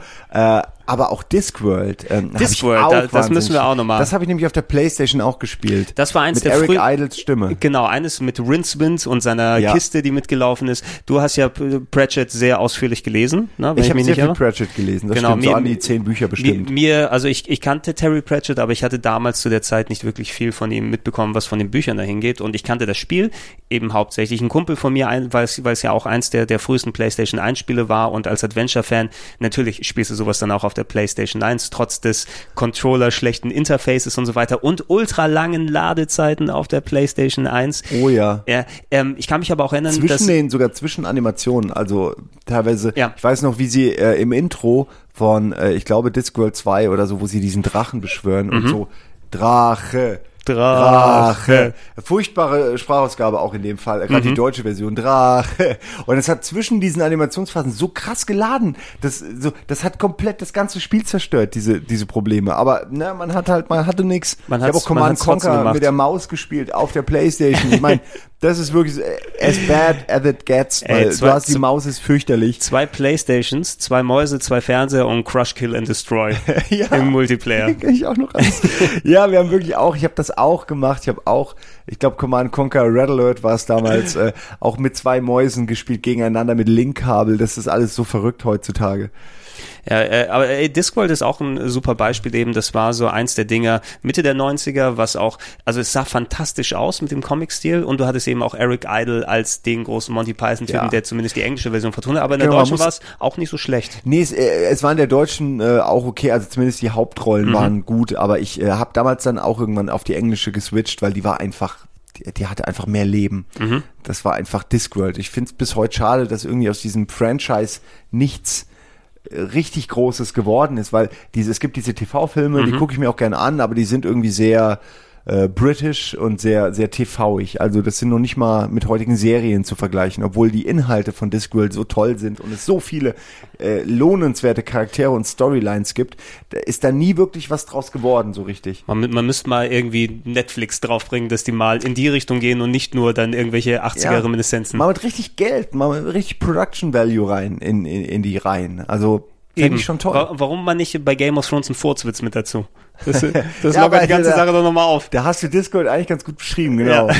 [SPEAKER 3] Aber auch Discworld. Ähm,
[SPEAKER 2] Discworld,
[SPEAKER 3] auch
[SPEAKER 2] da- das müssen wir auch noch mal.
[SPEAKER 3] Das habe ich nämlich auf der Playstation auch gespielt.
[SPEAKER 2] Das war eins
[SPEAKER 3] Mit
[SPEAKER 2] der
[SPEAKER 3] Eric
[SPEAKER 2] früh-
[SPEAKER 3] Idles Stimme.
[SPEAKER 2] Genau, eines mit Rincewind und seiner
[SPEAKER 3] Ja.
[SPEAKER 2] Kiste, die mitgelaufen ist. Du hast ja Pratchett sehr ausführlich gelesen, ne,
[SPEAKER 3] Ich
[SPEAKER 2] ich,
[SPEAKER 3] habe sehr
[SPEAKER 2] nicht
[SPEAKER 3] viel
[SPEAKER 2] irre.
[SPEAKER 3] Pratchett gelesen. Das
[SPEAKER 2] Genau,
[SPEAKER 3] stimmt, so
[SPEAKER 2] mir-
[SPEAKER 3] an die zehn Bücher bestimmt.
[SPEAKER 2] mir, also ich, ich kannte Terry Pratchett, aber ich hatte damals zu der Zeit nicht wirklich viel von ihm mitbekommen, was von den Büchern dahin geht. Und ich kannte das Spiel eben hauptsächlich. Ein Kumpel von mir, weil es weil es ja auch eins der, der frühesten PlayStation 1 Spiele war und als Adventure-Fan, natürlich spielst du sowas dann auch auf der PlayStation 1, trotz des Controller schlechten Interfaces und so weiter und ultra langen Ladezeiten auf der PlayStation 1.
[SPEAKER 3] Oh ja.
[SPEAKER 2] Ja, ähm, ich kann mich aber auch erinnern, dass
[SPEAKER 3] Zwischen den, sogar zwischen Animationen, also teilweise,
[SPEAKER 2] Ja.
[SPEAKER 3] ich weiß noch, wie sie äh, im Intro von, äh, ich glaube, Discworld 2 oder so, wo sie diesen Drachen beschwören und so, Drache,
[SPEAKER 2] Mhm. Drache.
[SPEAKER 3] Furchtbare Sprachausgabe auch in dem Fall, gerade
[SPEAKER 2] Mhm.
[SPEAKER 3] die deutsche Version, Drache. Und es hat zwischen diesen Animationsphasen so krass geladen, das, so, das hat komplett das ganze Spiel zerstört, diese, diese Probleme. Aber ne, man hat halt, man hatte nix.
[SPEAKER 2] Man
[SPEAKER 3] ich habe auch Command Conquer mit der Maus gespielt auf der Playstation. Ich meine, das ist wirklich as bad as it gets,
[SPEAKER 2] Ey,
[SPEAKER 3] weil
[SPEAKER 2] zwei-
[SPEAKER 3] du hast die Maus ist fürchterlich.
[SPEAKER 2] zwei Playstations, zwei Mäuse, zwei Fernseher und Crush, Kill and Destroy
[SPEAKER 3] Ja.
[SPEAKER 2] im Multiplayer.
[SPEAKER 3] Kann ich auch noch alles. ja, wir haben wirklich auch, ich habe das auch gemacht. Ich habe auch, ich glaube Command Conquer Red Alert war es damals, äh, auch mit zwei Mäusen gespielt gegeneinander mit Linkkabel. Das ist alles so verrückt heutzutage.
[SPEAKER 2] Ja, äh, aber ey, Discworld ist auch ein super Beispiel eben. Das war so eins der Dinger Mitte der 90er, was auch, also es sah fantastisch aus mit dem Comic-Stil und du hattest eben auch Eric Idle als den großen Monty Python-Typen,
[SPEAKER 3] Ja.
[SPEAKER 2] der zumindest die englische Version vertont hat. Aber in der
[SPEAKER 3] Genau,
[SPEAKER 2] deutschen war es auch nicht so schlecht.
[SPEAKER 3] Nee, es, äh, es war in der Deutschen äh, auch okay, also zumindest die Hauptrollen waren gut, aber ich äh, habe damals dann auch irgendwann auf die englische geswitcht, weil die war einfach, die, die hatte einfach mehr Leben. Das war einfach Discworld. Ich finde es bis heute schade, dass irgendwie aus diesem Franchise nichts richtig Großes geworden ist, weil diese, es gibt diese TV-Filme, die gucke ich mir auch gerne an, aber die sind irgendwie sehr äh, british und sehr, sehr TV-ig. Also das sind noch nicht mal mit heutigen Serien zu vergleichen, obwohl die Inhalte von Discworld so toll sind und es so viele äh, lohnenswerte Charaktere und Storylines gibt, da ist da nie wirklich was draus geworden, so richtig.
[SPEAKER 2] Man, man müsste mal irgendwie Netflix draufbringen, dass die mal in die Richtung gehen und nicht nur dann irgendwelche 80er-Reminiszenzen.
[SPEAKER 3] Mal mit richtig Geld, mal mit richtig Production Value rein in, in, in die Reihen. Also Fände ich schon toll.
[SPEAKER 2] Wa- Warum man nicht bei Game of Thrones einen Furzwitz mit dazu? Das, das
[SPEAKER 3] Ja,
[SPEAKER 2] lockert die ganze
[SPEAKER 3] da-
[SPEAKER 2] Sache doch nochmal auf.
[SPEAKER 3] Da hast du Discord eigentlich ganz gut beschrieben, genau.
[SPEAKER 2] Ja.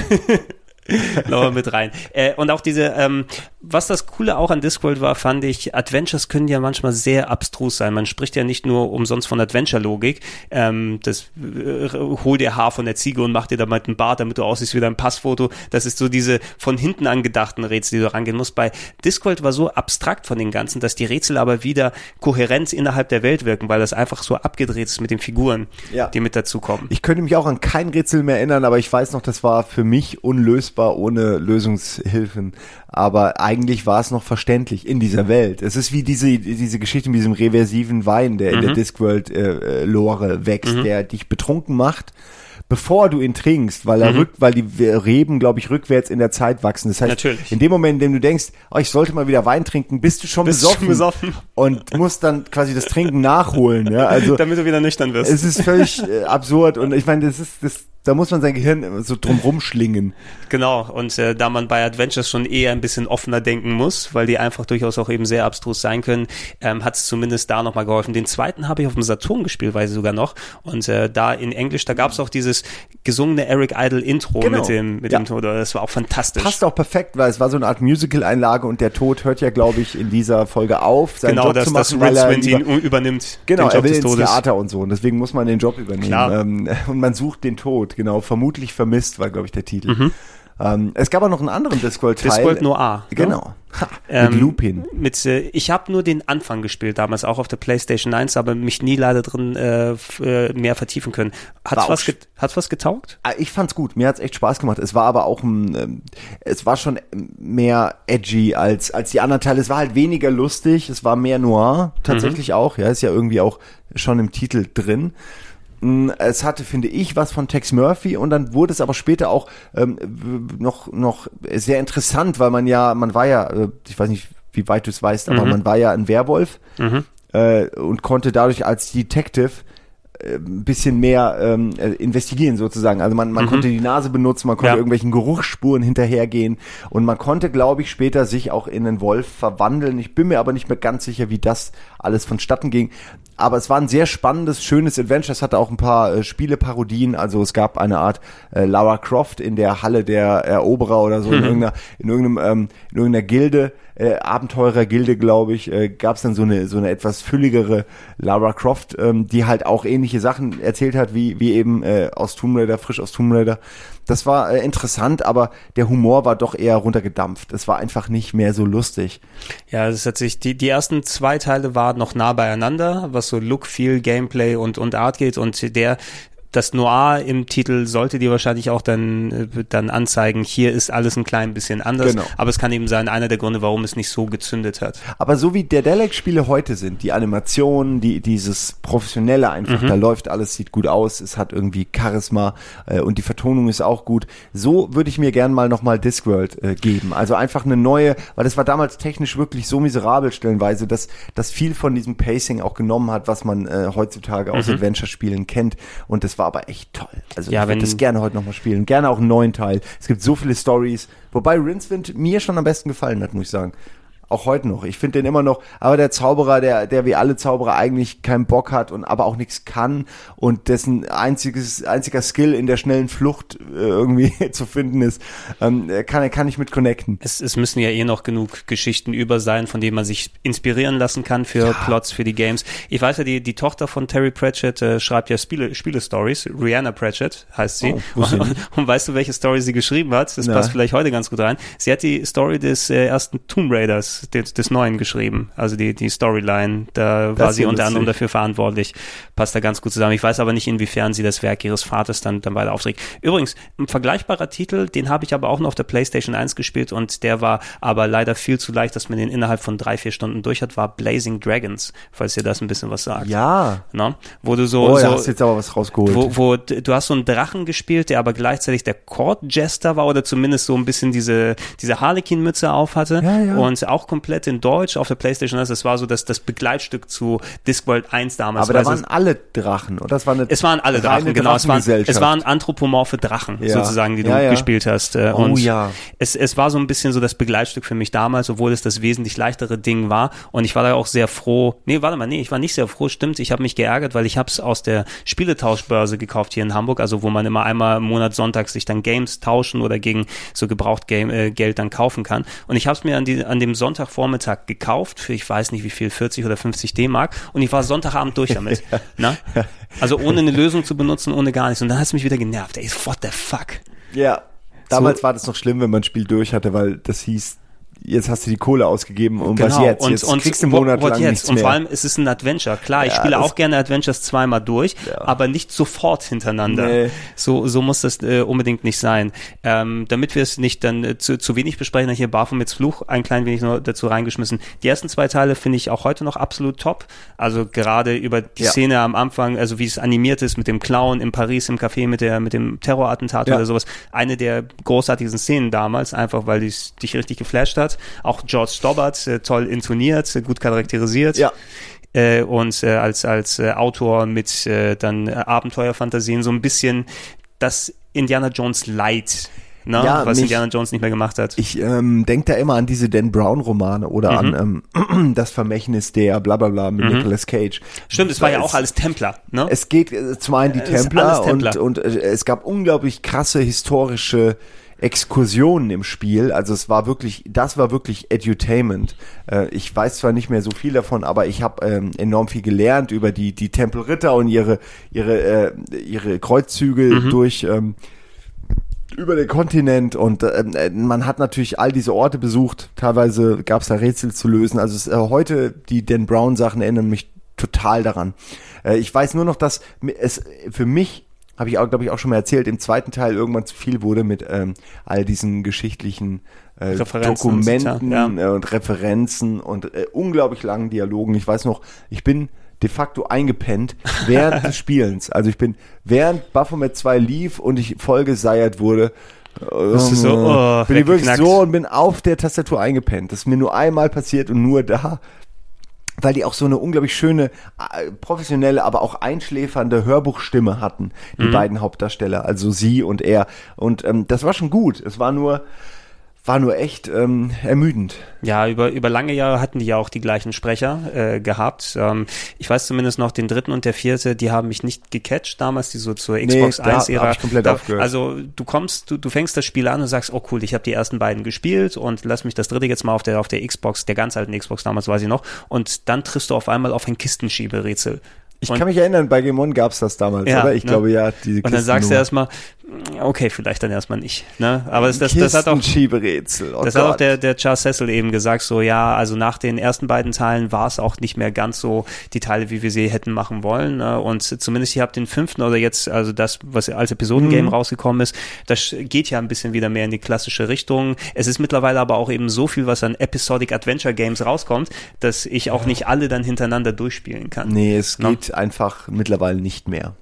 [SPEAKER 2] Lauer mit rein. Äh, und auch diese, ähm, was das Coole auch an Discworld war, fand ich, Adventures können ja manchmal sehr abstrus sein. Man spricht ja nicht nur umsonst von Adventure-Logik. Ähm, das äh, hol dir Haar von der Ziege und mach dir damit einen Bart, damit du aussiehst wie dein Passfoto. Das ist so diese von hinten angedachten Rätsel, die du rangehen musst. Bei Discworld war so abstrakt von den ganzen, dass die Rätsel aber wieder kohärent innerhalb der Welt wirken, weil das einfach so abgedreht ist mit den Figuren,
[SPEAKER 3] Ja.
[SPEAKER 2] die mit dazukommen.
[SPEAKER 3] Ich könnte mich auch an kein Rätsel mehr erinnern, aber ich weiß noch, das war für mich unlösbar ohne Lösungshilfen. Aber eigentlich war es noch verständlich in dieser Welt. Es ist wie diese, diese Geschichte mit diesem reversiven Wein, der in der Discworld-Lore wächst, der dich betrunken macht, bevor du ihn trinkst, weil er rück, weil die Reben, glaube ich, rückwärts in der Zeit wachsen. Das heißt,
[SPEAKER 2] Natürlich.
[SPEAKER 3] in dem Moment, in dem du denkst, oh, ich sollte mal wieder Wein trinken, bist du schon
[SPEAKER 2] Bist
[SPEAKER 3] besoffen,
[SPEAKER 2] schon besoffen.
[SPEAKER 3] und musst dann quasi das Trinken nachholen. Ja? Also
[SPEAKER 2] damit du wieder nüchtern wirst.
[SPEAKER 3] es ist völlig äh, absurd und ich meine, das ist das da muss man sein Gehirn so drum rumschlingen.
[SPEAKER 2] Genau, und äh, da man bei Adventures schon eher ein bisschen offener denken muss, weil die einfach durchaus auch eben sehr abstrus sein können, ähm, hat es zumindest da nochmal geholfen. Den zweiten habe ich auf dem Saturn gespielt, weiß ich sogar noch. Und äh, da in Englisch, da gab es auch dieses gesungene Eric Idle Intro
[SPEAKER 3] Genau.
[SPEAKER 2] mit dem mit
[SPEAKER 3] Ja.
[SPEAKER 2] dem Tod. Das war auch fantastisch.
[SPEAKER 3] Passt auch perfekt, weil es war so eine Art Musical-Einlage und der Tod hört ja, glaube ich, in dieser Folge auf, seinen
[SPEAKER 2] genau,
[SPEAKER 3] Job
[SPEAKER 2] dass,
[SPEAKER 3] zu
[SPEAKER 2] dass
[SPEAKER 3] machen, er
[SPEAKER 2] Wind ihn
[SPEAKER 3] lieber,
[SPEAKER 2] u- übernimmt.
[SPEAKER 3] Genau,
[SPEAKER 2] den
[SPEAKER 3] er will
[SPEAKER 2] des
[SPEAKER 3] ins
[SPEAKER 2] Todes.
[SPEAKER 3] Theater und so und deswegen muss man den Job übernehmen.
[SPEAKER 2] Klar.
[SPEAKER 3] Ähm, und man sucht den Tod, genau, vermutlich vermisst war, glaube ich, der Titel.
[SPEAKER 2] Mhm.
[SPEAKER 3] Ähm, es gab auch noch einen anderen Discworld-Teil.
[SPEAKER 2] Discworld Noir. ne?
[SPEAKER 3] Genau. Ha,
[SPEAKER 2] Ähm,
[SPEAKER 3] mit Lupin.
[SPEAKER 2] Mit, äh, ich habe nur den Anfang gespielt, damals auch auf der PlayStation 1, aber mich nie leider drin äh, äh, mehr vertiefen können. Hat's was, get hat's was getaugt?
[SPEAKER 3] Ah, Ich fand's gut. Mir hat's echt Spaß gemacht. Es war aber auch ein, ähm, es war schon mehr edgy als als die anderen Teile. Es war halt weniger lustig. Es war mehr noir tatsächlich auch. Ja, ist ja irgendwie auch schon im Titel drin. Mm, Es hatte, finde ich, was von Tex Murphy und dann wurde es aber später auch ähm, noch noch sehr interessant, weil man ja, man war ja, äh, ich weiß nicht, wie weit du es weißt, aber man war ja ein Werwolf äh, und konnte dadurch als Detective ein bisschen mehr ähm, äh, investigieren sozusagen. Also man, man konnte die Nase benutzen, man konnte
[SPEAKER 2] Ja.
[SPEAKER 3] irgendwelchen Geruchsspuren hinterhergehen und man konnte, glaube ich, später sich auch in einen Wolf verwandeln. Ich bin mir aber nicht mehr ganz sicher, wie das alles vonstatten ging. Aber es war ein sehr spannendes, schönes Adventure. Es hatte auch ein paar äh, Spieleparodien. Also es gab eine Art äh, Lara Croft in der Halle der Eroberer oder so in irgendeiner, in irgendeinem, ähm, in irgendeiner Gilde, äh, Abenteurergilde, glaube ich, äh, gab es dann so eine so eine etwas fülligere Lara Croft, ähm, die halt auch ähnliche Sachen erzählt hat, wie wie eben äh, aus Tomb Raider, frisch aus Tomb Raider. Das war äh, interessant, aber der Humor war doch eher runtergedampft. Es war einfach nicht mehr so lustig.
[SPEAKER 2] Ja, es hat sich, die, die ersten zwei Teile waren noch nah beieinander, was so Look, Feel, Gameplay und, und Art geht und der, das Noir im Titel sollte dir wahrscheinlich auch dann, äh, dann anzeigen, hier ist alles ein klein bisschen anders,
[SPEAKER 3] Genau.
[SPEAKER 2] aber es kann eben sein, einer der Gründe, warum es nicht so gezündet hat.
[SPEAKER 3] Aber so wie der Delec-Spiele heute sind, die Animationen, die, dieses Professionelle einfach, da läuft alles, sieht gut aus, es hat irgendwie Charisma äh, und die Vertonung ist auch gut. So würde ich mir gern mal nochmal Discworld äh, geben. Also einfach eine neue, weil das war damals technisch wirklich so miserabel stellenweise, dass das viel von diesem Pacing auch genommen hat, was man äh, heutzutage aus Adventure-Spielen kennt. Und das war aber echt toll. Also
[SPEAKER 2] Ja,
[SPEAKER 3] ich würde das gerne heute nochmal spielen. Gerne auch einen neuen Teil. Es gibt so viele Stories. Wobei Rincewind mir schon am besten gefallen hat, muss ich sagen. Auch heute noch. Ich finde den immer noch, aber der Zauberer, der, der wie alle Zauberer eigentlich keinen Bock hat und aber auch nichts kann und dessen einziges, einziger Skill in der schnellen Flucht äh, irgendwie zu finden ist, ähm, kann, kann ich mit connecten.
[SPEAKER 2] Es, es müssen ja eh noch genug Geschichten über sein, von denen man sich inspirieren lassen kann für Plots, für die Games. Ich weiß ja, die, die Tochter von Terry Pratchett äh, schreibt ja Spiele, Spiele-Stories. Rihanna Pratchett heißt sie.
[SPEAKER 3] Oh, ich
[SPEAKER 2] und, und weißt du, welche Story sie geschrieben hat? Das
[SPEAKER 3] Na.
[SPEAKER 2] passt vielleicht heute ganz gut rein. Sie hat die Story des äh, ersten Tomb Raiders des, des, des Neuen geschrieben. Also die, die Storyline, da war
[SPEAKER 3] ist
[SPEAKER 2] sie unter anderem dafür verantwortlich. Passt da ganz gut zusammen. Ich weiß aber nicht, inwiefern sie das Werk ihres Vaters dann, dann weiter aufträgt. Übrigens, ein vergleichbarer Titel, den habe ich aber auch noch auf der PlayStation 1 gespielt und der war aber leider viel zu leicht, dass man den innerhalb von drei, vier Stunden durch hat, war Blazing Dragons, falls ihr das ein bisschen was sagt.
[SPEAKER 3] Ja.
[SPEAKER 2] Ne? Wo du so,
[SPEAKER 3] Oh,
[SPEAKER 2] so
[SPEAKER 3] hast jetzt aber was rausgeholt.
[SPEAKER 2] wo, wo du hast so einen Drachen gespielt, der aber gleichzeitig der Court Jester war oder zumindest so ein bisschen diese diese Harlequin-Mütze auf hatte
[SPEAKER 3] Ja, ja.
[SPEAKER 2] und auch komplett in Deutsch auf der PlayStation 1. Das war so das das Begleitstück zu Discworld 1 damals.
[SPEAKER 3] aber da waren
[SPEAKER 2] es-
[SPEAKER 3] alle Drachen, oder? Das war
[SPEAKER 2] es waren alle Drachen, genau. Es waren, es waren anthropomorphe Drachen,
[SPEAKER 3] Ja.
[SPEAKER 2] sozusagen, die du
[SPEAKER 3] Ja, ja.
[SPEAKER 2] gespielt hast. Äh,
[SPEAKER 3] Oh,
[SPEAKER 2] und
[SPEAKER 3] ja.
[SPEAKER 2] es, es war so ein bisschen so das Begleitstück für mich damals, obwohl es das wesentlich leichtere Ding war. Und ich war da auch sehr froh. Nee, warte mal, nee, ich war nicht sehr froh, stimmt. Ich habe mich geärgert, weil ich habe es aus der Spieletauschbörse gekauft hier in Hamburg, also wo man immer einmal im Monat sonntags sich dann Games tauschen oder gegen so gebraucht Game, äh, Geld dann kaufen kann. Und ich habe es mir an, die, an dem Sonntagvormittag gekauft für ich weiß nicht wie viel, 40 oder 50 D-Mark. Und ich war Sonntagabend durch damit. Na? Also ohne eine Lösung zu benutzen, ohne gar nichts. Und dann hat es mich wieder genervt. Ey, what the fuck?
[SPEAKER 3] Ja. Damals war das noch schlimm, wenn man ein Spiel durch hatte, weil das hieß, jetzt hast du die Kohle ausgegeben und was jetzt?
[SPEAKER 2] Genau. Und,
[SPEAKER 3] jetzt
[SPEAKER 2] und
[SPEAKER 3] kriegst du einen Monat lang
[SPEAKER 2] jetzt?
[SPEAKER 3] nichts
[SPEAKER 2] Und vor allem, es ist ein Adventure. Klar, ich
[SPEAKER 3] Ja,
[SPEAKER 2] spiele
[SPEAKER 3] das-
[SPEAKER 2] auch gerne Adventures zweimal durch,
[SPEAKER 3] Ja.
[SPEAKER 2] aber nicht sofort hintereinander.
[SPEAKER 3] Nee.
[SPEAKER 2] So, so muss das äh, unbedingt nicht sein. Ähm, damit wir es nicht dann äh, zu, zu wenig besprechen, ich hier Baphomets Fluch ein klein wenig nur dazu reingeschmissen. Die ersten zwei Teile finde ich auch heute noch absolut top. Also gerade über die
[SPEAKER 3] Ja.
[SPEAKER 2] Szene am Anfang, also wie es animiert ist mit dem Clown in Paris im Café mit der mit dem Terrorattentat oder sowas. Eine der großartigsten Szenen damals, einfach weil es dich richtig geflasht hat. Auch George Stobbart, äh, toll intoniert, äh, gut charakterisiert.
[SPEAKER 3] Ja.
[SPEAKER 2] Äh, und äh, als, als äh, Autor mit äh, dann äh, Abenteuerfantasien so ein bisschen das Indiana Jones Light, ne?
[SPEAKER 3] Ja,
[SPEAKER 2] was
[SPEAKER 3] mich-
[SPEAKER 2] Indiana Jones nicht mehr gemacht hat.
[SPEAKER 3] Ich ähm, denke da immer an diese Dan Brown Romane oder
[SPEAKER 2] Mhm.
[SPEAKER 3] an ähm, das Vermächtnis der bla bla bla mit Nicolas Cage.
[SPEAKER 2] Stimmt, es war ja auch alles Templer, ne?
[SPEAKER 3] Es geht äh, zum einen die Templer,
[SPEAKER 2] Templer.
[SPEAKER 3] und, und äh, es gab unglaublich krasse historische Exkursionen im Spiel. Also es war wirklich, das war wirklich Edutainment. Äh, ich weiß zwar nicht mehr so viel davon, aber ich habe ähm, enorm viel gelernt über die die Tempelritter und ihre ihre äh, ihre Kreuzzüge
[SPEAKER 2] Mhm.
[SPEAKER 3] durch ähm, über den Kontinent und äh, man hat natürlich all diese Orte besucht. Teilweise gab es da Rätsel zu lösen. Also es, äh, heute die Dan Brown Sachen erinnern mich total daran. Äh, ich weiß nur noch, dass es für mich habe ich auch glaube ich auch schon mal erzählt im zweiten Teil irgendwann zu viel wurde mit ähm, all diesen geschichtlichen äh,
[SPEAKER 2] Referenzen und
[SPEAKER 3] Dokumenten
[SPEAKER 2] Zitat,
[SPEAKER 3] äh, und Referenzen und äh, unglaublich langen Dialogen. Ich weiß noch, ich bin de facto eingepennt während des Spielens. Also ich bin während Baphomet 2 lief und ich vollgeseiert wurde,
[SPEAKER 2] Das ist so, oh,
[SPEAKER 3] bin ich wirklich so und bin auf der Tastatur eingepennt. Das ist mir nur einmal passiert und nur da. Weil die auch so eine unglaublich schöne, äh, professionelle, aber auch einschläfernde Hörbuchstimme hatten, die
[SPEAKER 2] Mhm.
[SPEAKER 3] beiden Hauptdarsteller, also sie und er. Und ähm, das war schon gut. Es war nur, war nur echt ähm, ermüdend.
[SPEAKER 2] Ja, über, über lange Jahre hatten die ja auch die gleichen Sprecher äh, gehabt. Ähm, ich weiß zumindest noch, den dritten und der vierte, die haben mich nicht gecatcht damals, die so zur Xbox
[SPEAKER 3] da
[SPEAKER 2] 1 Ära.
[SPEAKER 3] ich komplett
[SPEAKER 2] Da-
[SPEAKER 3] aufgehört.
[SPEAKER 2] Also du kommst, du, du fängst das Spiel an und sagst, oh cool, ich habe die ersten beiden gespielt und lass mich das dritte jetzt mal auf der auf der Xbox, der ganz alten Xbox damals weiß ich noch. Und dann triffst du auf einmal auf ein Kistenschieberätsel.
[SPEAKER 3] Ich
[SPEAKER 2] Und-
[SPEAKER 3] kann mich erinnern, bei Game One gab's das damals,
[SPEAKER 2] Ja,
[SPEAKER 3] oder? Ich
[SPEAKER 2] ne?
[SPEAKER 3] glaube ja, diese
[SPEAKER 2] Und dann sagst du erstmal, okay, vielleicht dann erstmal nicht. Ne? Aber das, das, das hat auch
[SPEAKER 3] Kistenschieberätsel. Oh
[SPEAKER 2] das hat auch
[SPEAKER 3] Gott.
[SPEAKER 2] der, der Charles Cecil eben gesagt, so ja, also nach den ersten beiden Teilen war es auch nicht mehr ganz so die Teile, wie wir sie hätten machen wollen. äh, Und zumindest ich habe den fünften oder jetzt, also das, was als Episodengame
[SPEAKER 3] Mhm.
[SPEAKER 2] rausgekommen ist, das geht ja ein bisschen wieder mehr in die klassische Richtung. Es ist mittlerweile aber auch eben so viel, was an Episodic Adventure Games rauskommt, dass ich auch nicht alle dann hintereinander durchspielen kann.
[SPEAKER 3] Nee, es
[SPEAKER 2] Ne?
[SPEAKER 3] geht einfach mittlerweile nicht mehr.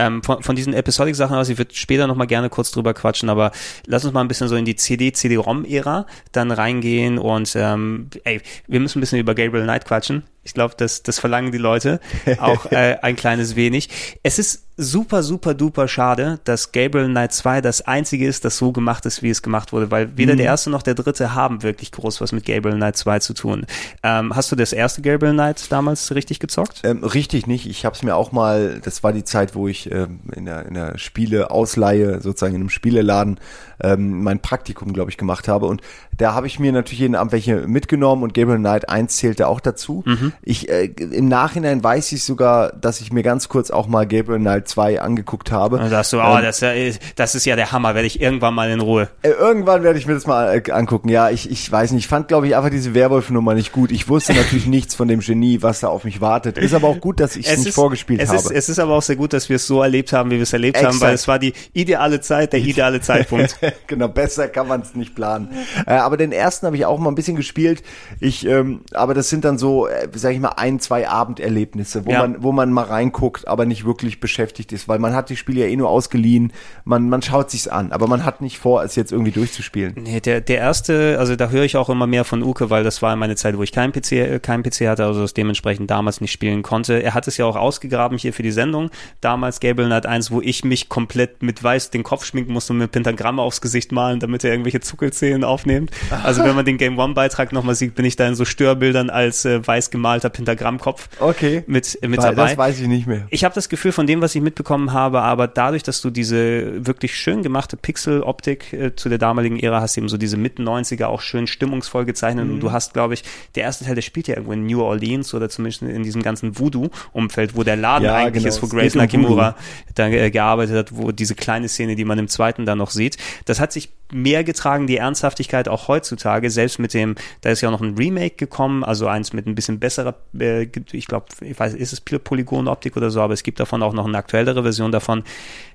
[SPEAKER 2] Ähm, von, von diesen Episodic-Sachen aus, ich würde später nochmal gerne kurz drüber quatschen, aber lass uns mal ein bisschen so in die CD, CD-ROM-Ära dann reingehen und ähm, ey, wir müssen ein bisschen über Gabriel Knight quatschen. Ich glaube, das, das verlangen die Leute auch äh, ein kleines wenig. Es ist super, super, duper schade, dass Gabriel Knight 2 das einzige ist, das so gemacht ist, wie es gemacht wurde, weil weder der erste noch der dritte haben wirklich groß was mit Gabriel Knight 2 zu tun. Ähm, hast du das erste Gabriel Knight damals richtig gezockt?
[SPEAKER 3] Ähm, richtig nicht. Ich habe es mir auch mal, das war die Zeit, wo ich ich ähm, in der, in der Spiele-Ausleihe, sozusagen in einem Spieleladen, ähm, mein Praktikum, glaube ich, gemacht habe. Und da habe ich mir natürlich jeden Abend welche mitgenommen und Gabriel Knight 1 zählte auch dazu.
[SPEAKER 2] Mhm.
[SPEAKER 3] Ich, äh, Im Nachhinein weiß ich sogar, dass ich mir ganz kurz auch mal Gabriel Knight 2 angeguckt habe.
[SPEAKER 2] Und da sagst du, oh, das, äh, das ist ja der Hammer, werde ich irgendwann mal in Ruhe.
[SPEAKER 3] Äh, irgendwann werde ich mir das mal äh, angucken. Ja, ich, ich weiß nicht. Ich fand, glaube ich, einfach diese Werwolf-Nummer nicht gut. Ich wusste natürlich nichts von dem Genie, was da auf mich wartet. Ist aber auch gut, dass ich es nicht
[SPEAKER 2] ist,
[SPEAKER 3] vorgespielt
[SPEAKER 2] es
[SPEAKER 3] habe.
[SPEAKER 2] Ist, es ist aber auch sehr gut, dass wir es so erlebt haben, wie wir es erlebt haben,
[SPEAKER 3] Exakt.
[SPEAKER 2] weil es war die ideale Zeit, der ideale Zeitpunkt.
[SPEAKER 3] genau, besser kann man es nicht planen. Äh, aber den ersten habe ich auch mal ein bisschen gespielt. Ich, ähm, aber das sind dann so, äh, sag ich mal, ein, zwei Abenderlebnisse, wo
[SPEAKER 2] Ja.
[SPEAKER 3] man, wo man mal reinguckt, aber nicht wirklich beschäftigt ist, weil man hat die Spiele ja eh nur ausgeliehen. Man, man schaut sich's an, aber man hat nicht vor, es jetzt irgendwie durchzuspielen.
[SPEAKER 2] Nee, der, der erste, also da höre ich auch immer mehr von Uke, weil das war meine Zeit, wo ich keinen PC, äh, keinen PC hatte, also das dementsprechend damals nicht spielen konnte. Er hat es ja auch ausgegraben hier für die Sendung. Damals Gabriel Knight 1, wo ich mich komplett mit Weiß den Kopf schminken musste und mir Pentagramme aufs Gesicht malen, damit er irgendwelche Zuckelszenen aufnimmt. Also wenn man den Game One Beitrag nochmal sieht, bin ich da in so Störbildern als äh, weiß gemalter Pentagrammkopf
[SPEAKER 3] Okay.
[SPEAKER 2] mit, mit
[SPEAKER 3] Weil,
[SPEAKER 2] dabei.
[SPEAKER 3] Das weiß ich nicht mehr.
[SPEAKER 2] Ich habe das Gefühl von dem, was ich mitbekommen habe, aber dadurch, dass du diese wirklich schön gemachte Pixel-Optik äh, zu der damaligen Ära hast, eben so diese Mitten-90er auch schön stimmungsvoll gezeichnet
[SPEAKER 3] Mhm.
[SPEAKER 2] und du hast, glaube ich, der erste Teil, der spielt ja irgendwo in New Orleans oder zumindest in diesem ganzen Voodoo-Umfeld, wo der Laden
[SPEAKER 3] Ja,
[SPEAKER 2] eigentlich
[SPEAKER 3] genau.
[SPEAKER 2] ist, wo Grace
[SPEAKER 3] um
[SPEAKER 2] Nakimura da äh, gearbeitet hat, wo diese kleine Szene, die man im zweiten dann noch sieht, das hat sich mehr getragen, die Ernsthaftigkeit auch heutzutage, selbst mit dem, da ist ja auch noch ein Remake gekommen, also eins mit ein bisschen besserer, äh, ich glaube, ich weiß, ist es Polygonoptik oder so, aber es gibt davon auch noch eine aktuellere Version davon.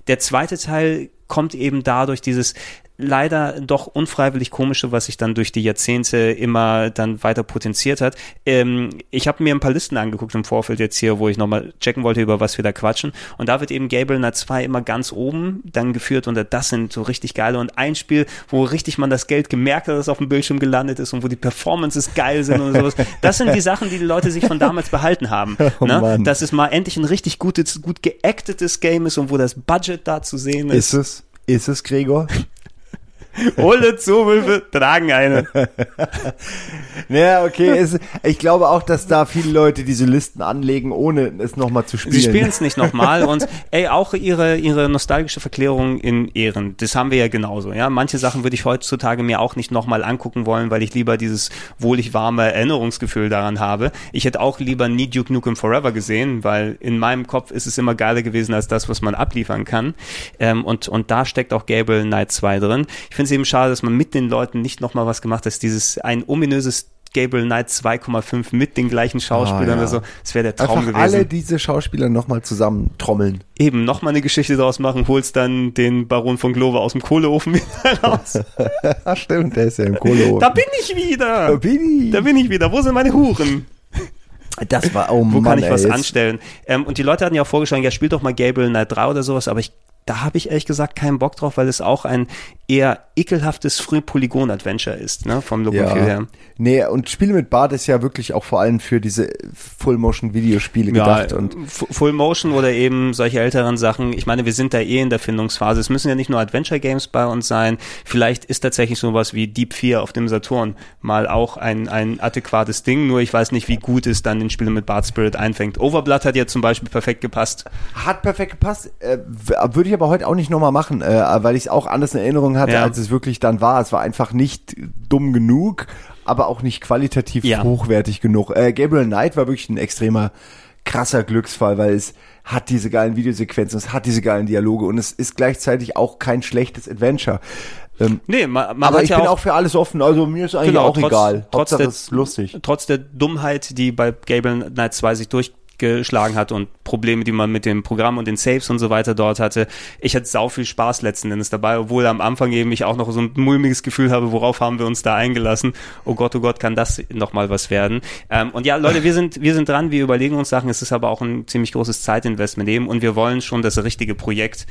[SPEAKER 2] Der zweite Teil kommt eben dadurch dieses leider doch unfreiwillig komische, was sich dann durch die Jahrzehnte immer dann weiter potenziert hat. Ähm, ich habe mir ein paar Listen angeguckt im Vorfeld jetzt hier, wo ich nochmal checken wollte, über was wir da quatschen. Und da wird eben Gabriel Knight 2 immer ganz oben dann geführt und das sind so richtig geile. Und ein Spiel, wo richtig man das Geld gemerkt hat, dass es auf dem Bildschirm gelandet ist und wo die Performances geil sind und sowas. Das sind die Sachen, die die Leute sich von damals behalten haben.
[SPEAKER 3] Oh
[SPEAKER 2] ne?
[SPEAKER 3] Mann.
[SPEAKER 2] Dass es mal endlich ein richtig gutes, gut geactetes Game ist und wo das Budget da zu sehen ist.
[SPEAKER 3] Ist es? Ist es, Gregor?
[SPEAKER 2] Ohne Zuhilfe tragen eine.
[SPEAKER 3] Ja, okay. Es, ich glaube auch, dass da viele Leute diese Listen anlegen, ohne es nochmal zu spielen.
[SPEAKER 2] Sie spielen es nicht nochmal und ey, auch ihre, ihre nostalgische Verklärung in Ehren. Das haben wir ja genauso. Ja, manche Sachen würde ich heutzutage mir auch nicht nochmal angucken wollen, weil ich lieber dieses wohlig warme Erinnerungsgefühl daran habe. Ich hätte auch lieber nie Duke Nukem Forever gesehen, weil in meinem Kopf ist es immer geiler gewesen als das, was man abliefern kann. Ähm, und, und da steckt auch Gabriel Knight 2 drin. Ich finde es eben schade, dass man mit den Leuten nicht nochmal was gemacht hat, dieses ein ominöses Gabriel Knight 2,5 mit den gleichen Schauspielern
[SPEAKER 3] Ah, ja.
[SPEAKER 2] oder so. Das wäre der Traum
[SPEAKER 3] Einfach
[SPEAKER 2] gewesen.
[SPEAKER 3] alle diese Schauspieler nochmal zusammen trommeln.
[SPEAKER 2] eben nochmal eine Geschichte daraus machen, holst dann den Baron von Glover aus dem Kohleofen wieder raus.
[SPEAKER 3] Ach stimmt, der ist ja im Kohleofen.
[SPEAKER 2] da bin ich wieder.
[SPEAKER 3] Bini.
[SPEAKER 2] Da bin ich wieder. Wo sind meine Huren?
[SPEAKER 3] Das war, oh
[SPEAKER 2] Wo
[SPEAKER 3] Mann,
[SPEAKER 2] kann ich
[SPEAKER 3] ey,
[SPEAKER 2] was
[SPEAKER 3] jetzt-
[SPEAKER 2] anstellen? Ähm, und die Leute hatten ja auch vorgeschlagen, ja, spielt doch mal Gabriel Knight 3 oder sowas, aber ich, da habe ich ehrlich gesagt keinen Bock drauf, weil es auch ein eher ekelhaftes Früh-Polygon-Adventure ist, ne, vom Look
[SPEAKER 3] Ja.
[SPEAKER 2] her.
[SPEAKER 3] Nee, und Spiele mit Bart ist ja wirklich auch vor allem für diese Full-Motion-Videospiele gedacht.
[SPEAKER 2] Ja,
[SPEAKER 3] Und
[SPEAKER 2] F- Full Motion oder eben solche älteren Sachen. Ich meine, wir sind da eh in der Findungsphase. Es müssen ja nicht nur Adventure Games bei uns sein. Vielleicht ist tatsächlich sowas wie Deep 4 auf dem Saturn mal auch ein, ein adäquates Ding. Nur ich weiß nicht, wie gut es dann in Spiele mit Bart Spirit einfängt. Overblood hat ja zum Beispiel perfekt gepasst.
[SPEAKER 3] hat perfekt gepasst. Äh, Würde ich aber heute auch nicht nochmal machen, äh, weil ich es auch anders in Erinnerung hatte,
[SPEAKER 2] Ja.
[SPEAKER 3] als es wirklich dann war. Es war einfach nicht dumm genug, aber auch nicht qualitativ
[SPEAKER 2] Ja.
[SPEAKER 3] hochwertig genug. Äh, Gabriel Knight war wirklich ein extremer krasser Glücksfall, weil es hat diese geilen Videosequenzen, es hat diese geilen Dialoge und es ist gleichzeitig auch kein schlechtes Adventure. Ähm,
[SPEAKER 2] Nee, man, man
[SPEAKER 3] aber ich
[SPEAKER 2] ja
[SPEAKER 3] bin
[SPEAKER 2] auch,
[SPEAKER 3] auch für alles offen, also mir ist eigentlich
[SPEAKER 2] Genau,
[SPEAKER 3] auch
[SPEAKER 2] trotz-
[SPEAKER 3] egal.
[SPEAKER 2] trotz
[SPEAKER 3] Hauptsache
[SPEAKER 2] der-
[SPEAKER 3] ist lustig.
[SPEAKER 2] trotz der Dummheit, die bei Gabriel Knight 2 sich durchgeschlagen hat und Probleme, die man mit dem Programm und den Saves und so weiter dort hatte. Ich hatte sau viel Spaß letzten Endes dabei, obwohl am Anfang eben ich auch noch so ein mulmiges Gefühl habe, worauf haben wir uns da eingelassen? Oh Gott, oh Gott, kann das noch mal was werden? Ähm, und ja, Leute, wir sind, wir sind dran, wir überlegen uns Sachen. Es ist aber auch ein ziemlich großes Zeitinvestment eben und wir wollen schon das richtige Projekt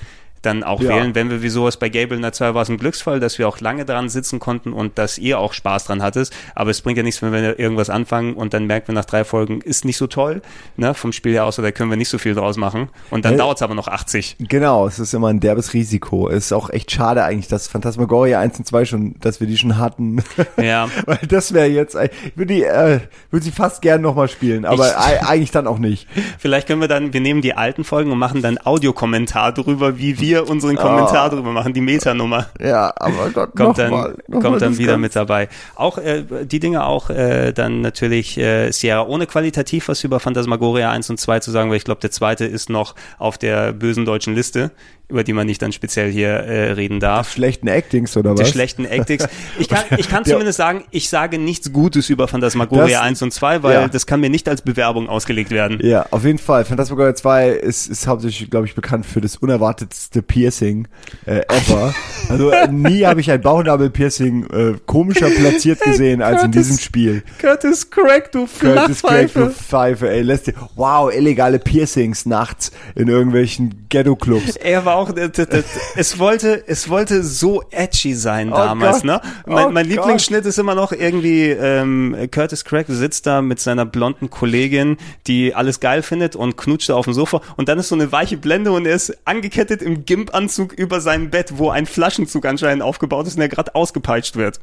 [SPEAKER 2] dann auch
[SPEAKER 3] Ja.
[SPEAKER 2] wählen. Wenn wir wie sowas bei Gable in der 2 war es ein Glücksfall, dass wir auch lange dran sitzen konnten und dass ihr auch Spaß dran hattet. Aber es bringt ja nichts, wenn wir irgendwas anfangen und dann merken wir nach drei Folgen, ist nicht so toll, ne, vom Spiel her aus, oder können wir nicht so viel draus machen. Und dann
[SPEAKER 3] Ja.
[SPEAKER 2] dauert es aber noch 80.
[SPEAKER 3] Genau, es ist immer ein derbes Risiko. Es ist auch echt schade eigentlich, dass Phantasmagoria 1 und 2 schon, dass wir die schon hatten.
[SPEAKER 2] Ja.
[SPEAKER 3] Weil das wäre jetzt, ich würde die, äh, würde sie fast gern nochmal spielen, aber
[SPEAKER 2] Ich-
[SPEAKER 3] ei- eigentlich dann auch nicht.
[SPEAKER 2] Vielleicht können wir dann, wir nehmen die alten Folgen und machen dann Audiokommentar drüber, wie wir unseren Kommentar drüber machen, die Metanummer.
[SPEAKER 3] Ja, aber Gott,
[SPEAKER 2] kommt dann,
[SPEAKER 3] mal,
[SPEAKER 2] kommt dann wieder mit dabei. Auch äh, die Dinge auch äh, dann natürlich äh, Sierra ohne qualitativ was über Phantasmagoria 1 und 2 zu sagen, weil ich glaube, der zweite ist noch auf der bösen deutschen Liste, über die man nicht dann speziell hier äh, reden darf.
[SPEAKER 3] Schlechten Actings oder
[SPEAKER 2] Die
[SPEAKER 3] was?
[SPEAKER 2] schlechten Actics. Ich kann, ich kann zumindest sagen, ich sage nichts Gutes über Phantasmagoria
[SPEAKER 3] Das-
[SPEAKER 2] 1 und 2, weil
[SPEAKER 3] ja.
[SPEAKER 2] das kann mir nicht als Bewerbung ausgelegt werden.
[SPEAKER 3] Ja, auf jeden Fall. Phantasmagoria 2 ist, ist hauptsächlich, glaube ich, bekannt für das unerwartetste Piercing äh, ever. also äh, nie habe ich ein Bauchnabel-Piercing äh, komischer platziert gesehen als in diesem Spiel.
[SPEAKER 2] Curtis Craig, du
[SPEAKER 3] Curtis Craig, du
[SPEAKER 2] Flachpfeife.
[SPEAKER 3] Pfeife, ey, lässt dir, wow, illegale Piercings nachts in irgendwelchen Ghetto-Clubs.
[SPEAKER 2] Er war auch, das, das, es wollte, es wollte so edgy sein
[SPEAKER 3] Oh
[SPEAKER 2] damals,
[SPEAKER 3] Gott.
[SPEAKER 2] ne? Mein,
[SPEAKER 3] Oh
[SPEAKER 2] mein. Lieblingsschnitt ist immer noch irgendwie, ähm, Curtis Craig sitzt da mit seiner blonden Kollegin, die alles geil findet und knutscht da auf dem Sofa und dann ist so eine weiche Blende und er ist angekettet im Gimp-Anzug über seinem Bett, wo ein Flaschenzug anscheinend aufgebaut ist und er gerade ausgepeitscht wird.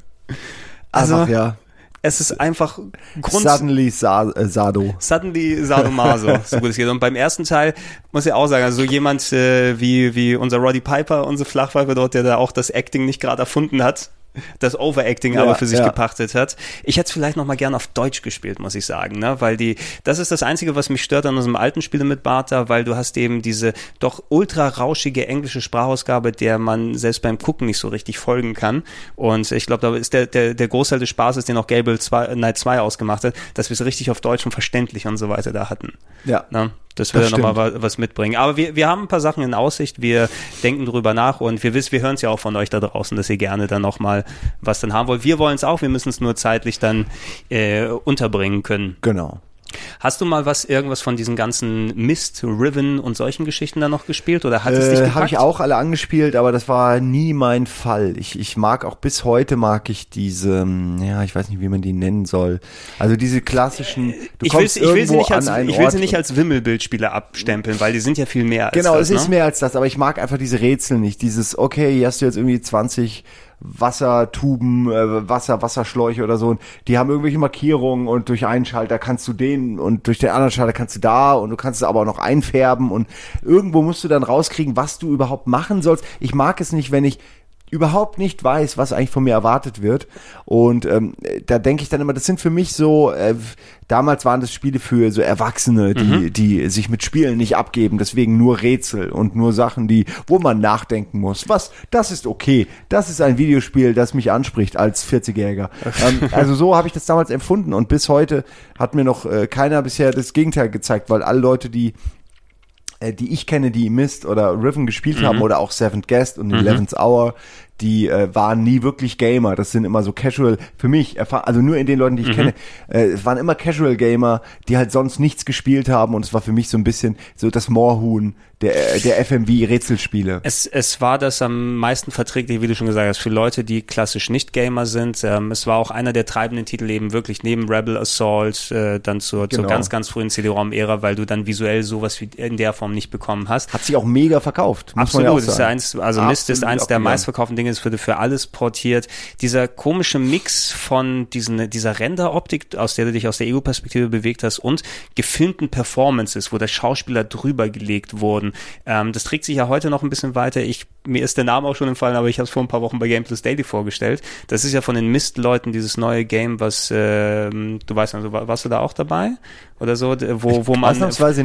[SPEAKER 2] Also,
[SPEAKER 3] Einfach, ja.
[SPEAKER 2] Es ist einfach Grund,
[SPEAKER 3] Suddenly Sa äh, Sado.
[SPEAKER 2] Suddenly Sadomaso, so gut es geht. Und beim ersten Teil muss ich auch sagen, also jemand äh, wie, wie unser Roddy Piper, unsere Flachpfeife dort, der da auch das Acting nicht gerade erfunden hat, das Overacting
[SPEAKER 3] Ja,
[SPEAKER 2] aber für sich
[SPEAKER 3] ja.
[SPEAKER 2] gepachtet hat. Ich hätte es vielleicht noch mal gern auf Deutsch gespielt, muss ich sagen, ne? weil die, das ist das Einzige, was mich stört an unserem alten Spiele mit Bartha, weil du hast eben diese doch ultra rauschige englische Sprachausgabe, der man selbst beim Gucken nicht so richtig folgen kann. Und ich glaube, da ist der, der, der Großteil des Spaßes, den auch Gable 2, Night 2 ausgemacht hat, dass wir es richtig auf Deutsch und verständlich und so weiter da hatten.
[SPEAKER 3] Ja.
[SPEAKER 2] Na, das wird
[SPEAKER 3] Das
[SPEAKER 2] nochmal wa- was mitbringen. Aber wir, wir haben ein paar Sachen in Aussicht, wir denken drüber nach und wir wissen, wir hören es ja auch von euch da draußen, dass ihr gerne dann nochmal was dann haben wollt. Wir wollen es auch, wir müssen es nur zeitlich dann äh, unterbringen können.
[SPEAKER 3] Genau.
[SPEAKER 2] Hast du mal was, irgendwas von diesen ganzen Mist, Riven und solchen Geschichten da noch gespielt oder hat es dich
[SPEAKER 3] Äh,
[SPEAKER 2] gepackt?
[SPEAKER 3] Habe ich auch alle angespielt, aber das war nie mein Fall. Ich, ich mag auch bis heute mag ich diese, ähm, ja, ich weiß nicht, wie man die nennen soll. Also diese klassischen. Du
[SPEAKER 2] ich will,
[SPEAKER 3] kommst
[SPEAKER 2] ich will sie nicht als,
[SPEAKER 3] an einen
[SPEAKER 2] ich will
[SPEAKER 3] Ort
[SPEAKER 2] sie nicht als Wimmelbildspieler abstempeln, weil die sind ja viel mehr als
[SPEAKER 3] Genau,
[SPEAKER 2] das,
[SPEAKER 3] es ist
[SPEAKER 2] ne?
[SPEAKER 3] mehr als das, aber ich mag einfach diese Rätsel nicht. Dieses, okay, hier hast du jetzt irgendwie 20 Wassertuben, äh, Wasser, Wasserschläuche oder so. Und die haben irgendwelche Markierungen und durch einen Schalter kannst du den und durch den anderen Schalter kannst du da und du kannst es aber auch noch einfärben und irgendwo musst du dann rauskriegen, was du überhaupt machen sollst. Ich mag es nicht, wenn ich überhaupt nicht weiß, was eigentlich von mir erwartet wird. Und ähm, da denke ich dann immer, das sind für mich so, äh, damals waren das Spiele für so Erwachsene, die,
[SPEAKER 2] Mhm.
[SPEAKER 3] die sich mit Spielen nicht abgeben, deswegen nur Rätsel und nur Sachen, die, wo man nachdenken muss. Was, das ist okay. Das ist ein Videospiel, das mich anspricht als 40-Jähriger. ähm, also so habe ich das damals empfunden und bis heute hat mir noch äh, keiner bisher das Gegenteil gezeigt, weil alle Leute, die die ich kenne, die Mist oder Riven gespielt haben oder auch Seventh Guest und Eleventh Hour, die äh, waren nie wirklich Gamer. Das sind immer so Casual, für mich, also nur in den Leuten, die ich kenne, äh, es waren immer Casual Gamer, die halt sonst nichts gespielt haben und es war für mich so ein bisschen so das Moorhuhn der, der FMV-Rätselspiele.
[SPEAKER 2] Es, es war das am meisten verträglich, wie du schon gesagt hast, für Leute, die klassisch nicht Gamer sind. Ähm, es war auch einer der treibenden Titel eben wirklich neben Rebel Assault, äh, dann zur, zur
[SPEAKER 3] Genau.
[SPEAKER 2] ganz, ganz frühen CD-ROM-Ära, weil du dann visuell sowas wie in der Form nicht bekommen hast.
[SPEAKER 3] Hat sich auch mega verkauft.
[SPEAKER 2] Absolut,
[SPEAKER 3] ja
[SPEAKER 2] ist ja eins, also Mist ist eins der meistverkauften Dinge, es wurde für alles portiert. Dieser komische Mix von diesen, dieser Renderoptik, aus der du dich aus der Ego-Perspektive bewegt hast und gefilmten Performances, wo der Schauspieler drüber gelegt wurden. Ähm, das trägt sich ja heute noch ein bisschen weiter. Ich, mir ist der Name auch schon entfallen, aber ich habe es vor ein paar Wochen bei Game Plus Daily vorgestellt. Das ist ja von den Mist-Leuten dieses neue Game, was, ähm, du weißt also, wa- warst du da auch dabei? Oder so, wo, wo man,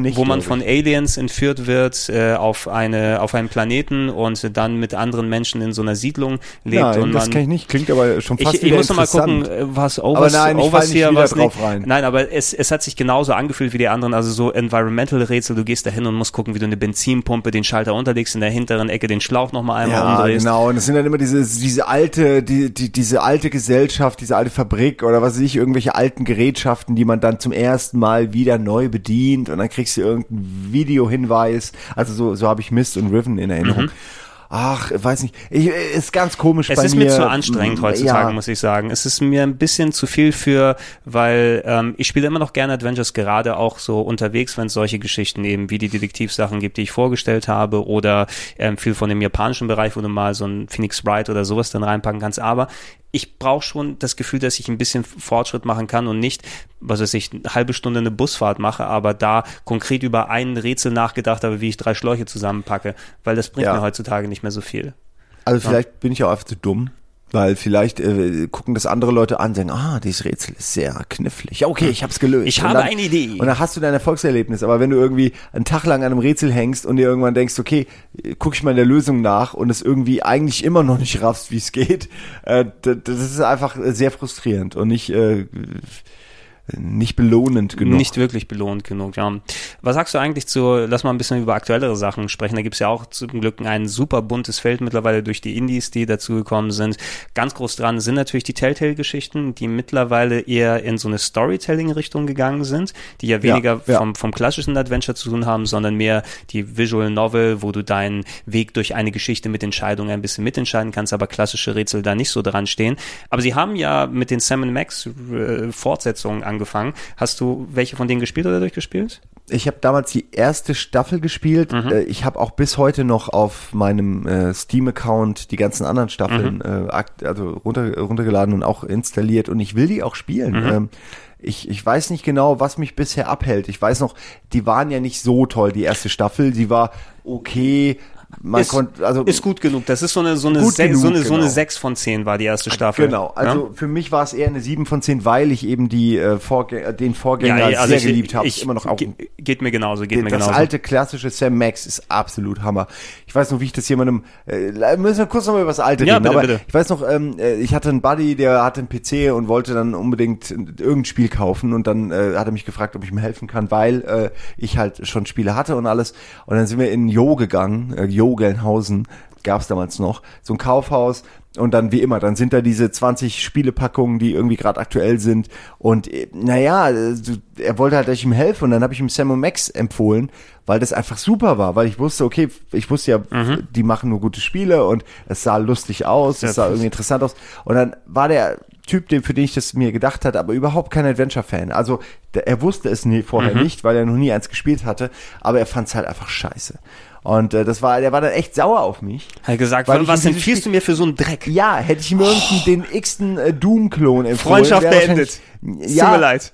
[SPEAKER 3] nicht,
[SPEAKER 2] wo man von. Aliens entführt wird äh, auf eine auf einen Planeten und dann mit anderen Menschen in so einer Siedlung lebt
[SPEAKER 3] Nein,
[SPEAKER 2] und
[SPEAKER 3] das
[SPEAKER 2] man
[SPEAKER 3] kenne ich nicht. Klingt aber schon fast
[SPEAKER 2] ich, ich muss noch mal gucken, äh, was
[SPEAKER 3] Aber
[SPEAKER 2] Overs,
[SPEAKER 3] nein, ich fall
[SPEAKER 2] Overseer
[SPEAKER 3] nicht
[SPEAKER 2] was
[SPEAKER 3] drauf rein.
[SPEAKER 2] Nein, aber es, es hat sich genauso angefühlt wie die anderen, also so Environmental Rätsel, du gehst da hin und musst gucken, wie du eine Benzinpumpe den Schalter unterlegst, in der hinteren Ecke den Schlauch nochmal einmal
[SPEAKER 3] Ja,
[SPEAKER 2] umdrehst.
[SPEAKER 3] genau. Und es sind dann immer diese, diese alte, die, die, diese alte Gesellschaft, diese alte Fabrik oder was weiß ich, irgendwelche alten Gerätschaften, die man dann zum ersten Mal wieder neu bedient und dann kriegst du irgendeinen Videohinweis. Also so, so habe ich Mist und Riven in Erinnerung. Ach, weiß nicht, ich, ist ganz komisch
[SPEAKER 2] Es
[SPEAKER 3] bei
[SPEAKER 2] ist
[SPEAKER 3] mir.
[SPEAKER 2] mir zu anstrengend heutzutage,
[SPEAKER 3] ja,
[SPEAKER 2] muss ich sagen. Es ist mir ein bisschen zu viel für, weil ähm, ich spiele immer noch gerne Adventures, gerade auch so unterwegs, wenn es solche Geschichten eben wie die Detektivsachen gibt, die ich vorgestellt habe, oder ähm, viel von dem japanischen Bereich, wo du mal so ein Phoenix Wright oder sowas dann reinpacken kannst. Aber ich brauche schon das Gefühl, dass ich ein bisschen Fortschritt machen kann und nicht, was weiß ich, eine halbe Stunde eine Busfahrt mache, aber da konkret über ein Rätsel nachgedacht habe, wie ich drei Schläuche zusammenpacke, weil das bringt
[SPEAKER 3] Ja.
[SPEAKER 2] mir heutzutage nicht mehr so viel.
[SPEAKER 3] Also vielleicht bin ich auch einfach zu dumm. Weil vielleicht äh, gucken das andere Leute an und sagen, ah, dieses Rätsel ist sehr knifflig. Ja, okay, ich hab's gelöst.
[SPEAKER 2] Ich
[SPEAKER 3] Und
[SPEAKER 2] habe
[SPEAKER 3] dann,
[SPEAKER 2] eine Idee.
[SPEAKER 3] Und dann hast du dein Erfolgserlebnis. Aber wenn du irgendwie einen Tag lang an einem Rätsel hängst und dir irgendwann denkst, okay, guck ich mal in der Lösung nach und es irgendwie eigentlich immer noch nicht raffst, wie es geht, äh, d- das ist einfach sehr frustrierend und nicht, äh, nicht belohnend genug.
[SPEAKER 2] Nicht wirklich belohnt genug, ja. Was sagst du eigentlich zu, lass mal ein bisschen über aktuellere Sachen sprechen. Da gibt's ja auch zum Glück ein super buntes Feld mittlerweile durch die Indies, die dazugekommen sind. Ganz groß dran sind natürlich die Telltale-Geschichten, die mittlerweile eher in so eine Storytelling-Richtung gegangen sind, die ja weniger
[SPEAKER 3] ja.
[SPEAKER 2] Vom, vom klassischen Adventure zu tun haben, sondern mehr die Visual Novel, wo du deinen Weg durch eine Geschichte mit Entscheidungen ein bisschen mitentscheiden kannst, aber klassische Rätsel da nicht so dran stehen. Aber sie haben ja mit den Sam Max äh, Fortsetzungen angefangen. Hast du welche von denen gespielt oder durchgespielt?
[SPEAKER 3] Ich habe damals die erste Staffel gespielt. Äh, Ich habe auch bis heute noch auf meinem äh, Steam-Account die ganzen anderen Staffeln äh, akt also runter, runtergeladen und auch installiert und ich will die auch spielen. Ähm, ich, ich weiß nicht genau, was mich bisher abhält. Ich weiß noch, die waren ja nicht so toll, die erste Staffel. Die war okay. Man
[SPEAKER 2] ist,
[SPEAKER 3] konnte, also
[SPEAKER 2] ist gut genug. Das ist so eine so eine,
[SPEAKER 3] Gut
[SPEAKER 2] Se
[SPEAKER 3] genug,
[SPEAKER 2] so eine so eine
[SPEAKER 3] genau.
[SPEAKER 2] 6 von 10 war die erste Staffel.
[SPEAKER 3] Genau, also für mich war es eher eine 7 von 10, weil ich eben die äh, Vorgänger, den Vorgänger
[SPEAKER 2] ja, also
[SPEAKER 3] sehr
[SPEAKER 2] ich,
[SPEAKER 3] geliebt habe.
[SPEAKER 2] Ich,
[SPEAKER 3] Immer noch auch
[SPEAKER 2] ge- geht mir genauso, geht mir
[SPEAKER 3] das
[SPEAKER 2] genauso.
[SPEAKER 3] alte klassische Sam Max ist absolut Hammer. Ich weiß noch, wie ich das jemandem, äh, müssen wir kurz nochmal über das alte
[SPEAKER 2] Ja,
[SPEAKER 3] reden,
[SPEAKER 2] bitte,
[SPEAKER 3] aber
[SPEAKER 2] bitte.
[SPEAKER 3] ich weiß noch, ähm, äh, ich hatte einen Buddy, der hatte einen PC und wollte dann unbedingt irgendein Spiel kaufen und dann äh, hat er mich gefragt, ob ich ihm helfen kann, weil äh, ich halt schon Spiele hatte und alles und dann sind wir in Jo gegangen, äh, Jo Gelnhausen gab es damals noch, so ein Kaufhaus und dann wie immer, dann sind da diese 20 Spielepackungen, die irgendwie gerade aktuell sind und äh, naja, äh, er wollte halt, dass ich ihm helfe und dann habe ich ihm Sam Max empfohlen, weil das einfach super war, weil ich wusste, okay, ich wusste ja,
[SPEAKER 2] Mhm.
[SPEAKER 3] die machen nur gute Spiele und es sah lustig aus, es sah irgendwie interessant aus und dann war der Typ, den, für den ich das mir gedacht hatte, aber überhaupt kein Adventure-Fan. Also der, er wusste es nie, vorher
[SPEAKER 2] Mhm.
[SPEAKER 3] nicht, weil er noch nie eins gespielt hatte, aber er fand es halt einfach scheiße. Und äh, das war, der war dann echt sauer auf mich.
[SPEAKER 2] Hat gesagt,
[SPEAKER 3] Weil
[SPEAKER 2] was empfiehlst du mir für so einen Dreck?
[SPEAKER 3] Ja, hätte ich mir irgendeinen den x-ten äh, Doom-Klon empfohlen.
[SPEAKER 2] Freundschaft beendet.
[SPEAKER 3] wahrscheinlich-
[SPEAKER 2] Tut mir
[SPEAKER 3] Ja,
[SPEAKER 2] leid.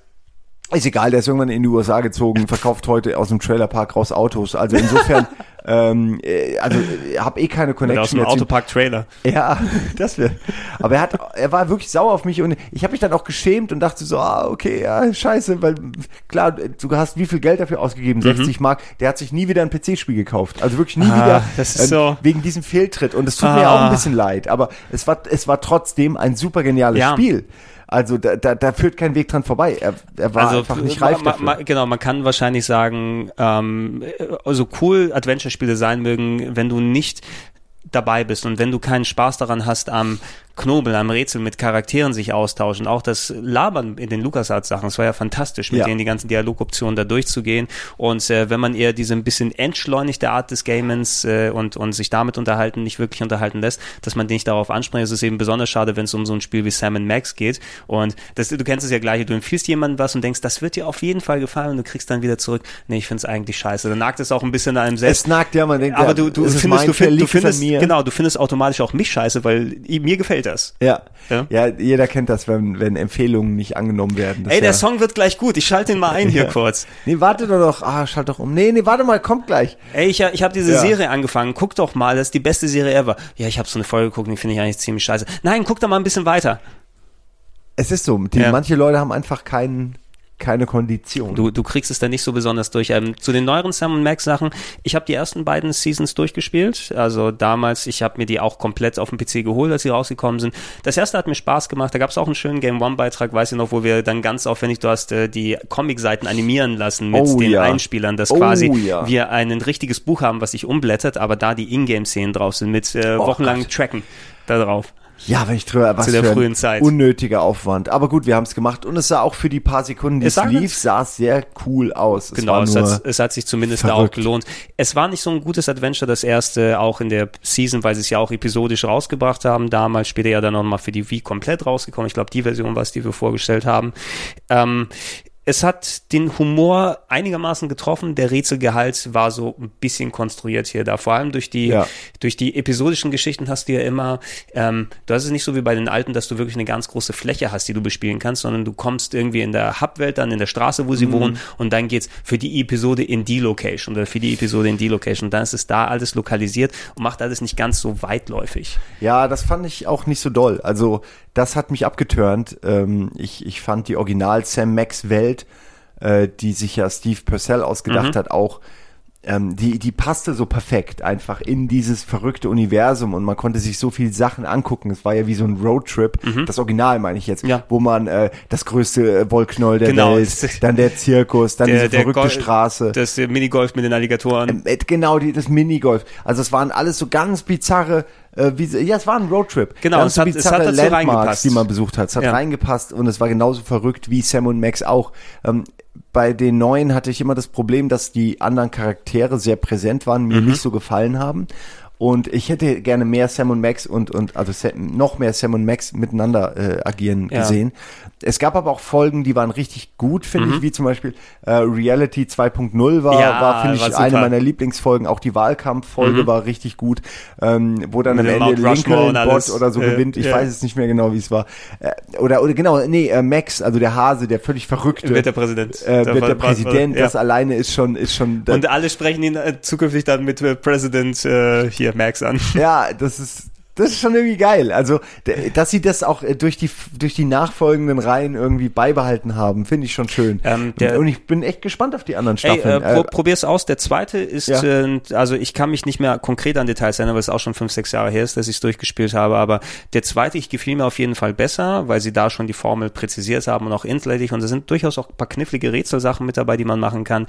[SPEAKER 3] Ist egal, der ist irgendwann in die USA gezogen, verkauft heute aus dem Trailerpark raus Autos. Also insofern, ähm, äh, also äh, hab eh keine
[SPEAKER 2] Oder aus
[SPEAKER 3] Connection.
[SPEAKER 2] dem. Autopark-Trailer.
[SPEAKER 3] Ja, das wäre. Aber er hat, er war wirklich sauer auf mich und ich habe mich dann auch geschämt und dachte so, ah, okay, ja, scheiße, weil klar, du hast wie viel Geld dafür ausgegeben? 60 Mark. Der hat sich nie wieder ein PC-Spiel gekauft. Also wirklich nie
[SPEAKER 2] Mhm. Ah,
[SPEAKER 3] wieder.
[SPEAKER 2] das ist so-
[SPEAKER 3] Wegen diesem Fehltritt. Und es tut mir auch
[SPEAKER 2] Ah.
[SPEAKER 3] ein bisschen leid. Aber es war, es war trotzdem ein super geniales
[SPEAKER 2] Ja.
[SPEAKER 3] Spiel. Also da, da, da führt kein Weg dran vorbei. Er, er war einfach nicht reif
[SPEAKER 2] ma-
[SPEAKER 3] dafür.
[SPEAKER 2] ma- genau, man kann wahrscheinlich sagen, ähm, so cool Adventure-Spiele sein mögen, wenn du nicht dabei bist und wenn du keinen Spaß daran hast am Knobeln, am Rätsel mit Charakteren sich austauschen, auch das Labern in den LucasArts-Sachen, es war ja fantastisch, mit
[SPEAKER 3] Ja.
[SPEAKER 2] denen die ganzen Dialogoptionen da durchzugehen und äh, wenn man eher diese ein bisschen entschleunigte Art des Gamens äh, und, und sich damit unterhalten, nicht wirklich unterhalten lässt, dass man den nicht darauf anspricht, es ist eben besonders schade, wenn es um so ein Spiel wie Sam Max geht und das, du kennst es ja gleich, du empfiehlst jemandem was und denkst, das wird dir auf jeden Fall gefallen und du kriegst dann wieder zurück, nee, ich finde es eigentlich scheiße, dann nagt es auch ein bisschen an einem selbst.
[SPEAKER 3] es nagt ja, man denkt,
[SPEAKER 2] Aber
[SPEAKER 3] ja,
[SPEAKER 2] du, du
[SPEAKER 3] es
[SPEAKER 2] findest, du, find, du
[SPEAKER 3] es
[SPEAKER 2] findest,
[SPEAKER 3] mir.
[SPEAKER 2] genau, du findest automatisch auch mich scheiße, weil mir gefällt das.
[SPEAKER 3] Ja.
[SPEAKER 2] Ja.
[SPEAKER 3] ja. jeder kennt das, wenn, wenn Empfehlungen nicht angenommen werden.
[SPEAKER 2] Ey, der
[SPEAKER 3] ja,
[SPEAKER 2] Song wird gleich gut, ich schalte ihn mal ein hier
[SPEAKER 3] Ja.
[SPEAKER 2] kurz.
[SPEAKER 3] Nee, warte doch noch. Ah, schalt doch um. Nee, nee, warte mal, kommt gleich.
[SPEAKER 2] Ey, ich, ich habe diese. Serie angefangen, guck doch mal, das ist die beste Serie ever. Ja, ich habe so eine Folge geguckt, die finde ich eigentlich ziemlich scheiße. Nein, guck doch mal ein bisschen weiter.
[SPEAKER 3] Es ist so, die, manche Leute haben einfach keinen, keine Kondition.
[SPEAKER 2] Du, du kriegst es da nicht so besonders durch. Ähm, zu den neueren Sam Max Sachen, ich habe die ersten beiden Seasons durchgespielt. Also damals, ich habe mir die auch komplett auf dem PC geholt, als sie rausgekommen sind. Das erste hat mir Spaß gemacht. Da gab es auch einen schönen Game One Beitrag, weiß ich noch, wo wir dann ganz aufwendig, du hast äh, die Comic-Seiten animieren lassen mit
[SPEAKER 3] Oh
[SPEAKER 2] den
[SPEAKER 3] ja.
[SPEAKER 2] Einspielern, dass
[SPEAKER 3] Oh
[SPEAKER 2] quasi
[SPEAKER 3] ja.
[SPEAKER 2] wir ein richtiges Buch haben, was sich umblättert, aber da die Ingame-Szenen drauf sind mit äh,
[SPEAKER 3] Oh
[SPEAKER 2] wochenlangen
[SPEAKER 3] Gott.
[SPEAKER 2] Tracken da drauf.
[SPEAKER 3] Ja, wenn ich drüber, was
[SPEAKER 2] Zu der frühen Zeit.
[SPEAKER 3] unnötiger Aufwand. Aber gut, wir haben es gemacht und es sah auch für die paar Sekunden, die
[SPEAKER 2] Es
[SPEAKER 3] es lief, sah es sehr cool aus. Es
[SPEAKER 2] Genau, es hat, es hat sich zumindest da auch
[SPEAKER 3] verrückt.
[SPEAKER 2] gelohnt. Es war nicht so ein gutes Adventure, das erste, auch in der Season, weil sie es ja auch episodisch rausgebracht haben. Damals später ja dann nochmal für die Wii komplett rausgekommen. Ich glaube, die Version war es, die wir vorgestellt haben. Ähm, es hat den Humor einigermaßen getroffen. Der Rätselgehalt war so ein bisschen konstruiert hier da. Vor allem durch die,
[SPEAKER 3] Ja.
[SPEAKER 2] durch die episodischen Geschichten hast du ja immer, ähm, du hast es nicht so wie bei den alten, dass du wirklich eine ganz große Fläche hast, die du bespielen kannst, sondern du kommst irgendwie in der Hubwelt dann, in der Straße, wo sie wohnen und dann geht's für die Episode in die Location oder für die Episode in die Location. Dann ist es da alles lokalisiert und macht alles nicht ganz so weitläufig.
[SPEAKER 3] Ja, das fand ich auch nicht so doll. Also das hat mich abgeturnt. Ähm, ich, ich fand die Original Sam Max Welt, äh, die sich ja Steve Purcell ausgedacht hat, auch ähm, die, die passte so perfekt einfach in dieses verrückte Universum und man konnte sich so viel Sachen angucken. Es war ja wie so ein Roadtrip, das Original meine ich jetzt,
[SPEAKER 2] Mhm. Ja.
[SPEAKER 3] wo man äh, das größte äh, Wollknoll der
[SPEAKER 2] Genau.
[SPEAKER 3] Welt, dann der Zirkus, dann diese verrückte
[SPEAKER 2] Gol-
[SPEAKER 3] Straße.
[SPEAKER 2] Das Minigolf mit den Alligatoren.
[SPEAKER 3] Äh, Genau, die, das Minigolf. Also es waren alles so ganz bizarre, äh, wie, ja, es war ein Roadtrip.
[SPEAKER 2] Genau,
[SPEAKER 3] ganz
[SPEAKER 2] es hat- es hat dazu reingepasst.
[SPEAKER 3] die man besucht hat. Es hat
[SPEAKER 2] Ja.
[SPEAKER 3] reingepasst und es war genauso verrückt wie Sam und Max auch. Ähm, bei den neuen hatte ich immer das Problem, dass die anderen Charaktere sehr präsent waren,
[SPEAKER 2] Mhm.
[SPEAKER 3] mir nicht so gefallen haben. Und ich hätte gerne mehr Sam und Max und, und also Sam, noch mehr Sam und Max miteinander äh, agieren
[SPEAKER 2] Ja.
[SPEAKER 3] gesehen. Es gab aber auch Folgen, die waren richtig gut, finde ich, wie zum Beispiel äh, Reality 2.0 war,
[SPEAKER 2] Mhm. Ja,
[SPEAKER 3] war finde ich,
[SPEAKER 2] super.
[SPEAKER 3] eine meiner Lieblingsfolgen. Auch die Wahlkampffolge war richtig gut, ähm, wo dann
[SPEAKER 2] Mit
[SPEAKER 3] am Ende
[SPEAKER 2] Mount Rushmore und
[SPEAKER 3] Lincoln
[SPEAKER 2] alles.
[SPEAKER 3] Bot oder so
[SPEAKER 2] Äh,
[SPEAKER 3] gewinnt. Ich
[SPEAKER 2] ja.
[SPEAKER 3] weiß es nicht mehr genau, wie es war. Äh, oder, oder genau, nee, äh, Max, also der Hase, der völlig verrückte,
[SPEAKER 2] Wird der Präsident.
[SPEAKER 3] äh, wird der Präsident.
[SPEAKER 2] ja.
[SPEAKER 3] Das alleine ist schon, ist schon.
[SPEAKER 2] Und alle sprechen ihn äh, zukünftig dann mit äh, President äh, hier Max an.
[SPEAKER 3] Ja, das ist, das ist schon irgendwie geil. Also, dass sie das auch äh, durch die, durch die nachfolgenden Reihen irgendwie beibehalten haben, finde ich schon schön.
[SPEAKER 2] Ähm, der-
[SPEAKER 3] Und ich bin echt gespannt auf die anderen
[SPEAKER 2] Ey,
[SPEAKER 3] Staffeln.
[SPEAKER 2] äh, pro,
[SPEAKER 3] Äh,
[SPEAKER 2] probier's aus. Der zweite ist,
[SPEAKER 3] Ja.
[SPEAKER 2] äh, also ich kann mich nicht mehr konkret an Details erinnern, weil es auch schon fünf, sechs Jahre her ist, dass ich es durchgespielt habe. Aber der zweite, ich gefiel mir auf jeden Fall besser, weil sie da schon die Formel präzisiert haben und auch inhaltlich. Und da sind durchaus auch ein paar knifflige Rätselsachen mit dabei, die man machen kann.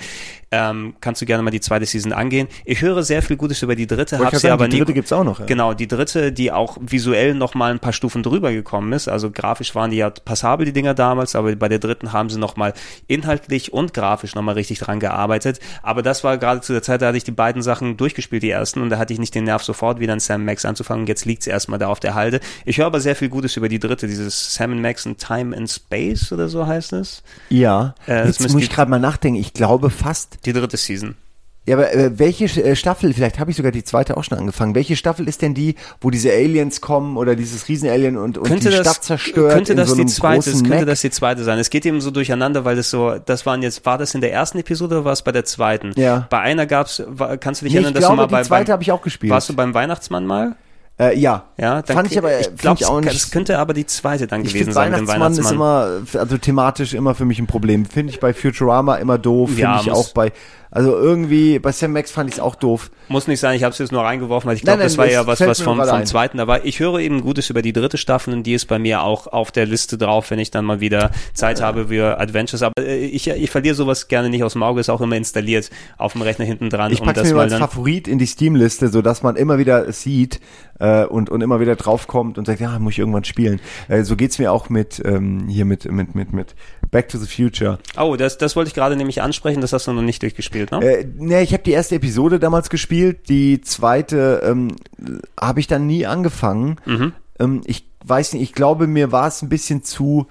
[SPEAKER 2] Ähm, kannst du gerne mal die zweite Season angehen. Ich höre sehr viel Gutes über die dritte, habe sie aber
[SPEAKER 3] die
[SPEAKER 2] nie.
[SPEAKER 3] dritte gibt's auch noch, ja.
[SPEAKER 2] Genau, die dritte, die auch visuell noch mal ein paar Stufen drüber gekommen ist. Also grafisch waren die ja passabel, die Dinger damals, aber bei der dritten haben sie noch mal inhaltlich und grafisch noch mal richtig dran gearbeitet. Aber das war gerade zu der Zeit, da hatte ich die beiden Sachen durchgespielt, die ersten, und da hatte ich nicht den Nerv, sofort wieder an Sam Max anzufangen. Jetzt liegt's erstmal da auf der Halde. Ich höre aber sehr viel Gutes über die dritte, dieses Sam Max in Time and Space oder so heißt es.
[SPEAKER 3] ja,
[SPEAKER 2] äh,
[SPEAKER 3] jetzt muss ich gerade mal nachdenken. Ich glaube fast,
[SPEAKER 2] Die dritte Season.
[SPEAKER 3] Ja, aber äh, welche äh, Staffel, vielleicht habe ich sogar die zweite auch schon angefangen, welche Staffel ist denn die, wo diese Aliens kommen oder dieses Riesenalien und, und
[SPEAKER 2] könnte
[SPEAKER 3] die
[SPEAKER 2] das,
[SPEAKER 3] Stadt zerstört
[SPEAKER 2] könnte das
[SPEAKER 3] so
[SPEAKER 2] die zweite, könnte
[SPEAKER 3] Mac?
[SPEAKER 2] das die zweite sein. Es geht eben so durcheinander, weil das so, das waren jetzt, war das in der ersten Episode oder war es bei der zweiten?
[SPEAKER 3] Ja.
[SPEAKER 2] Bei einer gab's, war, kannst du dich
[SPEAKER 3] Nee,
[SPEAKER 2] erinnern, dass du mal
[SPEAKER 3] die
[SPEAKER 2] bei,
[SPEAKER 3] zweite
[SPEAKER 2] beim,
[SPEAKER 3] habe ich auch gespielt.
[SPEAKER 2] warst du beim Weihnachtsmann mal?
[SPEAKER 3] Äh, ja.
[SPEAKER 2] Ja, dann
[SPEAKER 3] Fand ich aber,
[SPEAKER 2] ich
[SPEAKER 3] find
[SPEAKER 2] glaube,
[SPEAKER 3] ich auch nicht-
[SPEAKER 2] das könnte aber die zweite dann
[SPEAKER 3] Ich
[SPEAKER 2] gewesen sein dem
[SPEAKER 3] Weihnachtsmann ist
[SPEAKER 2] Weihnachtsmann.
[SPEAKER 3] immer, also thematisch immer für mich ein Problem. Finde ich bei Futurama immer doof, finde
[SPEAKER 2] Ja,
[SPEAKER 3] ich auch bei, also irgendwie, bei Sam Max fand ich es auch doof.
[SPEAKER 2] Muss nicht sein, ich habe es jetzt nur reingeworfen, weil ich glaube, das war ja was, was vom, vom zweiten dabei. Ich höre eben Gutes über die dritte Staffel und die ist bei mir auch auf der Liste drauf, wenn ich dann mal wieder Zeit habe für Adventures. Aber äh, ich, ich verliere sowas gerne nicht aus dem Auge, ist auch immer installiert auf dem Rechner hinten dran.
[SPEAKER 3] Ich
[SPEAKER 2] um
[SPEAKER 3] pack's
[SPEAKER 2] das
[SPEAKER 3] mir mal als Favorit in die Steam-Liste, so dass man immer wieder sieht äh, und, und immer wieder draufkommt und sagt, ja, muss ich irgendwann spielen. Äh, so geht's mir auch mit ähm, hier mit mit mit mit Back to the Future.
[SPEAKER 2] Oh, das, das wollte ich gerade nämlich ansprechen, das hast du noch nicht durchgespielt, ne?
[SPEAKER 3] Äh, ne, ich habe die erste Episode damals gespielt, die zweite ähm, habe ich dann nie angefangen.
[SPEAKER 2] Mhm.
[SPEAKER 3] Ähm, ich weiß nicht, ich glaube, mir war es ein bisschen zu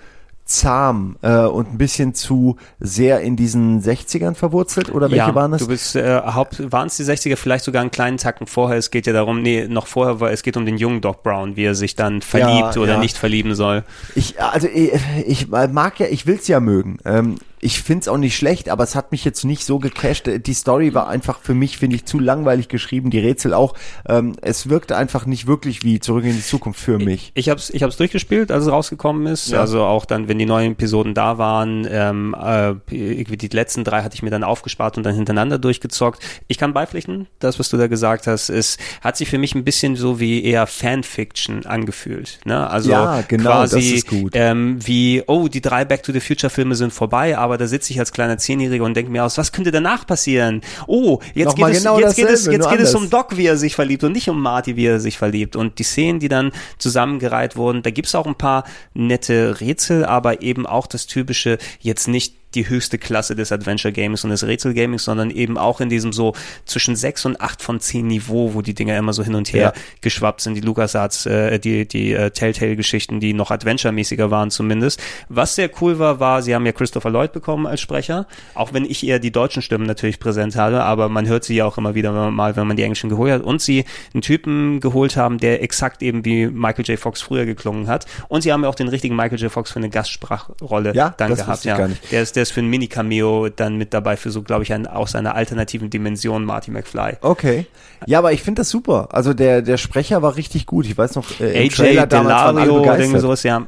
[SPEAKER 3] zahm äh, und ein bisschen zu sehr in diesen 60ern verwurzelt oder welche
[SPEAKER 2] ja,
[SPEAKER 3] waren das?
[SPEAKER 2] du bist äh, Haupt waren es die 60er, vielleicht sogar einen kleinen Tacken vorher. Es geht ja darum, nee, noch vorher, weil es geht um den jungen Doc Brown, wie er sich dann verliebt oder
[SPEAKER 3] ja.
[SPEAKER 2] nicht verlieben soll.
[SPEAKER 3] Ich, also ich, ich mag ja, ich will's ja mögen. Ähm, ich find's auch nicht schlecht, aber es hat mich jetzt nicht so gecasht. Die Story war einfach für mich, finde ich, zu langweilig geschrieben, die Rätsel auch. Ähm, es wirkte einfach nicht wirklich wie Zurück in die Zukunft für mich.
[SPEAKER 2] Ich hab's, ich hab's durchgespielt, als es rausgekommen ist.
[SPEAKER 3] Ja.
[SPEAKER 2] Also auch dann, wenn die neuen Episoden da waren, ähm, äh, die letzten drei hatte ich mir dann aufgespart und dann hintereinander durchgezockt. Ich kann beipflichten, das, was du da gesagt hast, es hat sich für mich ein bisschen so wie eher Fanfiction angefühlt. Ne? Also
[SPEAKER 3] Ja, genau,
[SPEAKER 2] quasi
[SPEAKER 3] ist.
[SPEAKER 2] Ähm, wie, oh, die drei Back to the Future Filme sind vorbei, aber aber da sitze ich als kleiner Zehnjähriger und denke mir aus, was könnte danach passieren? Oh, jetzt
[SPEAKER 3] Nochmal
[SPEAKER 2] geht es,
[SPEAKER 3] genau
[SPEAKER 2] jetzt geht es, jetzt geht es um Doc, wie er sich verliebt und nicht um Marty, wie er sich verliebt. Und die Szenen, die dann zusammengereiht wurden, da gibt's auch ein paar nette Rätsel, aber eben auch das typische, jetzt nicht die höchste Klasse des Adventure Games und des Rätsel Gamings, sondern eben auch in diesem so zwischen sechs und acht von zehn Niveau, wo die Dinger immer so hin und her
[SPEAKER 3] Ja.
[SPEAKER 2] geschwappt sind, die LucasArts, äh, die, die äh, Telltale-Geschichten, die noch Adventure-mäßiger waren zumindest. Was sehr cool war, war, sie haben ja Christopher Lloyd bekommen als Sprecher, auch wenn ich eher die deutschen Stimmen natürlich präsent habe, aber man hört sie ja auch immer wieder mal, wenn man die englischen geholt hat und sie einen Typen geholt haben, der exakt eben wie Michael J. Fox früher geklungen hat und sie haben ja auch den richtigen Michael J. Fox für eine Gastsprachrolle
[SPEAKER 3] Ja,
[SPEAKER 2] dann
[SPEAKER 3] das
[SPEAKER 2] gehabt. ja.
[SPEAKER 3] gar nicht.
[SPEAKER 2] Der ist, der ist für ein Mini-Cameo dann mit dabei für so, glaube ich, ein, aus einer alternativen Dimension Marty McFly.
[SPEAKER 3] Okay. Ja, aber ich finde das super. Also der, der Sprecher war richtig gut. Ich weiß noch, äh,
[SPEAKER 2] AJ
[SPEAKER 3] Trailer
[SPEAKER 2] Delario oder irgendwie sowas, ja.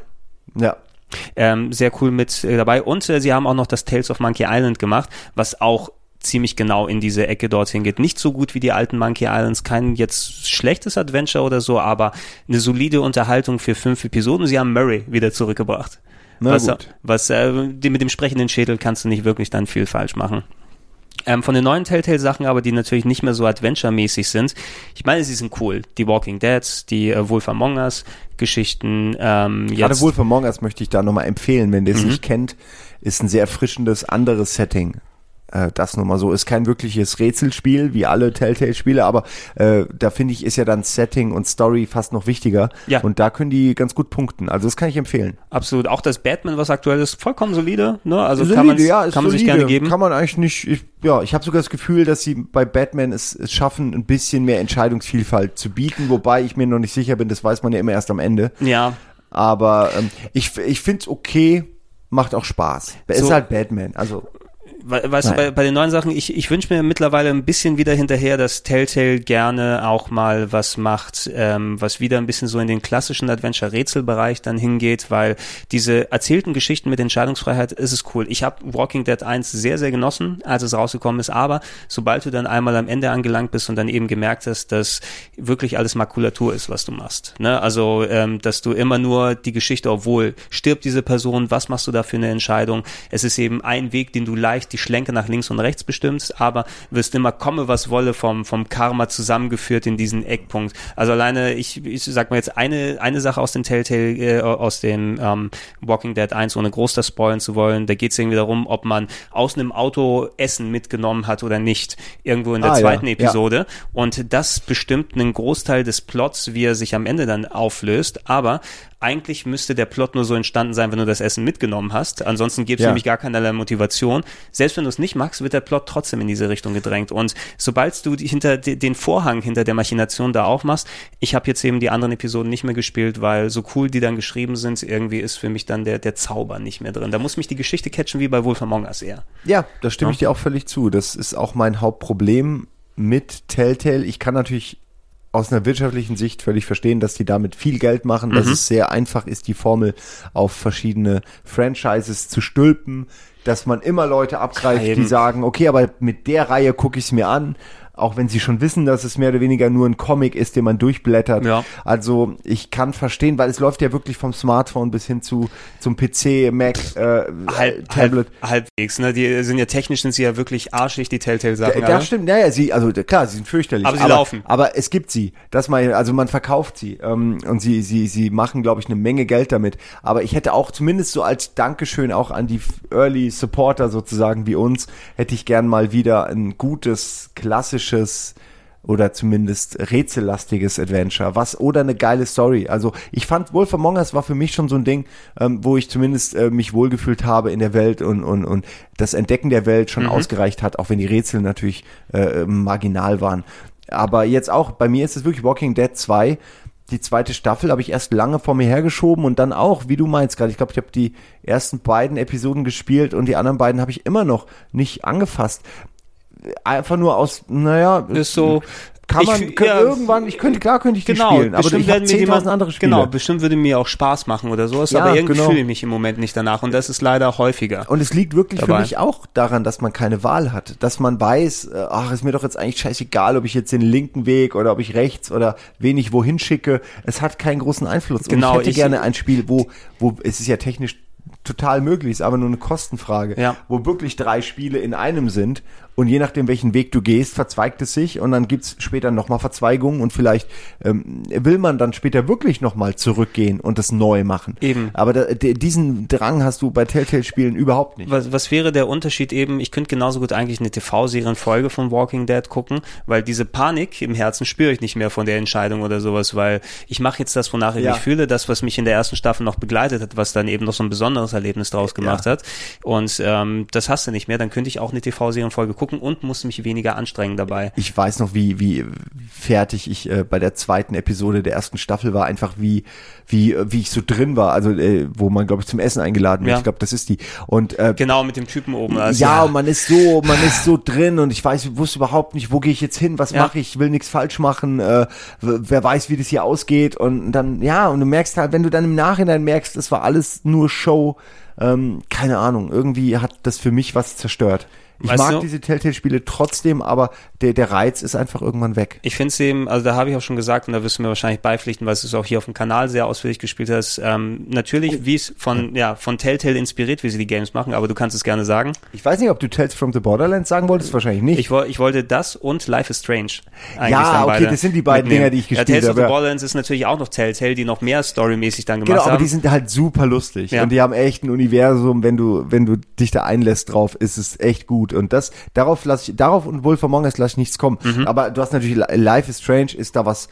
[SPEAKER 3] Ja.
[SPEAKER 2] Ähm, sehr cool mit äh, dabei. Und äh, sie haben auch noch das Tales of Monkey Island gemacht, was auch ziemlich genau in diese Ecke dorthin geht. Nicht so gut wie die alten Monkey Islands, kein jetzt schlechtes Adventure oder so, aber eine solide Unterhaltung für fünf Episoden. Sie haben Murray wieder zurückgebracht.
[SPEAKER 3] Na
[SPEAKER 2] was,
[SPEAKER 3] gut.
[SPEAKER 2] was äh, die, mit dem sprechenden Schädel kannst du nicht wirklich dann viel falsch machen. Ähm, von den neuen Telltale-Sachen aber, die natürlich nicht mehr so Adventure-mäßig sind. Ich meine, sie sind cool. Die Walking Dead, die äh, Wolf Among Us Geschichten. Ähm,
[SPEAKER 3] Gerade
[SPEAKER 2] jetzt,
[SPEAKER 3] wohl von Among Us möchte ich da nochmal empfehlen, wenn ihr es
[SPEAKER 2] Mhm.
[SPEAKER 3] nicht kennt, ist ein sehr erfrischendes anderes Setting. Äh, das nur mal so. Ist kein wirkliches Rätselspiel, wie alle Telltale-Spiele, aber äh, da finde ich, ist ja dann Setting und Story fast noch wichtiger.
[SPEAKER 2] Ja.
[SPEAKER 3] Und da können die ganz gut punkten. Also das kann ich empfehlen.
[SPEAKER 2] Absolut. Auch das Batman, was aktuell ist, vollkommen solide. Ne? Also
[SPEAKER 3] Solide,
[SPEAKER 2] kann,
[SPEAKER 3] ja,
[SPEAKER 2] kann man sich
[SPEAKER 3] solide.
[SPEAKER 2] gerne geben.
[SPEAKER 3] Kann man eigentlich nicht, ich, ja, ich habe sogar das Gefühl, dass sie bei Batman es, es schaffen, ein bisschen mehr Entscheidungsvielfalt zu bieten, wobei ich mir noch nicht sicher bin, das weiß man ja immer erst am Ende.
[SPEAKER 2] ja,
[SPEAKER 3] Aber ähm, ich, ich finde es okay, macht auch Spaß. Es
[SPEAKER 2] So-
[SPEAKER 3] ist halt Batman, also
[SPEAKER 2] weißt
[SPEAKER 3] Nein.
[SPEAKER 2] du, bei, bei den neuen Sachen, ich, ich wünsche mir mittlerweile ein bisschen wieder hinterher, dass Telltale gerne auch mal was macht, ähm, was wieder ein bisschen so in den klassischen Adventure-Rätselbereich dann hingeht, weil diese erzählten Geschichten mit Entscheidungsfreiheit ist es cool. Ich habe Walking Dead 1 sehr, sehr genossen, als es rausgekommen ist, aber sobald du dann einmal am Ende angelangt bist und dann eben gemerkt hast, dass wirklich alles Makulatur ist, was du machst. Ne? Also, ähm, dass du immer nur die Geschichte, obwohl stirbt diese Person, was machst du da für eine Entscheidung? Es ist eben ein Weg, den du leicht die Schlenke nach links und rechts bestimmst, aber wirst immer komme, was wolle vom, vom Karma zusammengeführt in diesen Eckpunkt. Also alleine, ich, ich sag mal jetzt eine, eine Sache aus dem Telltale, äh, aus dem ähm, Walking Dead 1, ohne groß das spoilen zu wollen, da geht es irgendwie darum, ob man aus einem Auto Essen mitgenommen hat oder nicht, irgendwo in der
[SPEAKER 3] Ah, ja,
[SPEAKER 2] zweiten
[SPEAKER 3] ja.
[SPEAKER 2] Episode. Und das bestimmt einen Großteil des Plots, wie er sich am Ende dann auflöst. Aber eigentlich müsste der Plot nur so entstanden sein, wenn du das Essen mitgenommen hast. Ansonsten gibt es
[SPEAKER 3] Ja.
[SPEAKER 2] nämlich gar keinerlei Motivation. Selbst wenn du es nicht magst, wird der Plot trotzdem in diese Richtung gedrängt. Und sobald du hinter de- den Vorhang hinter der Machination da aufmachst, ich habe jetzt eben die anderen Episoden nicht mehr gespielt, weil so cool die dann geschrieben sind, irgendwie ist für mich dann der, der Zauber nicht mehr drin. Da muss mich die Geschichte catchen wie bei Wolf Among Us eher.
[SPEAKER 3] Ja, da stimme
[SPEAKER 2] Ja.
[SPEAKER 3] ich dir auch völlig zu. Das ist auch mein Hauptproblem mit Telltale. Ich kann natürlich aus einer wirtschaftlichen Sicht völlig verstehen, dass die damit viel Geld machen, dass es sehr einfach ist, die Formel auf verschiedene Franchises zu stülpen, dass man immer Leute abgreift,
[SPEAKER 2] eben.
[SPEAKER 3] die sagen, okay, aber mit der Reihe gucke ich es mir an, auch wenn sie schon wissen, dass es mehr oder weniger nur ein Comic ist, den man durchblättert.
[SPEAKER 2] Ja.
[SPEAKER 3] Also ich kann verstehen, weil es läuft ja wirklich vom Smartphone bis hin zu zum PC, Mac, äh,
[SPEAKER 2] Halb,
[SPEAKER 3] Tablet.
[SPEAKER 2] halb, halbwegs, ne? Die sind ja technisch sind sie ja wirklich arschig, die Telltale-Sachen. Alle.
[SPEAKER 3] das stimmt, naja, sie, also klar, sie sind fürchterlich.
[SPEAKER 2] Aber sie laufen.
[SPEAKER 3] Aber es gibt sie. Das mal, also man verkauft sie ähm, und sie, sie, sie machen, glaube ich, eine Menge Geld damit. Aber ich hätte auch zumindest so als Dankeschön auch an die Early Supporter sozusagen wie uns, hätte ich gern mal wieder ein gutes, klassisches oder zumindest rätsellastiges Adventure, was oder eine geile Story. Also ich fand Wolf Among Us war für mich schon so ein Ding, ähm, wo ich zumindest äh, mich wohlgefühlt habe in der Welt und und und das Entdecken der Welt schon ausgereicht hat, auch wenn die Rätsel natürlich äh, marginal waren. Aber jetzt auch bei mir ist es wirklich Walking Dead 2. Die zweite Staffel habe ich erst lange vor mir hergeschoben und dann auch, wie du meinst gerade, ich glaube, ich habe die ersten beiden Episoden gespielt und die anderen beiden habe ich immer noch nicht angefasst einfach nur aus, naja,
[SPEAKER 2] Ist so.
[SPEAKER 3] kann
[SPEAKER 2] Ich
[SPEAKER 3] man kann
[SPEAKER 2] ja,
[SPEAKER 3] irgendwann, ich könnte, klar könnte ich die
[SPEAKER 2] Genau,
[SPEAKER 3] spielen, aber ich habe
[SPEAKER 2] werden mir die
[SPEAKER 3] 10.000
[SPEAKER 2] mal-
[SPEAKER 3] andere Spiele.
[SPEAKER 2] Genau, bestimmt würde mir auch Spaß machen oder sowas,
[SPEAKER 3] Ja,
[SPEAKER 2] aber irgendwie
[SPEAKER 3] genau.
[SPEAKER 2] fühle ich mich im Moment nicht danach und das ist leider häufiger.
[SPEAKER 3] Und es liegt wirklich
[SPEAKER 2] Dabei.
[SPEAKER 3] für mich auch daran, dass man keine Wahl hat. Dass man weiß, äh, ach, ist mir doch jetzt eigentlich scheißegal, ob ich jetzt den linken Weg oder ob ich rechts oder wen ich wohin schicke. Es hat keinen großen Einfluss.
[SPEAKER 2] Genau,
[SPEAKER 3] Und ich hätte
[SPEAKER 2] ich-
[SPEAKER 3] gerne ein Spiel, wo, wo, es ist ja technisch total möglich, ist aber nur eine Kostenfrage,
[SPEAKER 2] Ja.
[SPEAKER 3] wo wirklich drei Spiele in einem sind und je nachdem, welchen Weg du gehst, verzweigt es sich und dann gibt's später nochmal Verzweigungen und vielleicht ähm, will man dann später wirklich nochmal zurückgehen und das neu machen.
[SPEAKER 2] Eben.
[SPEAKER 3] Aber da, diesen Drang hast du bei Telltale-Spielen überhaupt nicht.
[SPEAKER 2] Was, was wäre der Unterschied eben? Ich könnte genauso gut eigentlich eine TV-Serienfolge von Walking Dead gucken, weil diese Panik im Herzen spüre ich nicht mehr von der Entscheidung oder sowas, weil ich mache jetzt das, wonach ich
[SPEAKER 3] Ja.
[SPEAKER 2] mich fühle, das, was mich in der ersten Staffel noch begleitet hat, was dann eben noch so ein besonderes Erlebnis draus gemacht hat. Und ähm, das hast du nicht mehr. Dann könnte ich auch eine TV-Serienfolge gucken und muss mich weniger anstrengen dabei.
[SPEAKER 3] ich weiß noch, wie, wie fertig ich äh, bei der zweiten Episode der ersten Staffel war, einfach wie, wie, äh, wie ich so drin war, also äh, wo man, glaube ich, zum Essen eingeladen wird.
[SPEAKER 2] Ja.
[SPEAKER 3] Ich glaube, das ist die. Und äh,
[SPEAKER 2] Genau mit dem Typen oben. Also,
[SPEAKER 3] ja, und man ist so, man ist so drin und ich weiß, wusste überhaupt nicht, wo gehe ich jetzt hin, was
[SPEAKER 2] Ja.
[SPEAKER 3] mache ich, will nichts falsch machen, äh, wer weiß, wie das hier ausgeht und dann, ja, und du merkst halt, wenn du dann im Nachhinein merkst, es war alles nur Show, ähm, keine Ahnung, irgendwie hat das für mich was zerstört. Ich
[SPEAKER 2] Weißt
[SPEAKER 3] mag
[SPEAKER 2] du-
[SPEAKER 3] diese Telltale-Spiele trotzdem, aber der, der Reiz ist einfach irgendwann weg.
[SPEAKER 2] Ich finde es eben, also da habe ich auch schon gesagt, und da wirst du mir wahrscheinlich beipflichten, weil du es auch hier auf dem Kanal sehr ausführlich gespielt hast. Ähm, natürlich, wie es von, ja, von Telltale inspiriert, wie sie die Games machen, aber du kannst es gerne sagen.
[SPEAKER 3] Ich weiß nicht, ob du Tales from the Borderlands sagen wolltest, wahrscheinlich nicht.
[SPEAKER 2] Ich, ich wollte das und Life is Strange. eigentlich
[SPEAKER 3] Ja, okay, das sind die beiden
[SPEAKER 2] mitnehmen.
[SPEAKER 3] Dinger, die ich
[SPEAKER 2] ja,
[SPEAKER 3] gespielt
[SPEAKER 2] Tales of
[SPEAKER 3] habe,
[SPEAKER 2] the
[SPEAKER 3] ja.
[SPEAKER 2] Borderlands ist natürlich auch noch Telltale, die noch mehr storymäßig dann gemacht
[SPEAKER 3] Genau, aber
[SPEAKER 2] haben.
[SPEAKER 3] die sind halt super lustig
[SPEAKER 2] Ja.
[SPEAKER 3] und die haben echt ein Universum, wenn du wenn du dich da einlässt drauf, ist es echt gut und das darauf lasse ich darauf und Wolf Among Us lasse ich nichts kommen.
[SPEAKER 2] Mhm.
[SPEAKER 3] Aber du hast natürlich Li- Life is Strange ist da was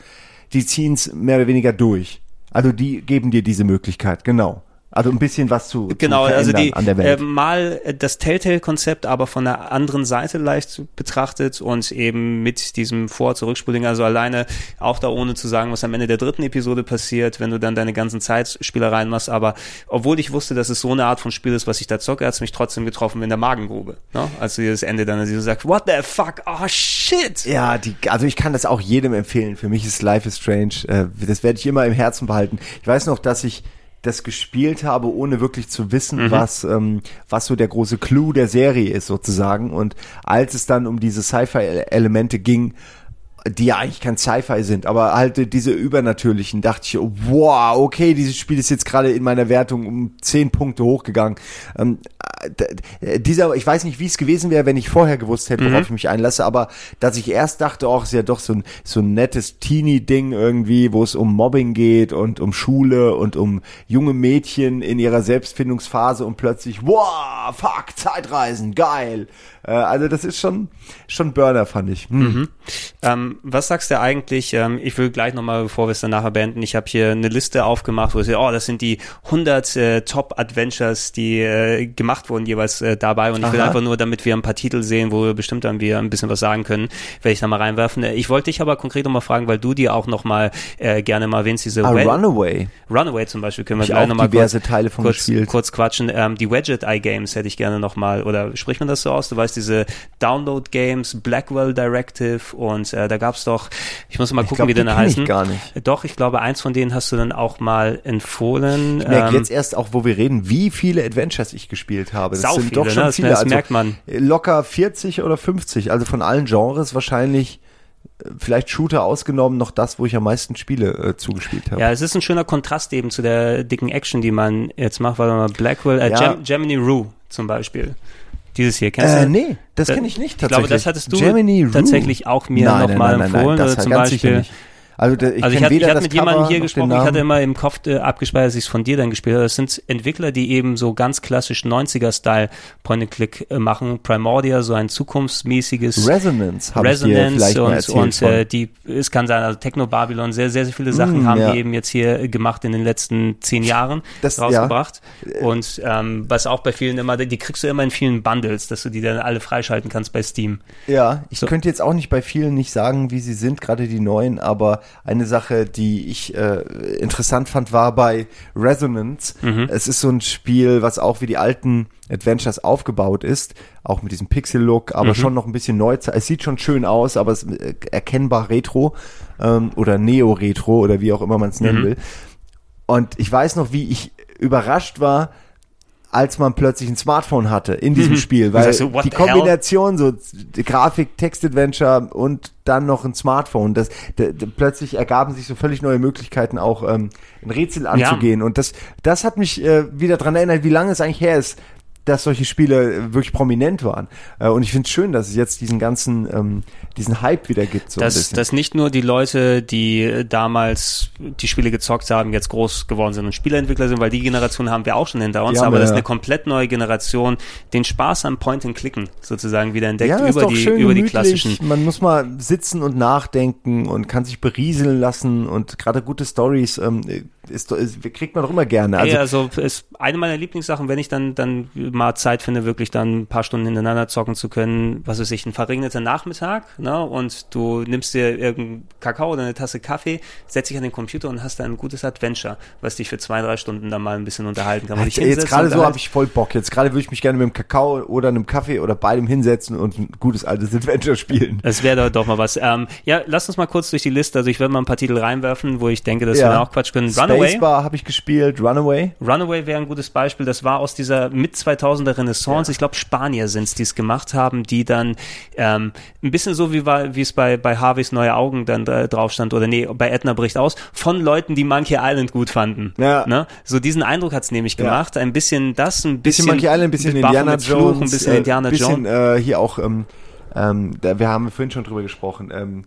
[SPEAKER 3] die ziehen's mehr oder weniger durch. Also die geben dir diese Möglichkeit, genau. Also ein bisschen was zu,
[SPEAKER 2] Genau,
[SPEAKER 3] zu
[SPEAKER 2] also die
[SPEAKER 3] an der
[SPEAKER 2] äh,
[SPEAKER 3] Welt.
[SPEAKER 2] mal äh, das Telltale-Konzept, aber von der anderen Seite leicht betrachtet und eben mit diesem Vor-Zurückspuling, also alleine auch da ohne zu sagen, was am Ende der dritten Episode passiert, wenn du dann deine ganzen Zeitspielereien machst, aber obwohl ich wusste, dass es so eine Art von Spiel ist, was ich da zocke, hat es mich trotzdem getroffen in der Magengrube, ne? als du dieses Ende dann, als du sagst, what the fuck, oh shit!
[SPEAKER 3] Ja, die, also ich kann das auch jedem empfehlen. Für mich ist Life is Strange, äh, das werde ich immer im Herzen behalten. Ich weiß noch, dass ich das gespielt habe, ohne wirklich zu wissen, was, ähm, was so der große Clou der Serie ist sozusagen. Und als es dann um diese Sci-Fi-Elemente ging, die ja eigentlich kein Sci-Fi sind, aber halt diese übernatürlichen, dachte ich, wow, okay, dieses Spiel ist jetzt gerade in meiner Wertung um zehn Punkte hochgegangen. Ähm, äh, dieser, ich weiß nicht, wie es gewesen wäre, wenn ich vorher gewusst hätte, worauf ich mich einlasse, aber dass ich erst dachte, auch ist ja doch so ein, so ein nettes Teenie-Ding irgendwie, wo es um Mobbing geht und um Schule und um junge Mädchen in ihrer Selbstfindungsphase und plötzlich, wow, fuck, Zeitreisen, geil. Äh, also das ist schon, schon Burner, fand ich. Hm.
[SPEAKER 2] Ähm, was sagst du eigentlich, ähm, ich will gleich nochmal, bevor wir es dann nachher beenden, ich habe hier eine Liste aufgemacht, wo ich sehe, oh, das sind die 100 äh, Top-Adventures, die äh, gemacht wurden jeweils äh, dabei und ich will
[SPEAKER 3] Aha.
[SPEAKER 2] einfach nur, damit wir ein paar Titel sehen, wo wir bestimmt dann wir ein bisschen was sagen können, werde ich da mal reinwerfen. Äh, Ich wollte dich aber konkret nochmal fragen, weil du dir auch nochmal äh, gerne mal erwähnst, diese
[SPEAKER 3] Ah,
[SPEAKER 2] Well-
[SPEAKER 3] Runaway.
[SPEAKER 2] Runaway zum Beispiel können wir
[SPEAKER 3] Ich
[SPEAKER 2] gleich
[SPEAKER 3] auch
[SPEAKER 2] nochmal
[SPEAKER 3] diverse
[SPEAKER 2] kurz,
[SPEAKER 3] Teile
[SPEAKER 2] kurz,
[SPEAKER 3] gespielt.
[SPEAKER 2] kurz quatschen. Ähm, die Wedget Eye Games hätte ich gerne nochmal, oder spricht man das so aus? Du weißt, diese Download Games, Blackwell Directive und äh, da gab's doch, ich muss mal gucken,
[SPEAKER 3] glaub,
[SPEAKER 2] wie die
[SPEAKER 3] die
[SPEAKER 2] denn
[SPEAKER 3] kenn ich
[SPEAKER 2] heißen.
[SPEAKER 3] gar nicht.
[SPEAKER 2] Doch, ich glaube, eins von denen hast du dann auch mal empfohlen.
[SPEAKER 3] Ich merke
[SPEAKER 2] Ähm,
[SPEAKER 3] jetzt erst auch, wo wir reden, wie viele Adventures ich gespielt habe. Das
[SPEAKER 2] Sau
[SPEAKER 3] sind
[SPEAKER 2] viele,
[SPEAKER 3] doch
[SPEAKER 2] ne?
[SPEAKER 3] schon
[SPEAKER 2] Das-
[SPEAKER 3] viele.
[SPEAKER 2] das
[SPEAKER 3] also
[SPEAKER 2] merkt man.
[SPEAKER 3] Locker 40 oder 50. Also von allen Genres wahrscheinlich, äh, vielleicht Shooter ausgenommen, noch das, wo ich am meisten Spiele äh, zugespielt habe.
[SPEAKER 2] Ja, es ist ein schöner Kontrast eben zu der dicken Action, die man jetzt macht, weil man Blackwell, äh,
[SPEAKER 3] Ja.
[SPEAKER 2] Gem Gemini Rue zum Beispiel. Dieses hier, kennst
[SPEAKER 3] Äh,
[SPEAKER 2] du?
[SPEAKER 3] nee, das
[SPEAKER 2] Da-
[SPEAKER 3] kenne ich nicht
[SPEAKER 2] Ich glaube, das
[SPEAKER 3] tatsächlich.
[SPEAKER 2] hattest du
[SPEAKER 3] Gemini
[SPEAKER 2] tatsächlich auch mir
[SPEAKER 3] Nein, nein,
[SPEAKER 2] nochmal
[SPEAKER 3] nein, nein, nein,
[SPEAKER 2] empfohlen.
[SPEAKER 3] das
[SPEAKER 2] oder zum
[SPEAKER 3] ganz sicher
[SPEAKER 2] Beispiel,
[SPEAKER 3] nicht. Also, da, ich
[SPEAKER 2] also ich hatte, ich hatte mit jemandem hier gesprochen, ich hatte immer im Kopf äh, abgespeichert, dass ich es von dir dann gespielt habe. Das sind Entwickler, die eben so ganz klassisch 90er-Style Point-and-Click äh, machen. Primordia, so ein zukunftsmäßiges
[SPEAKER 3] Resonance
[SPEAKER 2] Resonance und, und äh, die, es kann sein, also Techno Babylon, sehr, sehr, sehr viele Sachen
[SPEAKER 3] Mm,
[SPEAKER 2] haben
[SPEAKER 3] ja.
[SPEAKER 2] die eben jetzt hier äh, gemacht in den letzten zehn Jahren
[SPEAKER 3] Das-
[SPEAKER 2] rausgebracht. Und ähm, was auch bei vielen immer, die kriegst du immer in vielen Bundles, dass du die dann alle freischalten kannst bei Steam.
[SPEAKER 3] Ja, ich
[SPEAKER 2] So.
[SPEAKER 3] könnte jetzt auch nicht bei vielen nicht sagen, wie sie sind, gerade die neuen, aber eine Sache, die ich äh, interessant fand, war bei Resonance.
[SPEAKER 2] Mhm.
[SPEAKER 3] Es ist so ein Spiel, was auch wie die alten Adventures aufgebaut ist, auch mit diesem Pixel-Look, aber
[SPEAKER 2] Mhm.
[SPEAKER 3] schon noch ein bisschen neu. Es sieht schon schön aus, aber es ist äh, erkennbar Retro ähm, oder Neo-Retro oder wie auch immer man es nennen
[SPEAKER 2] Mhm.
[SPEAKER 3] will. Und ich weiß noch, wie ich überrascht war, als man plötzlich ein Smartphone hatte in diesem Spiel, weil
[SPEAKER 2] what
[SPEAKER 3] die
[SPEAKER 2] the hell?
[SPEAKER 3] Kombination so Grafik, Text-Adventure und dann noch ein Smartphone, das plötzlich ergaben sich so völlig neue Möglichkeiten auch ähm, ein Rätsel anzugehen. Und das das hat mich äh, wieder dran erinnert, wie lange es eigentlich her ist, dass solche Spiele äh, wirklich prominent waren. Äh, und ich finde es schön, dass es jetzt diesen ganzen, ähm, diesen Hype wieder gibt. So
[SPEAKER 2] dass, dass nicht nur die Leute, die äh, damals die Spiele gezockt haben, jetzt groß geworden sind und Spieleentwickler sind, weil die Generation haben wir auch schon hinter uns, aber
[SPEAKER 3] ja.
[SPEAKER 2] eine komplett neue Generation den Spaß am Point-and-Clicken sozusagen wieder entdeckt
[SPEAKER 3] ja, ist
[SPEAKER 2] über die,
[SPEAKER 3] schön
[SPEAKER 2] über die klassischen.
[SPEAKER 3] Man muss mal sitzen und nachdenken und kann sich berieseln lassen und gerade gute Stories ähm, ist, ist, kriegt man doch immer gerne.
[SPEAKER 2] Also,
[SPEAKER 3] Also,
[SPEAKER 2] also ist eine meiner Lieblingssachen, wenn ich dann dann mal Zeit finde, wirklich dann ein paar Stunden hintereinander zocken zu können, was weiß ich, ein verregneter Nachmittag, ne? Und du nimmst dir irgendeinen Kakao oder eine Tasse Kaffee, setzt dich an den Computer und hast dann ein gutes Adventure, was dich für zwei, drei Stunden dann mal ein bisschen unterhalten kann.
[SPEAKER 3] jetzt
[SPEAKER 2] hinsetzt
[SPEAKER 3] gerade so habe ich voll Bock. Jetzt gerade würde ich mich gerne mit einem Kakao oder einem Kaffee oder beidem hinsetzen und ein gutes altes Adventure spielen.
[SPEAKER 2] Es wäre doch mal was. Ähm, ja, lass uns mal kurz durch die Liste. Also ich werde mal ein paar Titel reinwerfen, wo ich denke, dass
[SPEAKER 3] Ja.
[SPEAKER 2] wir auch Quatsch können. Runaway.
[SPEAKER 3] Spacebar habe ich gespielt, Runaway.
[SPEAKER 2] Runaway wäre ein gutes Beispiel. Das war aus dieser mit 2000er Renaissance. Ich glaube, Spanier sind es, die es gemacht haben, die dann ähm, ein bisschen so wie wie es bei bei Harveys neue Augen dann äh, drauf stand oder nee, bei Edna bricht aus von Leuten, die Monkey Island gut fanden.
[SPEAKER 3] Ja.
[SPEAKER 2] Ne? So diesen Eindruck hat's nämlich
[SPEAKER 3] Ja.
[SPEAKER 2] gemacht. Ein bisschen das, ein
[SPEAKER 3] Bisschen
[SPEAKER 2] bisschen,
[SPEAKER 3] Monkey Island, ein bisschen Indiana
[SPEAKER 2] mit Fluch,
[SPEAKER 3] Jones,
[SPEAKER 2] ein bisschen
[SPEAKER 3] äh,
[SPEAKER 2] Indiana
[SPEAKER 3] bisschen,
[SPEAKER 2] Jones.
[SPEAKER 3] äh, hier auch, ähm, ähm, da, wir haben vorhin schon drüber gesprochen, ähm,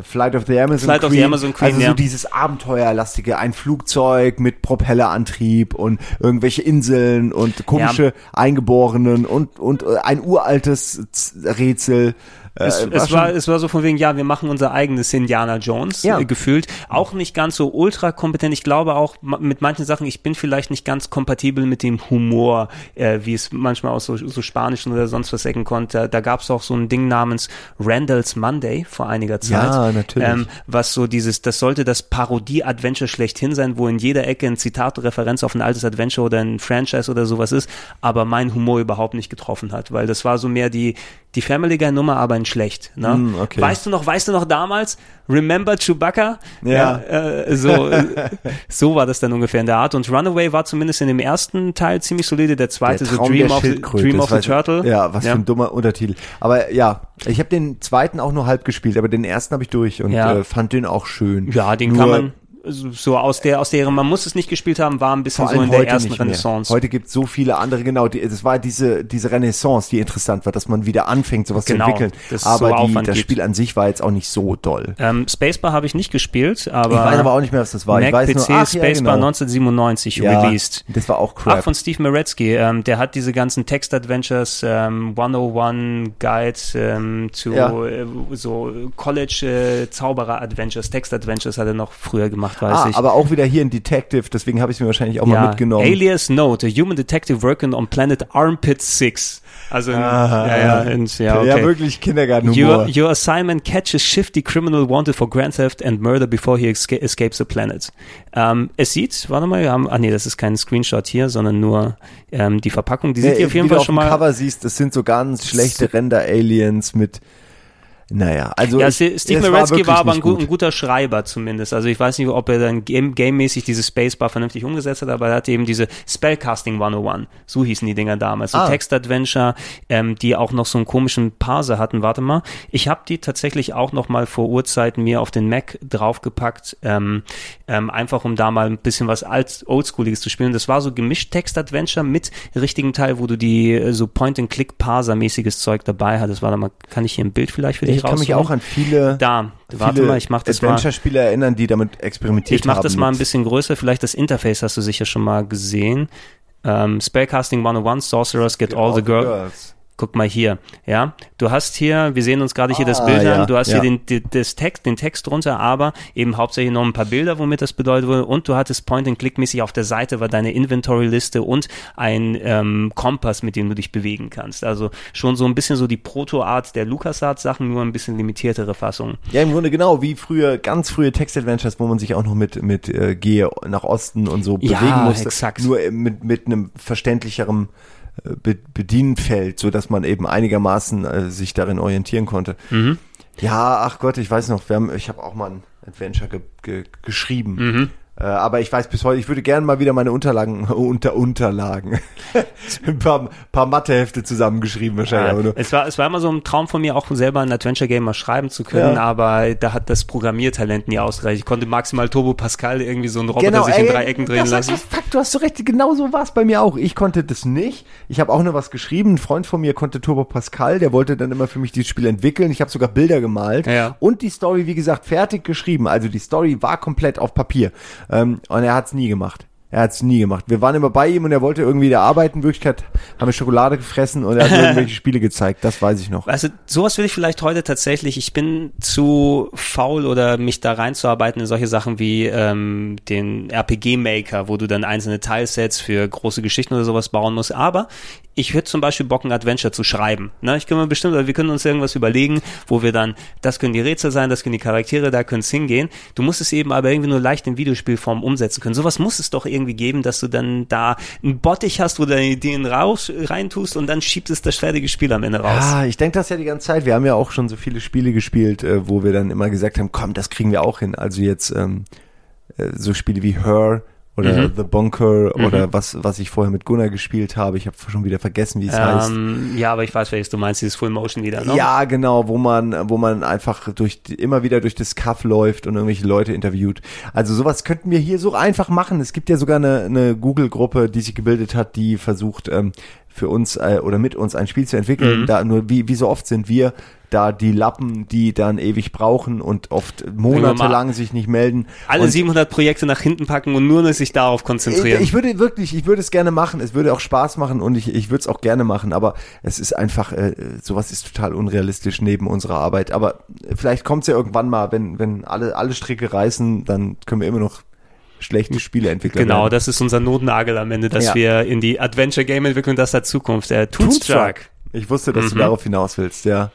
[SPEAKER 3] Flight of the Amazon
[SPEAKER 2] Flight
[SPEAKER 3] Queen.
[SPEAKER 2] of the Amazon Queen,
[SPEAKER 3] also so
[SPEAKER 2] ja.
[SPEAKER 3] dieses Abenteuerlastige, ein Flugzeug mit Propellerantrieb und irgendwelche Inseln und komische Eingeborenen und, und äh, ein uraltes Rätsel. Äh,
[SPEAKER 2] Es, es,
[SPEAKER 3] schon-
[SPEAKER 2] war, es war so von wegen, ja, wir machen unser eigenes Indiana Jones
[SPEAKER 3] Ja.
[SPEAKER 2] äh, gefühlt. Auch nicht ganz so ultra kompetent. Ich glaube auch mit manchen Sachen, ich bin vielleicht nicht ganz kompatibel mit dem Humor, äh, wie es manchmal aus so, so spanischen oder sonst was Ecken konnte. Da gab es auch so ein Ding namens Randall's Monday vor einiger Zeit.
[SPEAKER 3] Ja, natürlich.
[SPEAKER 2] Ähm, was so dieses, das sollte das Parodie-Adventure schlechthin sein, wo in jeder Ecke ein Zitat Referenz auf ein altes Adventure oder ein Franchise oder sowas ist, aber mein Humor überhaupt nicht getroffen hat, weil das war so mehr die, die Family Guy Nummer, aber in schlecht. Ne?
[SPEAKER 3] Mm, okay.
[SPEAKER 2] Weißt du noch, weißt du noch damals? Remember Chewbacca?
[SPEAKER 3] Ja.
[SPEAKER 2] äh, so, äh, so war das dann ungefähr in der Art. Und Runaway war zumindest in dem ersten Teil ziemlich solide, der zweite,
[SPEAKER 3] Der
[SPEAKER 2] so Dream of Dream of the Turtle.
[SPEAKER 3] Ja, was für ein dummer Untertitel. Aber ja, ich habe den zweiten auch nur halb gespielt, aber den ersten habe ich durch und
[SPEAKER 2] Ja.
[SPEAKER 3] äh, fand den auch schön.
[SPEAKER 2] Ja, den
[SPEAKER 3] Nur
[SPEAKER 2] kann man so so aus der, aus der, man muss es nicht gespielt haben, war ein bisschen so in der ersten. Renaissance.
[SPEAKER 3] Heute gibt es so viele andere, genau, die, das war diese, diese Renaissance, die interessant war, dass man wieder anfängt, sowas
[SPEAKER 2] Genau,
[SPEAKER 3] zu entwickeln. Aber
[SPEAKER 2] so
[SPEAKER 3] die, das
[SPEAKER 2] gibt.
[SPEAKER 3] Spiel an sich war jetzt auch nicht so doll.
[SPEAKER 2] Ähm, Spacebar habe ich nicht gespielt, aber
[SPEAKER 3] Ich weiß aber auch nicht mehr, was das war. ich
[SPEAKER 2] Mac
[SPEAKER 3] weiß
[SPEAKER 2] PC
[SPEAKER 3] nur, ach, ja,
[SPEAKER 2] Spacebar
[SPEAKER 3] genau.
[SPEAKER 2] 1997
[SPEAKER 3] ja,
[SPEAKER 2] released.
[SPEAKER 3] Das war auch
[SPEAKER 2] Ach,
[SPEAKER 3] crap.
[SPEAKER 2] von Steve Meretzky. Ähm, der hat diese ganzen Text-Adventures, ähm, 101 Guide ähm, zu
[SPEAKER 3] Ja.
[SPEAKER 2] äh, so College-Zauberer-Adventures, Text-Adventures hat er noch früher gemacht, weiß
[SPEAKER 3] ah,
[SPEAKER 2] ich.
[SPEAKER 3] aber auch wieder hier ein Detective, deswegen habe ich es mir wahrscheinlich auch mal mitgenommen.
[SPEAKER 2] Alias Note, a human detective working on planet Armpit 6. Also,
[SPEAKER 3] Ah,
[SPEAKER 2] ja, ja, und, ja, okay.
[SPEAKER 3] ja, wirklich Kindergartenhumor.
[SPEAKER 2] Your, your assignment catches shifty criminal wanted for grand theft and murder before he esca escapes the planet. Ähm, es sieht, warte mal, wir haben, ah nee, das ist kein Screenshot hier, sondern nur ähm, die Verpackung. Die sieht
[SPEAKER 3] Ja,
[SPEAKER 2] hier auf jeden
[SPEAKER 3] du
[SPEAKER 2] Fall schon
[SPEAKER 3] auf dem
[SPEAKER 2] mal.
[SPEAKER 3] Cover siehst, das sind so ganz schlechte Render-Aliens mit, naja, also
[SPEAKER 2] ja,
[SPEAKER 3] es-
[SPEAKER 2] Steve
[SPEAKER 3] es war
[SPEAKER 2] war aber ein,
[SPEAKER 3] gut.
[SPEAKER 2] ein guter Schreiber zumindest. Also ich weiß nicht, ob er dann game- game-mäßig diese Spacebar vernünftig umgesetzt hat, aber er hat eben diese Spellcasting 101, so hießen die Dinger damals, so
[SPEAKER 3] Ah.
[SPEAKER 2] Text-Adventure, ähm, die auch noch so einen komischen Parser hatten. Warte mal, ich habe die tatsächlich auch noch mal vor Urzeiten mir auf den Mac draufgepackt, ähm, ähm, einfach um da mal ein bisschen was alt Oldschooliges zu spielen. Das war so gemischt Text-Adventure mit richtigen Teil, wo du die äh, so Point-and-Click-Parser-mäßiges Zeug dabei hattest. Warte mal, kann ich hier ein Bild vielleicht für dich
[SPEAKER 3] Ich kann mich auch an viele,
[SPEAKER 2] Da, warte mal, ich mach das mal.
[SPEAKER 3] Adventure-Spiele erinnern, die damit experimentiert
[SPEAKER 2] Ich mach
[SPEAKER 3] haben.
[SPEAKER 2] das mal ein bisschen größer. Vielleicht das Interface hast du sicher schon mal gesehen. Ähm, Spellcasting 101, Sorcerers get all the girls. Guck mal hier, ja. Du hast hier, wir sehen uns gerade hier das
[SPEAKER 3] Ah,
[SPEAKER 2] Bild
[SPEAKER 3] ja,
[SPEAKER 2] an, du hast
[SPEAKER 3] ja.
[SPEAKER 2] hier den, die- das Text, den Text drunter, aber eben hauptsächlich noch ein paar Bilder, womit das bedeutet wurde und du hattest Point-and-Click-mäßig auf der Seite war deine Inventory-Liste und ein ähm, Kompass, mit dem du dich bewegen kannst. Also schon so ein bisschen so die Proto-Art der LucasArts-Sachen, nur ein bisschen limitiertere Fassung.
[SPEAKER 3] Ja, im Grunde genau, wie früher, ganz frühe Text-Adventures, wo man sich auch noch mit, mit äh, Gehe nach Osten und so
[SPEAKER 2] Ja,
[SPEAKER 3] bewegen musste.
[SPEAKER 2] exakt.
[SPEAKER 3] Nur äh, mit, mit einem verständlicherem Be Bedienfeld, so dass man eben einigermaßen äh, sich darin orientieren konnte. Ja, ach Gott, ich weiß noch, wir haben, ich habe auch mal ein Adventure ge ge geschrieben. Äh, aber ich weiß bis heute, ich würde gerne mal wieder meine Unterlagen, unter Unterlagen, ein paar, paar Mathehefte zusammengeschrieben wahrscheinlich. nur.
[SPEAKER 2] Es war, es war immer so ein Traum von mir, auch selber ein Adventure Game mal schreiben zu können,
[SPEAKER 3] Ja.
[SPEAKER 2] aber da hat das Programmiertalent nie ausgereicht. Ich konnte maximal Turbo Pascal irgendwie so einen Roboter sich
[SPEAKER 3] ey,
[SPEAKER 2] in drei Ecken drehen lassen.
[SPEAKER 3] Fuck, du hast so recht, genau so war es bei mir auch. Ich konnte das nicht. Ich habe auch nur was geschrieben. Ein Freund von mir konnte Turbo Pascal, der wollte dann immer für mich dieses Spiel entwickeln. Ich habe sogar Bilder gemalt
[SPEAKER 2] Ja.
[SPEAKER 3] und die Story, wie gesagt, fertig geschrieben. Also die Story war komplett auf Papier. Ähm, und er hat es nie gemacht. Er hat es nie gemacht. Wir waren immer bei ihm und er wollte irgendwie da arbeiten. In Wirklichkeit haben wir Schokolade gefressen und er hat irgendwelche Spiele gezeigt. Das weiß ich noch.
[SPEAKER 2] Also sowas will ich vielleicht heute tatsächlich. Ich bin zu faul oder mich da reinzuarbeiten in solche Sachen wie ähm, den RPG-Maker, wo du dann einzelne Teilsets für große Geschichten oder sowas bauen musst. Aber ich hätte zum Beispiel Bock, ein Adventure zu schreiben. Ne? Ich kann mir bestimmt, oder wir können uns irgendwas überlegen, wo wir dann, das können die Rätsel sein, das können die Charaktere, da können es hingehen. Du musst es eben aber irgendwie nur leicht in Videospielform umsetzen können. Sowas muss es doch irgendwie geben, dass du dann da einen Bottich hast, wo du deine Ideen raus, reintust und dann schiebst es das fertige Spiel am Ende raus.
[SPEAKER 3] Ah, ich denke das ja die ganze Zeit. Wir haben ja auch schon so viele Spiele gespielt, äh, wo wir dann immer gesagt haben, komm, das kriegen wir auch hin. Also jetzt ähm, äh, so Spiele wie Her oder
[SPEAKER 2] Mhm.
[SPEAKER 3] The Bunker oder was, was ich vorher mit Gunnar gespielt habe. Ich habe schon wieder vergessen, wie es heißt.
[SPEAKER 2] Ähm, ja, aber ich weiß, welches du meinst, dieses Full Motion wieder, ne?
[SPEAKER 3] Ja, genau, wo man, wo man einfach durch immer wieder durch das Kaff läuft und irgendwelche Leute interviewt. Also sowas könnten wir hier so einfach machen. Es gibt ja sogar eine, eine Google-Gruppe, die sich gebildet hat, die versucht ähm, für uns äh, oder mit uns ein Spiel zu entwickeln.
[SPEAKER 2] Mhm.
[SPEAKER 3] Da nur wie, wie so oft sind wir da die Lappen, die dann ewig brauchen und oft monatelang sich nicht melden.
[SPEAKER 2] Alle
[SPEAKER 3] und
[SPEAKER 2] 700 Projekte nach hinten packen und nur sich darauf konzentrieren.
[SPEAKER 3] ich, ich würde wirklich, ich würde es gerne machen. Es würde auch Spaß machen und ich, ich würde es auch gerne machen. Aber es ist einfach, äh, sowas ist total unrealistisch neben unserer Arbeit. Aber vielleicht kommt es ja irgendwann mal, wenn, wenn alle, alle Stricke reißen, dann können wir immer noch schlechte Spieleentwickler
[SPEAKER 2] Genau,
[SPEAKER 3] werden.
[SPEAKER 2] das ist unser Notnagel am Ende, dass
[SPEAKER 3] Ja.
[SPEAKER 2] wir in die Adventure Game entwickeln, das hat Zukunft. Der Toonstruck.
[SPEAKER 3] Ich wusste, dass du
[SPEAKER 2] Mhm.
[SPEAKER 3] darauf hinaus willst, ja.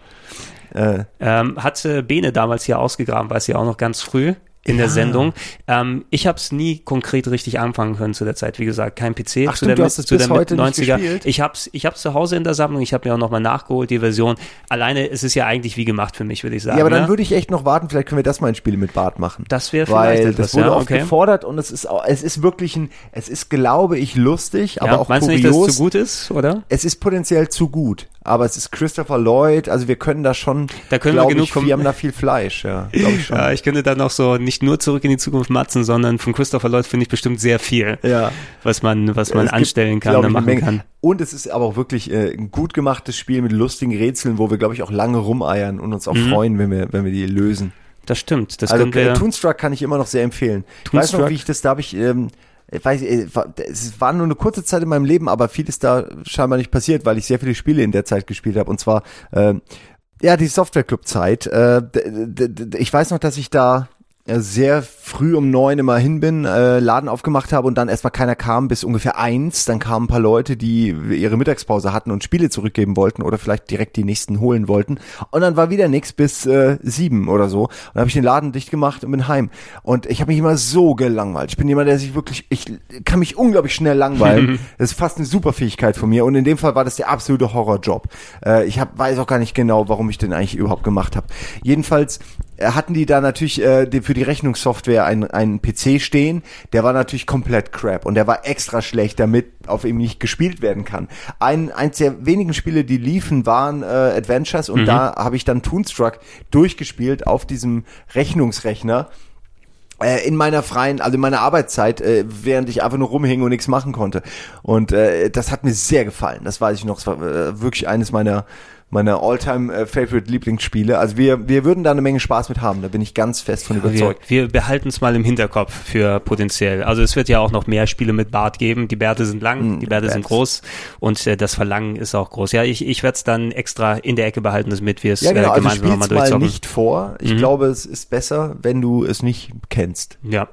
[SPEAKER 3] Äh,
[SPEAKER 2] Ähm, hat äh, Bene damals hier ausgegraben, weiß sie auch noch ganz früh in der
[SPEAKER 3] Ja.
[SPEAKER 2] Sendung. Ähm, ich habe es nie konkret richtig anfangen können zu der Zeit. Wie gesagt, kein PC
[SPEAKER 3] Ach
[SPEAKER 2] zu
[SPEAKER 3] stimmt,
[SPEAKER 2] der,
[SPEAKER 3] du es
[SPEAKER 2] zu der
[SPEAKER 3] heute nicht
[SPEAKER 2] 90er.
[SPEAKER 3] gespielt?
[SPEAKER 2] Ich hab's, ich hab's zu Hause in der Sammlung. Ich habe mir auch nochmal nachgeholt die Version. Alleine es ist ja eigentlich wie gemacht für mich, würde ich sagen.
[SPEAKER 3] ja, aber dann
[SPEAKER 2] ne?
[SPEAKER 3] würde ich echt noch warten. Vielleicht können wir das mal ein Spiel mit Bart machen.
[SPEAKER 2] das wäre vielleicht
[SPEAKER 3] Weil
[SPEAKER 2] etwas,
[SPEAKER 3] das wurde
[SPEAKER 2] ja,
[SPEAKER 3] oft
[SPEAKER 2] okay.
[SPEAKER 3] gefordert und es ist auch, es ist wirklich ein, es ist, glaube ich, lustig, aber
[SPEAKER 2] ja,
[SPEAKER 3] auch
[SPEAKER 2] meinst du
[SPEAKER 3] kurios.
[SPEAKER 2] nicht, dass es zu gut ist, oder?
[SPEAKER 3] es ist potenziell zu gut, aber es ist Christopher Lloyd, also wir können da schon,
[SPEAKER 2] Da können wir genug
[SPEAKER 3] ich, wir haben da viel Fleisch, ja, glaube ich schon.
[SPEAKER 2] Ja, ich könnte dann noch so nicht nur zurück in die Zukunft matzen, sondern von Christopher Lloyd finde ich bestimmt sehr viel,
[SPEAKER 3] Ja.
[SPEAKER 2] was man, was man
[SPEAKER 3] Es gibt,
[SPEAKER 2] anstellen kann machen kann.
[SPEAKER 3] Und es ist aber auch wirklich äh, ein gut gemachtes Spiel mit lustigen Rätseln, wo wir, glaube ich, auch lange rumeiern und uns auch
[SPEAKER 2] Mhm.
[SPEAKER 3] freuen, wenn wir, wenn wir die lösen.
[SPEAKER 2] Das stimmt. Das
[SPEAKER 3] also
[SPEAKER 2] wir.
[SPEAKER 3] äh, Toonstruck kann ich immer noch sehr empfehlen. Ich weiß noch,
[SPEAKER 2] Toonstruck?
[SPEAKER 3] wie ich das, da habe ich, ähm, ich weiß, äh, war- es war nur eine kurze Zeit in meinem Leben, aber viel ist da scheinbar nicht passiert, weil ich sehr viele Spiele in der Zeit gespielt habe. Und zwar, ähm, ja, die Software Club Zeit. Äh, ich weiß noch, dass ich da äh, sehr früh um neun immer hin bin, äh, Laden aufgemacht habe und dann erstmal keiner kam bis ungefähr eins. Dann kamen ein paar Leute, die ihre Mittagspause hatten und Spiele zurückgeben wollten oder vielleicht direkt die nächsten holen wollten. Und dann war wieder nichts bis äh, sieben oder so. Und dann habe ich den Laden dicht gemacht und bin heim. Und ich habe mich immer so gelangweilt. Ich bin jemand, der sich wirklich, ich kann mich unglaublich schnell langweilen. das ist fast eine Superfähigkeit von mir. Und in dem Fall war das der absolute Horrorjob. Äh, ich hab, weiß auch gar nicht genau, warum ich den eigentlich überhaupt gemacht habe. Jedenfalls äh, hatten die da natürlich äh, für die Rechnungssoftware einen, einen PC stehen, der war natürlich komplett crap und der war extra schlecht, damit auf ihm nicht gespielt werden kann. Ein, eins der wenigen Spiele, die liefen, waren äh, Adventures und da habe ich dann Toonstruck durchgespielt auf diesem Rechnungsrechner äh, in meiner freien, also in meiner Arbeitszeit, äh, während ich einfach nur rumhing und nichts machen konnte. Und äh, das hat mir sehr gefallen. Das weiß ich noch. Es war äh, wirklich eines meiner meiner Alltime äh, Favorite Lieblingsspiele. Also wir wir würden da eine Menge Spaß mit haben. Da bin ich ganz fest von
[SPEAKER 2] Wir,
[SPEAKER 3] überzeugt.
[SPEAKER 2] wir behalten es mal im Hinterkopf für potenziell. Also es wird ja auch noch mehr Spiele mit Bart geben. Die Bärte sind lang,
[SPEAKER 3] Mm,
[SPEAKER 2] die Bärte sind
[SPEAKER 3] Bärte.
[SPEAKER 2] groß und äh, das Verlangen ist auch groß. Ja, ich, ich werde es dann extra in der Ecke behalten, damit wir es
[SPEAKER 3] Ja genau.
[SPEAKER 2] äh,
[SPEAKER 3] Also
[SPEAKER 2] gemeinsam
[SPEAKER 3] spiel's
[SPEAKER 2] nochmal
[SPEAKER 3] mal
[SPEAKER 2] durchzocken.
[SPEAKER 3] nicht vor. Ich
[SPEAKER 2] Mhm.
[SPEAKER 3] glaube, es ist besser, wenn du es nicht kennst.
[SPEAKER 2] Ja.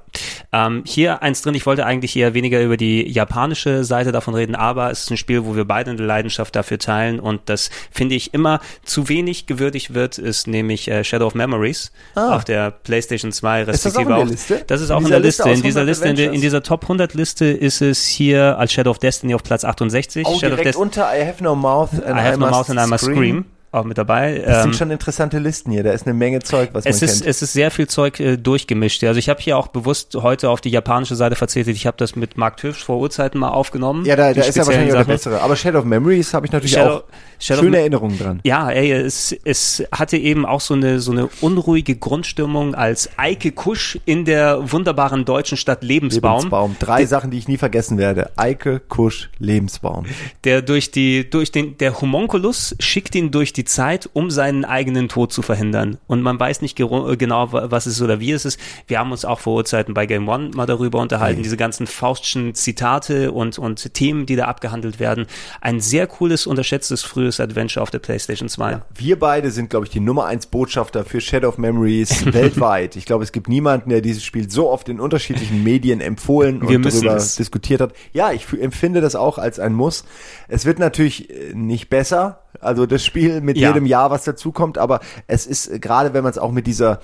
[SPEAKER 2] Ähm, hier eins drin, ich wollte eigentlich eher weniger über die japanische Seite davon reden, aber es ist ein Spiel, wo wir beide eine Leidenschaft dafür teilen und das finde ich immer zu wenig gewürdigt wird, ist nämlich äh, Shadow of Memories
[SPEAKER 3] Ah.
[SPEAKER 2] auf der PlayStation 2
[SPEAKER 3] Ist das auch
[SPEAKER 2] respektive
[SPEAKER 3] in der
[SPEAKER 2] auch.
[SPEAKER 3] Liste?
[SPEAKER 2] Das ist
[SPEAKER 3] In
[SPEAKER 2] auch in
[SPEAKER 3] dieser
[SPEAKER 2] der
[SPEAKER 3] Liste
[SPEAKER 2] In dieser
[SPEAKER 3] 100
[SPEAKER 2] Liste, in, in dieser Top 100 Liste ist es hier als Shadow of Destiny auf Platz 68.
[SPEAKER 3] Oh,
[SPEAKER 2] Shadow
[SPEAKER 3] direkt unter I have no mouth and
[SPEAKER 2] I have no mouth and I must scream. Auch mit dabei.
[SPEAKER 3] Das
[SPEAKER 2] Ähm,
[SPEAKER 3] sind schon interessante Listen hier. Da ist eine Menge Zeug, was
[SPEAKER 2] es
[SPEAKER 3] man
[SPEAKER 2] ist,
[SPEAKER 3] kennt.
[SPEAKER 2] es ist sehr viel Zeug äh, durchgemischt. Also ich habe hier auch bewusst heute auf die japanische Seite verzichtet. Ich habe das mit Mark Tüfsch vor Urzeiten mal aufgenommen.
[SPEAKER 3] ja, da,
[SPEAKER 2] die
[SPEAKER 3] da ist ja wahrscheinlich auch der
[SPEAKER 2] Sachen.
[SPEAKER 3] bessere. Aber Shadow of Memories habe ich natürlich
[SPEAKER 2] Shadow-
[SPEAKER 3] auch
[SPEAKER 2] Shadow
[SPEAKER 3] schöne Erinnerungen dran.
[SPEAKER 2] Ja, ey, es, es hatte eben auch so eine, so eine unruhige Grundstimmung als Eike Kusch in der wunderbaren deutschen Stadt Lebensbaum,
[SPEAKER 3] Lebensbaum. Drei Sachen, die ich nie vergessen werde. Eike, Kusch, Lebensbaum.
[SPEAKER 2] der durch die, durch den, der Homunculus schickt ihn durch die Zeit, um seinen eigenen Tod zu verhindern. Und man weiß nicht gero- genau, wa- was es ist oder wie es ist. Wir haben uns auch vor Urzeiten bei Game One mal darüber unterhalten, diese ganzen Faustschen Zitate und, und Themen, die da abgehandelt werden. Ein sehr cooles, unterschätztes frühes Adventure auf der PlayStation 2.
[SPEAKER 3] Wir beide sind, glaube ich, die Nummer eins Botschafter für Shadow of Memories weltweit. Ich glaube, es gibt niemanden, der dieses Spiel so oft in unterschiedlichen Medien empfohlen und
[SPEAKER 2] Wir müssen
[SPEAKER 3] darüber
[SPEAKER 2] es.
[SPEAKER 3] diskutiert hat. Ja, ich empfinde das auch als ein Muss. Es wird natürlich äh, nicht besser, also das Spiel mit
[SPEAKER 2] Ja.
[SPEAKER 3] jedem Jahr, was dazukommt, aber es ist äh, gerade, wenn man es auch mit dieser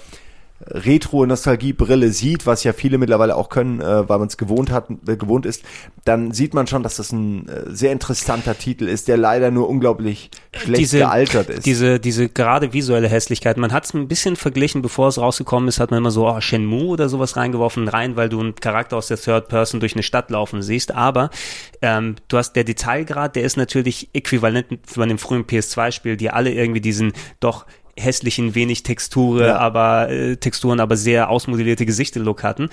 [SPEAKER 3] Retro-Nostalgie-Brille sieht, was ja viele mittlerweile auch können, äh, weil man es gewohnt hat, äh, gewohnt ist, dann sieht man schon, dass das ein äh, sehr interessanter Titel ist, der leider nur unglaublich schlecht gealtert ist.
[SPEAKER 2] Diese, diese gerade visuelle Hässlichkeit. Man hat es ein bisschen verglichen, bevor es rausgekommen ist, hat man immer so oh, Shenmue oder sowas reingeworfen, rein, weil du einen Charakter aus der Third Person durch eine Stadt laufen siehst. Aber ähm, du hast der Detailgrad, der ist natürlich äquivalent zu einem frühen PS2-Spiel, die alle irgendwie diesen doch hässlichen, wenig Texture,
[SPEAKER 3] Ja.
[SPEAKER 2] aber äh, Texturen, aber sehr ausmodellierte Gesichter-Look hatten.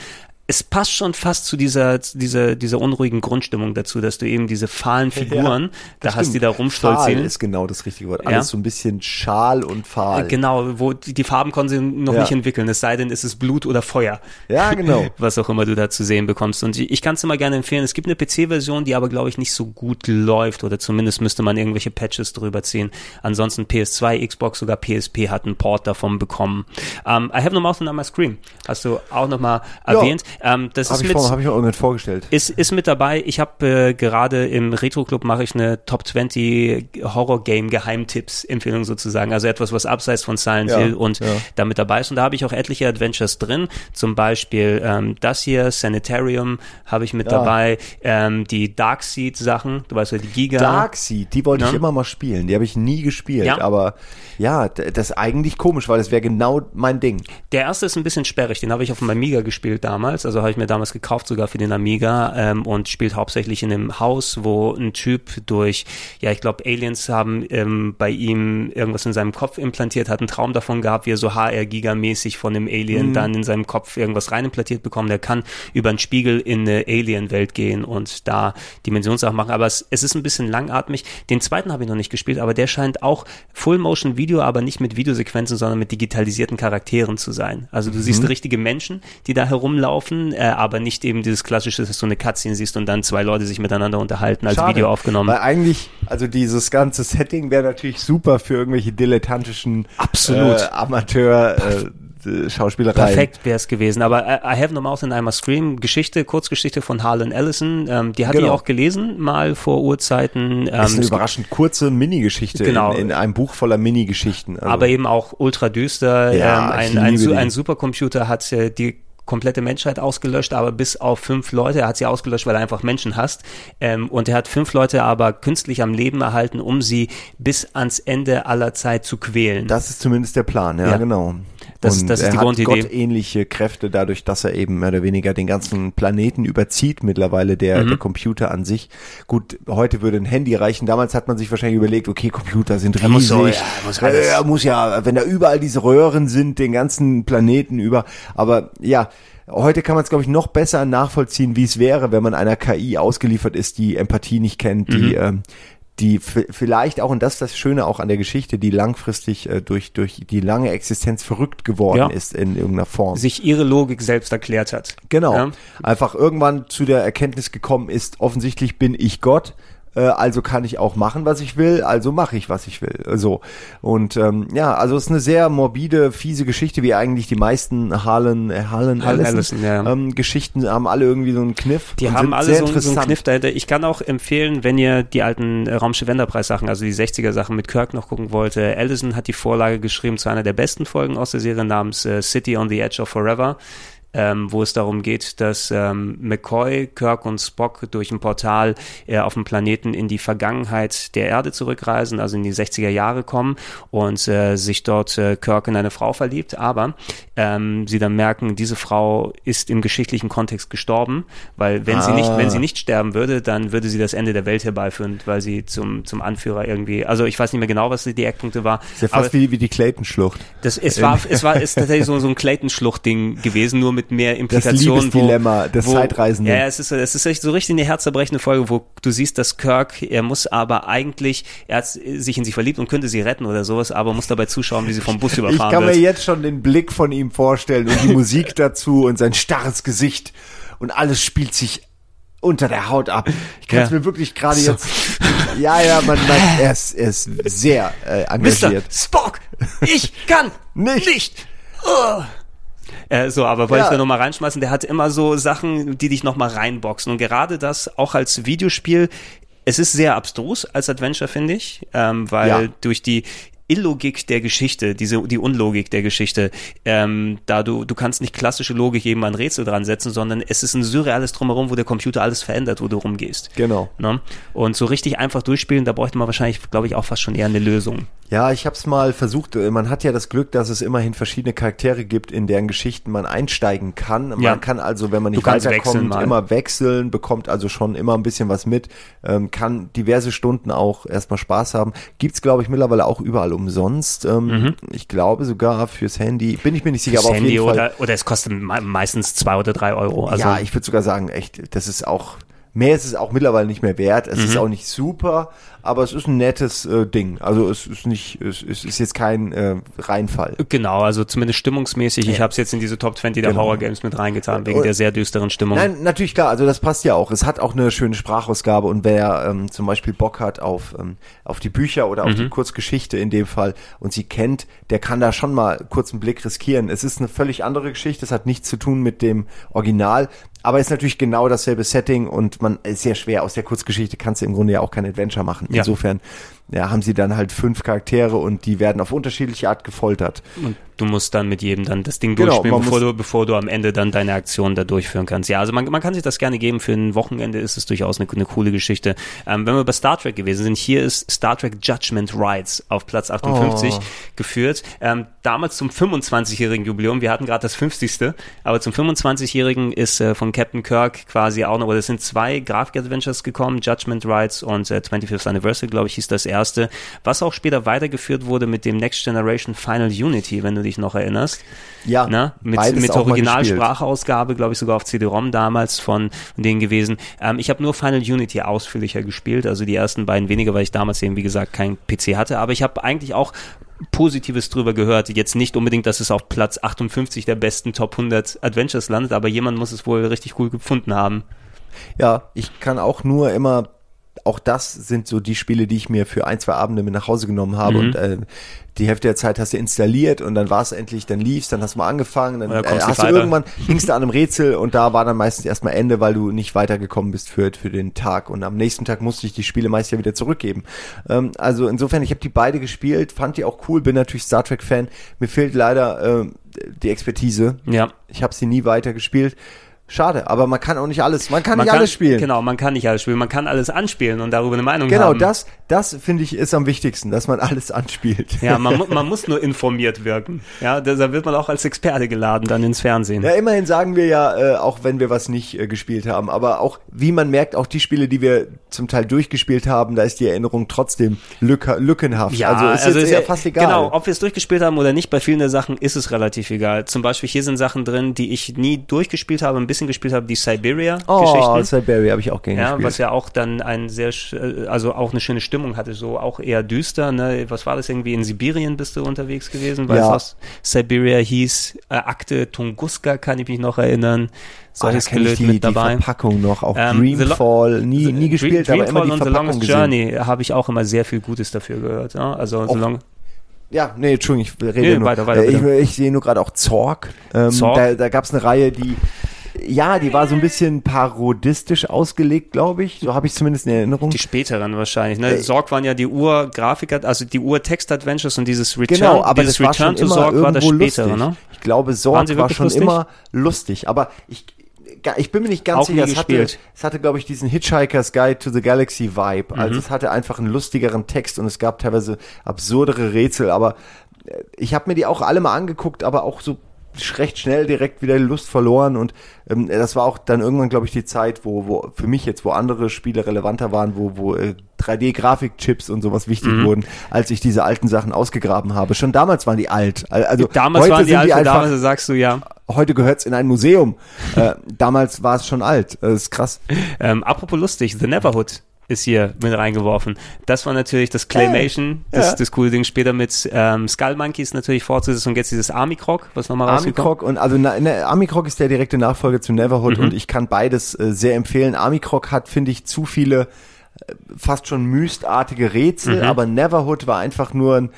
[SPEAKER 2] Es passt schon fast zu dieser, dieser, dieser unruhigen Grundstimmung dazu, dass du eben diese fahlen Figuren, da hast, die da rumstolzieren.
[SPEAKER 3] ist genau das richtige Wort.
[SPEAKER 2] Ja.
[SPEAKER 3] Alles so ein bisschen schal und fahl.
[SPEAKER 2] Genau, wo die, die Farben konnten sie noch
[SPEAKER 3] Ja.
[SPEAKER 2] nicht entwickeln, es sei denn, es ist Blut oder Feuer.
[SPEAKER 3] Ja, genau.
[SPEAKER 2] Was auch immer du da zu sehen bekommst. Und ich kann es immer gerne empfehlen. Es gibt eine PC-Version, die aber, glaube ich, nicht so gut läuft oder zumindest müsste man irgendwelche Patches drüber ziehen. Ansonsten PS2, Xbox, sogar PSP hat einen Port davon bekommen. Um, I Have No Mouth and I'm a Scream. Hast du auch nochmal erwähnt. Ähm, das
[SPEAKER 3] Habe
[SPEAKER 2] ist
[SPEAKER 3] ich,
[SPEAKER 2] mit,
[SPEAKER 3] vor- hab ich mir irgendwann vorgestellt.
[SPEAKER 2] ist, ist mit dabei. Ich habe äh, gerade im Retro Club mache ich eine Top 20 Horror Game Geheimtipps Empfehlung sozusagen. Also etwas, was abseits von Silent
[SPEAKER 3] Ja,
[SPEAKER 2] Hill und
[SPEAKER 3] ja.
[SPEAKER 2] da mit dabei ist. Und da habe ich auch etliche Adventures drin. Zum Beispiel ähm, das hier, Sanitarium habe ich mit
[SPEAKER 3] Ja.
[SPEAKER 2] dabei. Ähm, die Darkseid Sachen, du weißt ja, die Giga.
[SPEAKER 3] Darkseid, die wollte ich
[SPEAKER 2] Ja.
[SPEAKER 3] immer mal spielen. Die habe ich nie gespielt. Aber ja, das ist eigentlich komisch, weil das wäre genau mein Ding.
[SPEAKER 2] Der erste ist ein bisschen sperrig, den habe ich auf dem Amiga gespielt damals, also habe ich mir damals gekauft sogar für den Amiga ähm, und spielt hauptsächlich in einem Haus, wo ein Typ durch, ja ich glaube Aliens haben ähm, bei ihm irgendwas in seinem Kopf implantiert, hat einen Traum davon gehabt, wie er so HR-Giga-mäßig von dem Alien dann in seinem Kopf irgendwas rein implantiert bekommen, der kann über einen Spiegel in eine Alien-Welt gehen und da Dimensionssachen machen, aber es, es ist ein bisschen langatmig. Den zweiten habe ich noch nicht gespielt, aber der scheint auch Full-Motion-Video, aber nicht mit Videosequenzen, sondern mit digitalisierten Charakteren zu sein. Also du siehst richtige Menschen, die da herumlaufen, äh, aber nicht eben dieses klassische, dass du eine Cutscene siehst und dann zwei Leute sich miteinander unterhalten, als
[SPEAKER 3] Schade,
[SPEAKER 2] Video aufgenommen.
[SPEAKER 3] Weil eigentlich, also dieses ganze Setting wäre natürlich super für irgendwelche dilettantischen
[SPEAKER 2] Absolut.
[SPEAKER 3] äh, Amateur äh, Schauspielereien.
[SPEAKER 2] Perfekt wäre es gewesen. Aber I, I Have No Mouth and I'm a Scream, Geschichte, Kurzgeschichte von Harlan Ellison, ähm, die hatte
[SPEAKER 3] Genau.
[SPEAKER 2] ich auch gelesen, mal vor Urzeiten. Ähm,
[SPEAKER 3] Das ist eine überraschend kurze Minigeschichte
[SPEAKER 2] Genau.
[SPEAKER 3] in, in einem Buch voller Minigeschichten. Also,
[SPEAKER 2] aber eben auch ultra düster.
[SPEAKER 3] Ja,
[SPEAKER 2] ähm, ein, ein,
[SPEAKER 3] die.
[SPEAKER 2] ein Supercomputer hat äh, die komplette Menschheit ausgelöscht, aber bis auf fünf Leute. Er hat sie ausgelöscht, weil er einfach Menschen hasst. Ähm, und er hat fünf Leute aber künstlich am Leben erhalten, um sie bis ans Ende aller Zeit zu quälen.
[SPEAKER 3] das ist zumindest der Plan, ja,
[SPEAKER 2] Ja.
[SPEAKER 3] genau.
[SPEAKER 2] Das-
[SPEAKER 3] Und
[SPEAKER 2] das ist
[SPEAKER 3] er
[SPEAKER 2] die
[SPEAKER 3] hat
[SPEAKER 2] Grundidee.
[SPEAKER 3] gottähnliche Kräfte dadurch, dass er eben mehr oder weniger den ganzen Planeten überzieht mittlerweile, der,
[SPEAKER 2] Mhm.
[SPEAKER 3] der Computer an sich. Gut, heute würde ein Handy reichen. Damals hat man sich wahrscheinlich überlegt, okay, Computer sind riesig.
[SPEAKER 2] muss so, ja, muss
[SPEAKER 3] er muss ja, wenn da überall diese Röhren sind, den ganzen Planeten über. Aber ja, Heute kann man es, glaube ich, noch besser nachvollziehen, wie es wäre, wenn man einer KI ausgeliefert ist, die Empathie nicht kennt, die,
[SPEAKER 2] Mhm.
[SPEAKER 3] ähm, die vielleicht auch, und das ist das Schöne auch an der Geschichte, die langfristig äh, durch, durch die lange Existenz verrückt geworden
[SPEAKER 2] Ja.
[SPEAKER 3] ist in irgendeiner Form.
[SPEAKER 2] sich ihre Logik selbst erklärt hat.
[SPEAKER 3] Genau.
[SPEAKER 2] Ja.
[SPEAKER 3] Einfach irgendwann zu der Erkenntnis gekommen ist, offensichtlich bin ich Gott, äh, also kann ich auch machen, was ich will, also mache ich, was ich will. So. Und ähm, ja, also es ist eine sehr morbide, fiese Geschichte, wie eigentlich die meisten Harlan, äh, Harlan,
[SPEAKER 2] Harlan
[SPEAKER 3] Ellison,
[SPEAKER 2] ja.
[SPEAKER 3] ähm, Geschichten haben alle irgendwie so einen Kniff.
[SPEAKER 2] Die haben alle so, einen- so einen. Kniff dahinter. Ich kann auch empfehlen, wenn ihr die alten äh, Raumschiff Enterprise Sachen, also die 60er Sachen mit Kirk noch gucken wollt. äh, Ellison hat die Vorlage geschrieben zu einer der besten Folgen aus der Serie namens äh, City on the Edge of Forever. Ähm, wo es darum geht, dass ähm, McCoy, Kirk und Spock durch ein Portal äh, auf dem Planeten in die Vergangenheit der Erde zurückreisen, also in die 60er Jahre kommen und äh, sich dort äh, Kirk in eine Frau verliebt, aber ähm, sie dann merken, diese Frau ist im geschichtlichen Kontext gestorben, weil wenn sie nicht, wenn sie nicht sterben würde, dann würde sie das Ende der Welt herbeiführen, weil sie zum, zum Anführer irgendwie, also ich weiß nicht mehr genau, was die Eckpunkte war.
[SPEAKER 3] Ist ja fast wie, wie die Clayton-Schlucht.
[SPEAKER 2] das, es war, es war, ist tatsächlich so, so ein Clayton-Schlucht-Ding gewesen, nur mit mehr Implikationen.
[SPEAKER 3] Liebesdilemma des Zeitreisenden.
[SPEAKER 2] Ja, es ist, es ist echt so richtig eine herzerbrechende Folge, wo du siehst, dass Kirk, er muss aber eigentlich, er hat sich in sie verliebt und könnte sie retten oder sowas, aber muss dabei zuschauen, wie sie vom Bus
[SPEAKER 3] Ich
[SPEAKER 2] überfahren
[SPEAKER 3] kann mir
[SPEAKER 2] wird.
[SPEAKER 3] jetzt schon den Blick von ihm vorstellen und die Musik dazu und sein starres Gesicht und alles spielt sich unter der Haut ab. Ich kann es
[SPEAKER 2] Ja.
[SPEAKER 3] mir wirklich gerade
[SPEAKER 2] So.
[SPEAKER 3] jetzt. Ja, ja, man, man er, ist, er ist sehr äh,
[SPEAKER 2] Mr.
[SPEAKER 3] engagiert.
[SPEAKER 2] Spock, ich kann
[SPEAKER 3] Nicht.
[SPEAKER 2] nicht. Oh. Äh, so, aber wollte
[SPEAKER 3] Ja.
[SPEAKER 2] ich da nochmal reinschmeißen, der hat immer so Sachen, die dich nochmal reinboxen. Und gerade das auch als Videospiel, es ist sehr abstrus als Adventure, finde ich, ähm, weil
[SPEAKER 3] Ja.
[SPEAKER 2] durch die Illogik der Geschichte, diese, die Unlogik der Geschichte, ähm, da du, du kannst nicht klassische Logik jedem ein Rätsel dran setzen, sondern es ist ein surreales Drumherum, wo der Computer alles verändert, wo du rumgehst.
[SPEAKER 3] Genau.
[SPEAKER 2] Ne? Und so richtig einfach durchspielen, da bräuchte man wahrscheinlich, glaube ich, auch fast schon eher eine Lösung.
[SPEAKER 3] Ja, ich habe es mal versucht. Äh, Man hat ja das Glück, dass es immerhin verschiedene Charaktere gibt, in deren Geschichten man einsteigen kann. Man
[SPEAKER 2] Ja.
[SPEAKER 3] kann also, wenn man nicht weiterkommt,
[SPEAKER 2] wechseln
[SPEAKER 3] immer wechseln, bekommt also schon immer ein bisschen was mit, ähm, kann diverse Stunden auch erstmal Spaß haben. Gibt's glaube ich, mittlerweile auch überall umsonst. Ähm, Ich glaube sogar fürs Handy. Bin ich mir nicht sicher, aber auf
[SPEAKER 2] Mhm. Handy
[SPEAKER 3] jeden Fall.
[SPEAKER 2] oder, oder es kostet me- meistens zwei oder drei Euro. Also,
[SPEAKER 3] ja, ich würde sogar sagen, echt, das ist auch, mehr ist es auch mittlerweile nicht mehr wert. Es
[SPEAKER 2] Mhm.
[SPEAKER 3] ist auch nicht super, aber es ist ein nettes äh, Ding. Also es ist nicht, es, es ist jetzt kein äh, Reinfall.
[SPEAKER 2] Genau, also zumindest stimmungsmäßig. Ich habe es jetzt in diese Top 20 der
[SPEAKER 3] Genau.
[SPEAKER 2] Horror Games mit reingetan, wegen
[SPEAKER 3] Und-
[SPEAKER 2] der sehr düsteren Stimmung.
[SPEAKER 3] Nein, natürlich klar, also das passt ja auch. Es hat auch eine schöne Sprachausgabe und wer ähm, zum Beispiel Bock hat auf, ähm, auf die Bücher oder auf
[SPEAKER 2] Mhm.
[SPEAKER 3] die Kurzgeschichte in dem Fall und sie kennt, der kann da schon mal kurz einen Blick riskieren. Es ist eine völlig andere Geschichte, es hat nichts zu tun mit dem Original, aber ist natürlich genau dasselbe Setting und man ist sehr schwer. Aus der Kurzgeschichte kannst du im Grunde ja auch kein Adventure machen.
[SPEAKER 2] Ja.
[SPEAKER 3] Insofern ja, haben sie dann halt fünf Charaktere und die werden auf unterschiedliche Art gefoltert.
[SPEAKER 2] Und du musst dann mit jedem dann das Ding
[SPEAKER 3] Genau,
[SPEAKER 2] durchspielen, bevor du, bevor du am Ende dann deine Aktion da durchführen kannst. Ja, also man, man kann sich das gerne geben. Für ein Wochenende ist es durchaus eine, eine coole Geschichte. Ähm, wenn wir bei Star Trek gewesen sind, hier ist Star Trek Judgment Rights auf Platz 58
[SPEAKER 3] Oh.
[SPEAKER 2] geführt. Ähm, damals zum 25-jährigen Jubiläum. Wir hatten gerade das 50. Aber zum 25-jährigen ist äh, von Captain Kirk quasi auch noch, oder es sind zwei Grafik-Adventures gekommen, Judgment Rights und äh, 25th Anniversary, glaube ich, hieß das erste, was auch später weitergeführt wurde mit dem Next Generation Final Unity, wenn du dich noch erinnerst.
[SPEAKER 3] Ja,
[SPEAKER 2] Ne? Mit, mit. Originalsprachausgabe, glaube ich, sogar auf CD-ROM damals von denen gewesen. Ähm, ich habe nur Final Unity ausführlicher gespielt, also die ersten beiden weniger, weil ich damals eben, wie gesagt, kein PC hatte. Aber ich habe eigentlich auch Positives drüber gehört. Jetzt nicht unbedingt, dass es auf Platz 58 der besten Top 100 Adventures landet, aber jemand muss es wohl richtig cool gefunden haben.
[SPEAKER 3] Ja, ich kann auch nur immer, auch das sind so die Spiele, die ich mir für ein, zwei Abende mit nach Hause genommen habe
[SPEAKER 2] Mhm.
[SPEAKER 3] und äh, die Hälfte der Zeit hast du installiert und dann war es endlich, dann lief's, dann hast du mal angefangen, dann
[SPEAKER 2] Oder
[SPEAKER 3] äh, hast du irgendwann, hingst du an einem Rätsel und da war dann meistens erstmal Ende, weil du nicht weitergekommen bist für, für den Tag und am nächsten Tag musste ich die Spiele meist ja wieder zurückgeben. Ähm, also insofern, ich habe die beide gespielt, fand die auch cool, bin natürlich Star Trek Fan, mir fehlt leider ähm, die Expertise.
[SPEAKER 2] Ja.
[SPEAKER 3] Ich habe sie nie weiter gespielt. Schade, aber man kann auch nicht alles, man kann
[SPEAKER 2] Man
[SPEAKER 3] nicht
[SPEAKER 2] kann,
[SPEAKER 3] alles spielen.
[SPEAKER 2] Genau, man kann nicht alles spielen. Man kann alles anspielen und darüber eine Meinung
[SPEAKER 3] Genau,
[SPEAKER 2] haben.
[SPEAKER 3] das, das finde ich ist am wichtigsten, dass man alles anspielt.
[SPEAKER 2] Ja, man, man muss nur informiert wirken. Ja, da wird man auch als Experte geladen dann ins Fernsehen.
[SPEAKER 3] Ja, immerhin sagen wir ja, äh, auch wenn wir was nicht äh, gespielt haben, aber auch, wie man merkt, auch die Spiele, die wir zum Teil durchgespielt haben, da ist die Erinnerung trotzdem lücke, lückenhaft.
[SPEAKER 2] Ja,
[SPEAKER 3] also ist jetzt eher fast egal.
[SPEAKER 2] Genau, ob wir es durchgespielt haben oder nicht, bei vielen der Sachen ist es relativ egal. Zum Beispiel hier sind Sachen drin, die ich nie durchgespielt habe, ein bisschen gespielt habe, die
[SPEAKER 3] oh,
[SPEAKER 2] Siberia-Geschichten.
[SPEAKER 3] Siberia habe ich auch gerne
[SPEAKER 2] Ja,
[SPEAKER 3] gespielt.
[SPEAKER 2] was ja auch dann ein sehr, äh, also auch eine schöne Stimmung hatte, so auch eher düster. Ne? Was war das irgendwie? In Sibirien bist du unterwegs gewesen, weil
[SPEAKER 3] Ja.
[SPEAKER 2] es aus Siberia hieß. Äh, Akte Tunguska kann ich mich noch erinnern.
[SPEAKER 3] Ah,
[SPEAKER 2] Solches
[SPEAKER 3] kenn ich
[SPEAKER 2] Gelöt
[SPEAKER 3] die,
[SPEAKER 2] mit
[SPEAKER 3] die
[SPEAKER 2] dabei.
[SPEAKER 3] Verpackung noch, auch
[SPEAKER 2] Ähm,
[SPEAKER 3] Dreamfall, nie,
[SPEAKER 2] The-
[SPEAKER 3] nie gespielt,
[SPEAKER 2] Dream-
[SPEAKER 3] aber immer die
[SPEAKER 2] und The
[SPEAKER 3] Verpackung
[SPEAKER 2] Longest
[SPEAKER 3] gesehen.
[SPEAKER 2] Journey habe ich auch immer sehr viel Gutes dafür gehört. Ja? Also
[SPEAKER 3] Auch
[SPEAKER 2] Long
[SPEAKER 3] Ja, nee, Entschuldigung, ich rede
[SPEAKER 2] Nee,
[SPEAKER 3] nur.
[SPEAKER 2] weiter, weiter,
[SPEAKER 3] Äh, ich, ich sehe nur gerade auch Zorg. Ähm,
[SPEAKER 2] Zorg?
[SPEAKER 3] Da, da gab es eine Reihe, die ja, die war so ein bisschen parodistisch ausgelegt, glaube ich. So habe ich zumindest in Erinnerung.
[SPEAKER 2] Die späteren wahrscheinlich. Ne? Sorg waren ja die Ur-Grafik, also die Ur-Text-Adventures und dieses Return,
[SPEAKER 3] Genau, aber
[SPEAKER 2] dieses
[SPEAKER 3] das war
[SPEAKER 2] Return
[SPEAKER 3] schon
[SPEAKER 2] to
[SPEAKER 3] immer
[SPEAKER 2] Sorg war das spätere,
[SPEAKER 3] lustig.
[SPEAKER 2] ne?
[SPEAKER 3] Ich glaube, Sorg war schon
[SPEAKER 2] lustig?
[SPEAKER 3] immer lustig, aber ich ich bin mir nicht ganz
[SPEAKER 2] Auch
[SPEAKER 3] sicher, es hatte, es hatte, glaube ich, diesen Hitchhiker's Guide to the Galaxy Vibe.
[SPEAKER 2] Mhm.
[SPEAKER 3] Also es hatte einfach einen lustigeren Text und es gab teilweise absurdere Rätsel, aber äh, ich habe mir die auch alle mal angeguckt, aber auch so recht schnell direkt wieder die Lust verloren und ähm, das war auch dann irgendwann, glaube ich, die Zeit, wo, wo für mich jetzt, wo andere Spiele relevanter waren, wo, wo äh, 3D-Grafikchips und sowas wichtig
[SPEAKER 2] Mhm.
[SPEAKER 3] wurden, als ich diese alten Sachen ausgegraben habe. Schon damals waren die alt. Also
[SPEAKER 2] Damals
[SPEAKER 3] heute
[SPEAKER 2] waren die
[SPEAKER 3] sind
[SPEAKER 2] alt,
[SPEAKER 3] die einfach,
[SPEAKER 2] damals sagst du ja.
[SPEAKER 3] heute gehört's in ein Museum. äh, damals war es schon alt. Das ist krass.
[SPEAKER 2] Ähm, apropos lustig, The Neverhood ist hier mit reingeworfen. Das war natürlich das Claymation, das,
[SPEAKER 3] ja.
[SPEAKER 2] das coole Ding. Später mit ähm, Skull Monkeys natürlich fortgesetzt und jetzt dieses Army Croc, was nochmal rausgekommen
[SPEAKER 3] Army Croc und also na, ne, Army Croc ist der direkte Nachfolger zu Neverhood
[SPEAKER 2] Mhm.
[SPEAKER 3] und ich kann beides äh, sehr empfehlen. Army Croc hat, finde ich, zu viele äh, fast schon mystartige Rätsel,
[SPEAKER 2] Mhm.
[SPEAKER 3] aber Neverhood war einfach nur ein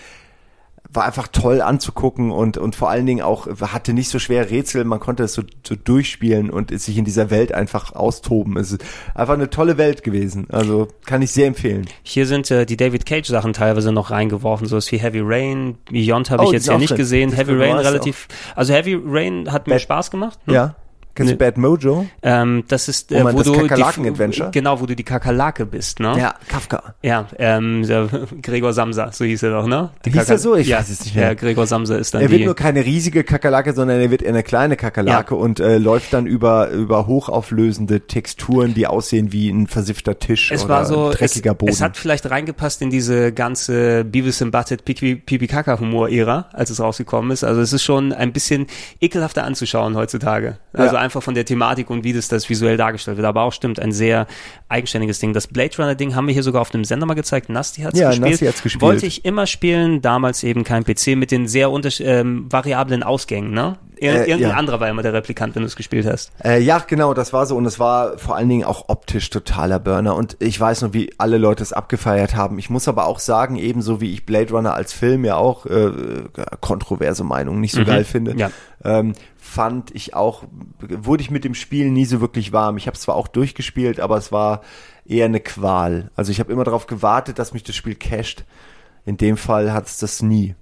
[SPEAKER 3] war einfach toll anzugucken und, und vor allen Dingen auch hatte nicht so schwer Rätsel, man konnte es so, so durchspielen und sich in dieser Welt einfach austoben. Es ist einfach eine tolle Welt gewesen. Also kann ich sehr empfehlen.
[SPEAKER 2] Hier sind äh, die David Cage Sachen teilweise noch reingeworfen, so was wie Heavy Rain, Beyond habe
[SPEAKER 3] Oh,
[SPEAKER 2] ich jetzt
[SPEAKER 3] ist
[SPEAKER 2] ja nicht
[SPEAKER 3] drin.
[SPEAKER 2] gesehen.
[SPEAKER 3] Das
[SPEAKER 2] Heavy Rain relativ, also Heavy Rain hat mir Spaß gemacht. ne?
[SPEAKER 3] Ja. Kennst du
[SPEAKER 2] Nee.
[SPEAKER 3] Bad Mojo?
[SPEAKER 2] Ähm, das ist,
[SPEAKER 3] Wo
[SPEAKER 2] äh,
[SPEAKER 3] man
[SPEAKER 2] wo
[SPEAKER 3] das
[SPEAKER 2] du
[SPEAKER 3] Kakerlaken-Adventure?
[SPEAKER 2] genau, wo du die Kakerlake bist, ne?
[SPEAKER 3] Ja, Kafka.
[SPEAKER 2] Ja, ähm, Gregor Samsa, so hieß er doch, ne? Die
[SPEAKER 3] Hieß er so? Ich
[SPEAKER 2] ja,
[SPEAKER 3] weiß es nicht mehr.
[SPEAKER 2] Ja, Gregor Samsa ist dann
[SPEAKER 3] Er wird nur keine riesige Kakerlake, sondern er wird eher eine kleine Kakerlake
[SPEAKER 2] Ja.
[SPEAKER 3] und äh, läuft dann über über hochauflösende Texturen, die aussehen wie ein versiffter Tisch
[SPEAKER 2] es
[SPEAKER 3] oder
[SPEAKER 2] war so,
[SPEAKER 3] ein dreckiger
[SPEAKER 2] es,
[SPEAKER 3] Boden.
[SPEAKER 2] es hat vielleicht reingepasst in diese ganze Beavis and Butthead Pipi Pipi Kaka Humor Ära, als es rausgekommen ist. Also es ist schon ein bisschen ekelhafter anzuschauen heutzutage. Also
[SPEAKER 3] Ja.
[SPEAKER 2] Einfach von der Thematik und wie das das visuell dargestellt wird. Aber auch stimmt, ein sehr eigenständiges Ding. Das Blade Runner Ding haben wir hier sogar auf dem Sender mal gezeigt. Nasti hat's
[SPEAKER 3] Ja,
[SPEAKER 2] gespielt.
[SPEAKER 3] Nasti hat's gespielt.
[SPEAKER 2] Wollte ich immer spielen, damals eben kein PC mit den sehr ähm, variablen Ausgängen, ne? Ir
[SPEAKER 3] Äh,
[SPEAKER 2] Irgendein
[SPEAKER 3] ja.
[SPEAKER 2] anderer war immer der Replikant, wenn du es gespielt hast.
[SPEAKER 3] Äh, ja, genau, das war so und es war vor allen Dingen auch optisch totaler Burner und ich weiß noch, wie alle Leute es abgefeiert haben. Ich muss aber auch sagen, ebenso wie ich Blade Runner als Film ja auch äh, kontroverse Meinung nicht so geil finde,
[SPEAKER 2] Ja.
[SPEAKER 3] ähm, fand ich auch, wurde ich mit dem Spiel nie so wirklich warm. Ich habe es zwar auch durchgespielt, aber es war eher eine Qual. Also ich habe immer darauf gewartet, dass mich das Spiel casht. In dem Fall hat es das nie.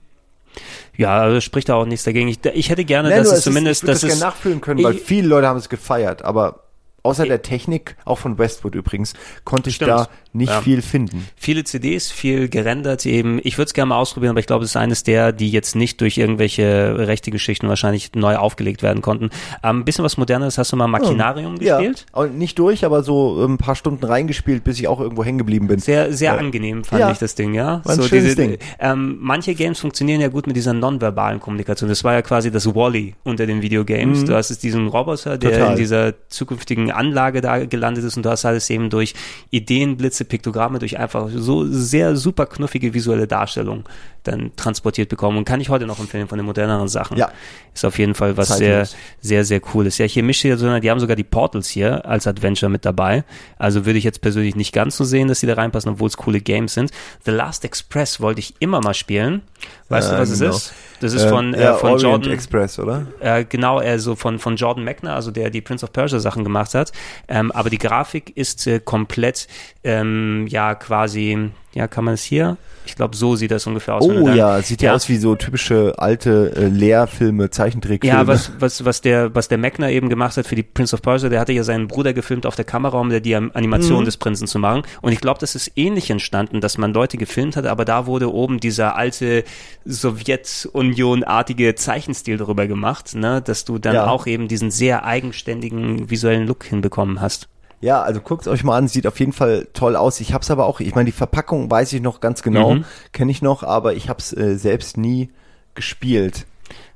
[SPEAKER 2] Ja, also spricht da auch nichts dagegen. Ich, ich hätte gerne,
[SPEAKER 3] Nee,
[SPEAKER 2] dass es
[SPEAKER 3] ist-
[SPEAKER 2] zumindest,
[SPEAKER 3] ich würde das
[SPEAKER 2] es
[SPEAKER 3] gerne nachfühlen können, weil
[SPEAKER 2] Ich-
[SPEAKER 3] viele Leute haben es gefeiert, aber außer der Technik, auch von Westwood übrigens, konnte ich
[SPEAKER 2] Stimmt.
[SPEAKER 3] da nicht
[SPEAKER 2] Ja.
[SPEAKER 3] viel finden.
[SPEAKER 2] viele CDs, viel gerendert eben. Ich würde es gerne mal ausprobieren, aber ich glaube, es ist eines der, die jetzt nicht durch irgendwelche rechte Geschichten wahrscheinlich neu aufgelegt werden konnten. Ähm, ein bisschen was Modernes, hast du mal Machinarium gespielt?
[SPEAKER 3] Ja, und nicht durch, aber so ein paar Stunden reingespielt, bis ich auch irgendwo hängen geblieben bin.
[SPEAKER 2] Sehr, sehr
[SPEAKER 3] Ja.
[SPEAKER 2] angenehm fand
[SPEAKER 3] Ja.
[SPEAKER 2] ich das Ding, ja.
[SPEAKER 3] War ein schönes Ding.
[SPEAKER 2] Ähm, manche Games funktionieren ja gut mit dieser nonverbalen Kommunikation. Das war ja quasi das Wally unter den Videogames. Du hast jetzt diesen Roboter, der
[SPEAKER 3] Mhm. Total.
[SPEAKER 2] in dieser zukünftigen Anlage da gelandet ist und du hast alles eben durch Ideenblitze, Piktogramme, durch einfach so sehr super knuffige visuelle Darstellung dann transportiert bekommen und kann ich heute noch empfehlen von den moderneren Sachen.
[SPEAKER 3] Ja.
[SPEAKER 2] Ist auf jeden Fall was sehr,
[SPEAKER 3] Zeitlos.
[SPEAKER 2] sehr, sehr cool ist. Ja, hier mischt sondern die haben sogar die Portals hier als Adventure mit dabei. Also würde ich jetzt persönlich nicht ganz so sehen, dass die da reinpassen, obwohl es coole Games sind. The Last Express wollte ich immer mal spielen. Weißt du,
[SPEAKER 3] Äh,
[SPEAKER 2] was es
[SPEAKER 3] genau.
[SPEAKER 2] ist? Das ist
[SPEAKER 3] Äh,
[SPEAKER 2] von, äh, von
[SPEAKER 3] Orient
[SPEAKER 2] Jordan.
[SPEAKER 3] Express, oder?
[SPEAKER 2] Äh, genau, also von, von Jordan Mechner, also der die Prince of Persia Sachen gemacht hat. Ähm, aber die Grafik ist äh, komplett, ähm, ja, quasi, ja, kann man es hier? Ich glaube, so sieht das ungefähr aus.
[SPEAKER 3] Oh ja, sieht ja, aus wie so typische alte äh, Lehrfilme, Zeichentrickfilme.
[SPEAKER 2] Ja, was, was, was der, was der Mechner eben gemacht hat für die Prince of Persia, der hatte ja seinen Bruder gefilmt auf der Kamera, um der die
[SPEAKER 3] Mhm.
[SPEAKER 2] Animation des Prinzen zu machen. Und ich glaube, das ist ähnlich entstanden, dass man Leute gefilmt hat, aber da wurde oben dieser alte Sowjetunion-artige Zeichenstil drüber gemacht, ne, dass du dann
[SPEAKER 3] Ja.
[SPEAKER 2] auch eben diesen sehr eigenständigen visuellen Look hinbekommen hast.
[SPEAKER 3] Ja, also guckt euch mal an, sieht auf jeden Fall toll aus. Ich hab's aber auch, ich meine, die Verpackung weiß ich noch ganz genau,
[SPEAKER 2] mhm.
[SPEAKER 3] kenne ich noch, aber ich hab's äh, selbst nie gespielt.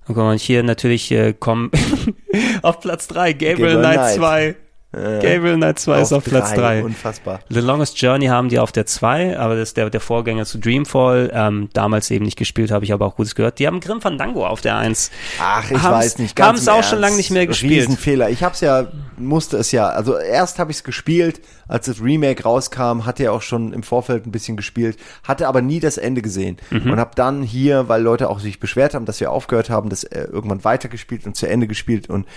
[SPEAKER 2] Okay, und hier natürlich äh, kommen auf Platz 3 Gabriel,
[SPEAKER 3] Gabriel
[SPEAKER 2] Knight 2. Äh, Gabriel Knight 2 ist auf Platz 3.
[SPEAKER 3] Unfassbar.
[SPEAKER 2] The Longest Journey haben die auf der 2, aber das ist der, der Vorgänger zu Dreamfall. Ähm, damals eben nicht gespielt, habe ich aber auch Gutes gehört. Die haben Grim Fandango auf der 1.
[SPEAKER 3] Ach, ich
[SPEAKER 2] haben's,
[SPEAKER 3] weiß nicht ganz
[SPEAKER 2] Haben
[SPEAKER 3] es
[SPEAKER 2] auch
[SPEAKER 3] Ernst.
[SPEAKER 2] schon lange nicht mehr gespielt.
[SPEAKER 3] Riesenfehler. Ich hab's ja, musste es ja, also erst habe ich es gespielt, als das Remake rauskam, hatte er auch schon im Vorfeld ein bisschen gespielt, hatte aber nie das Ende gesehen.
[SPEAKER 2] Mhm.
[SPEAKER 3] Und habe dann hier, weil Leute auch sich beschwert haben, dass wir aufgehört haben, das äh, irgendwann weitergespielt und zu Ende gespielt und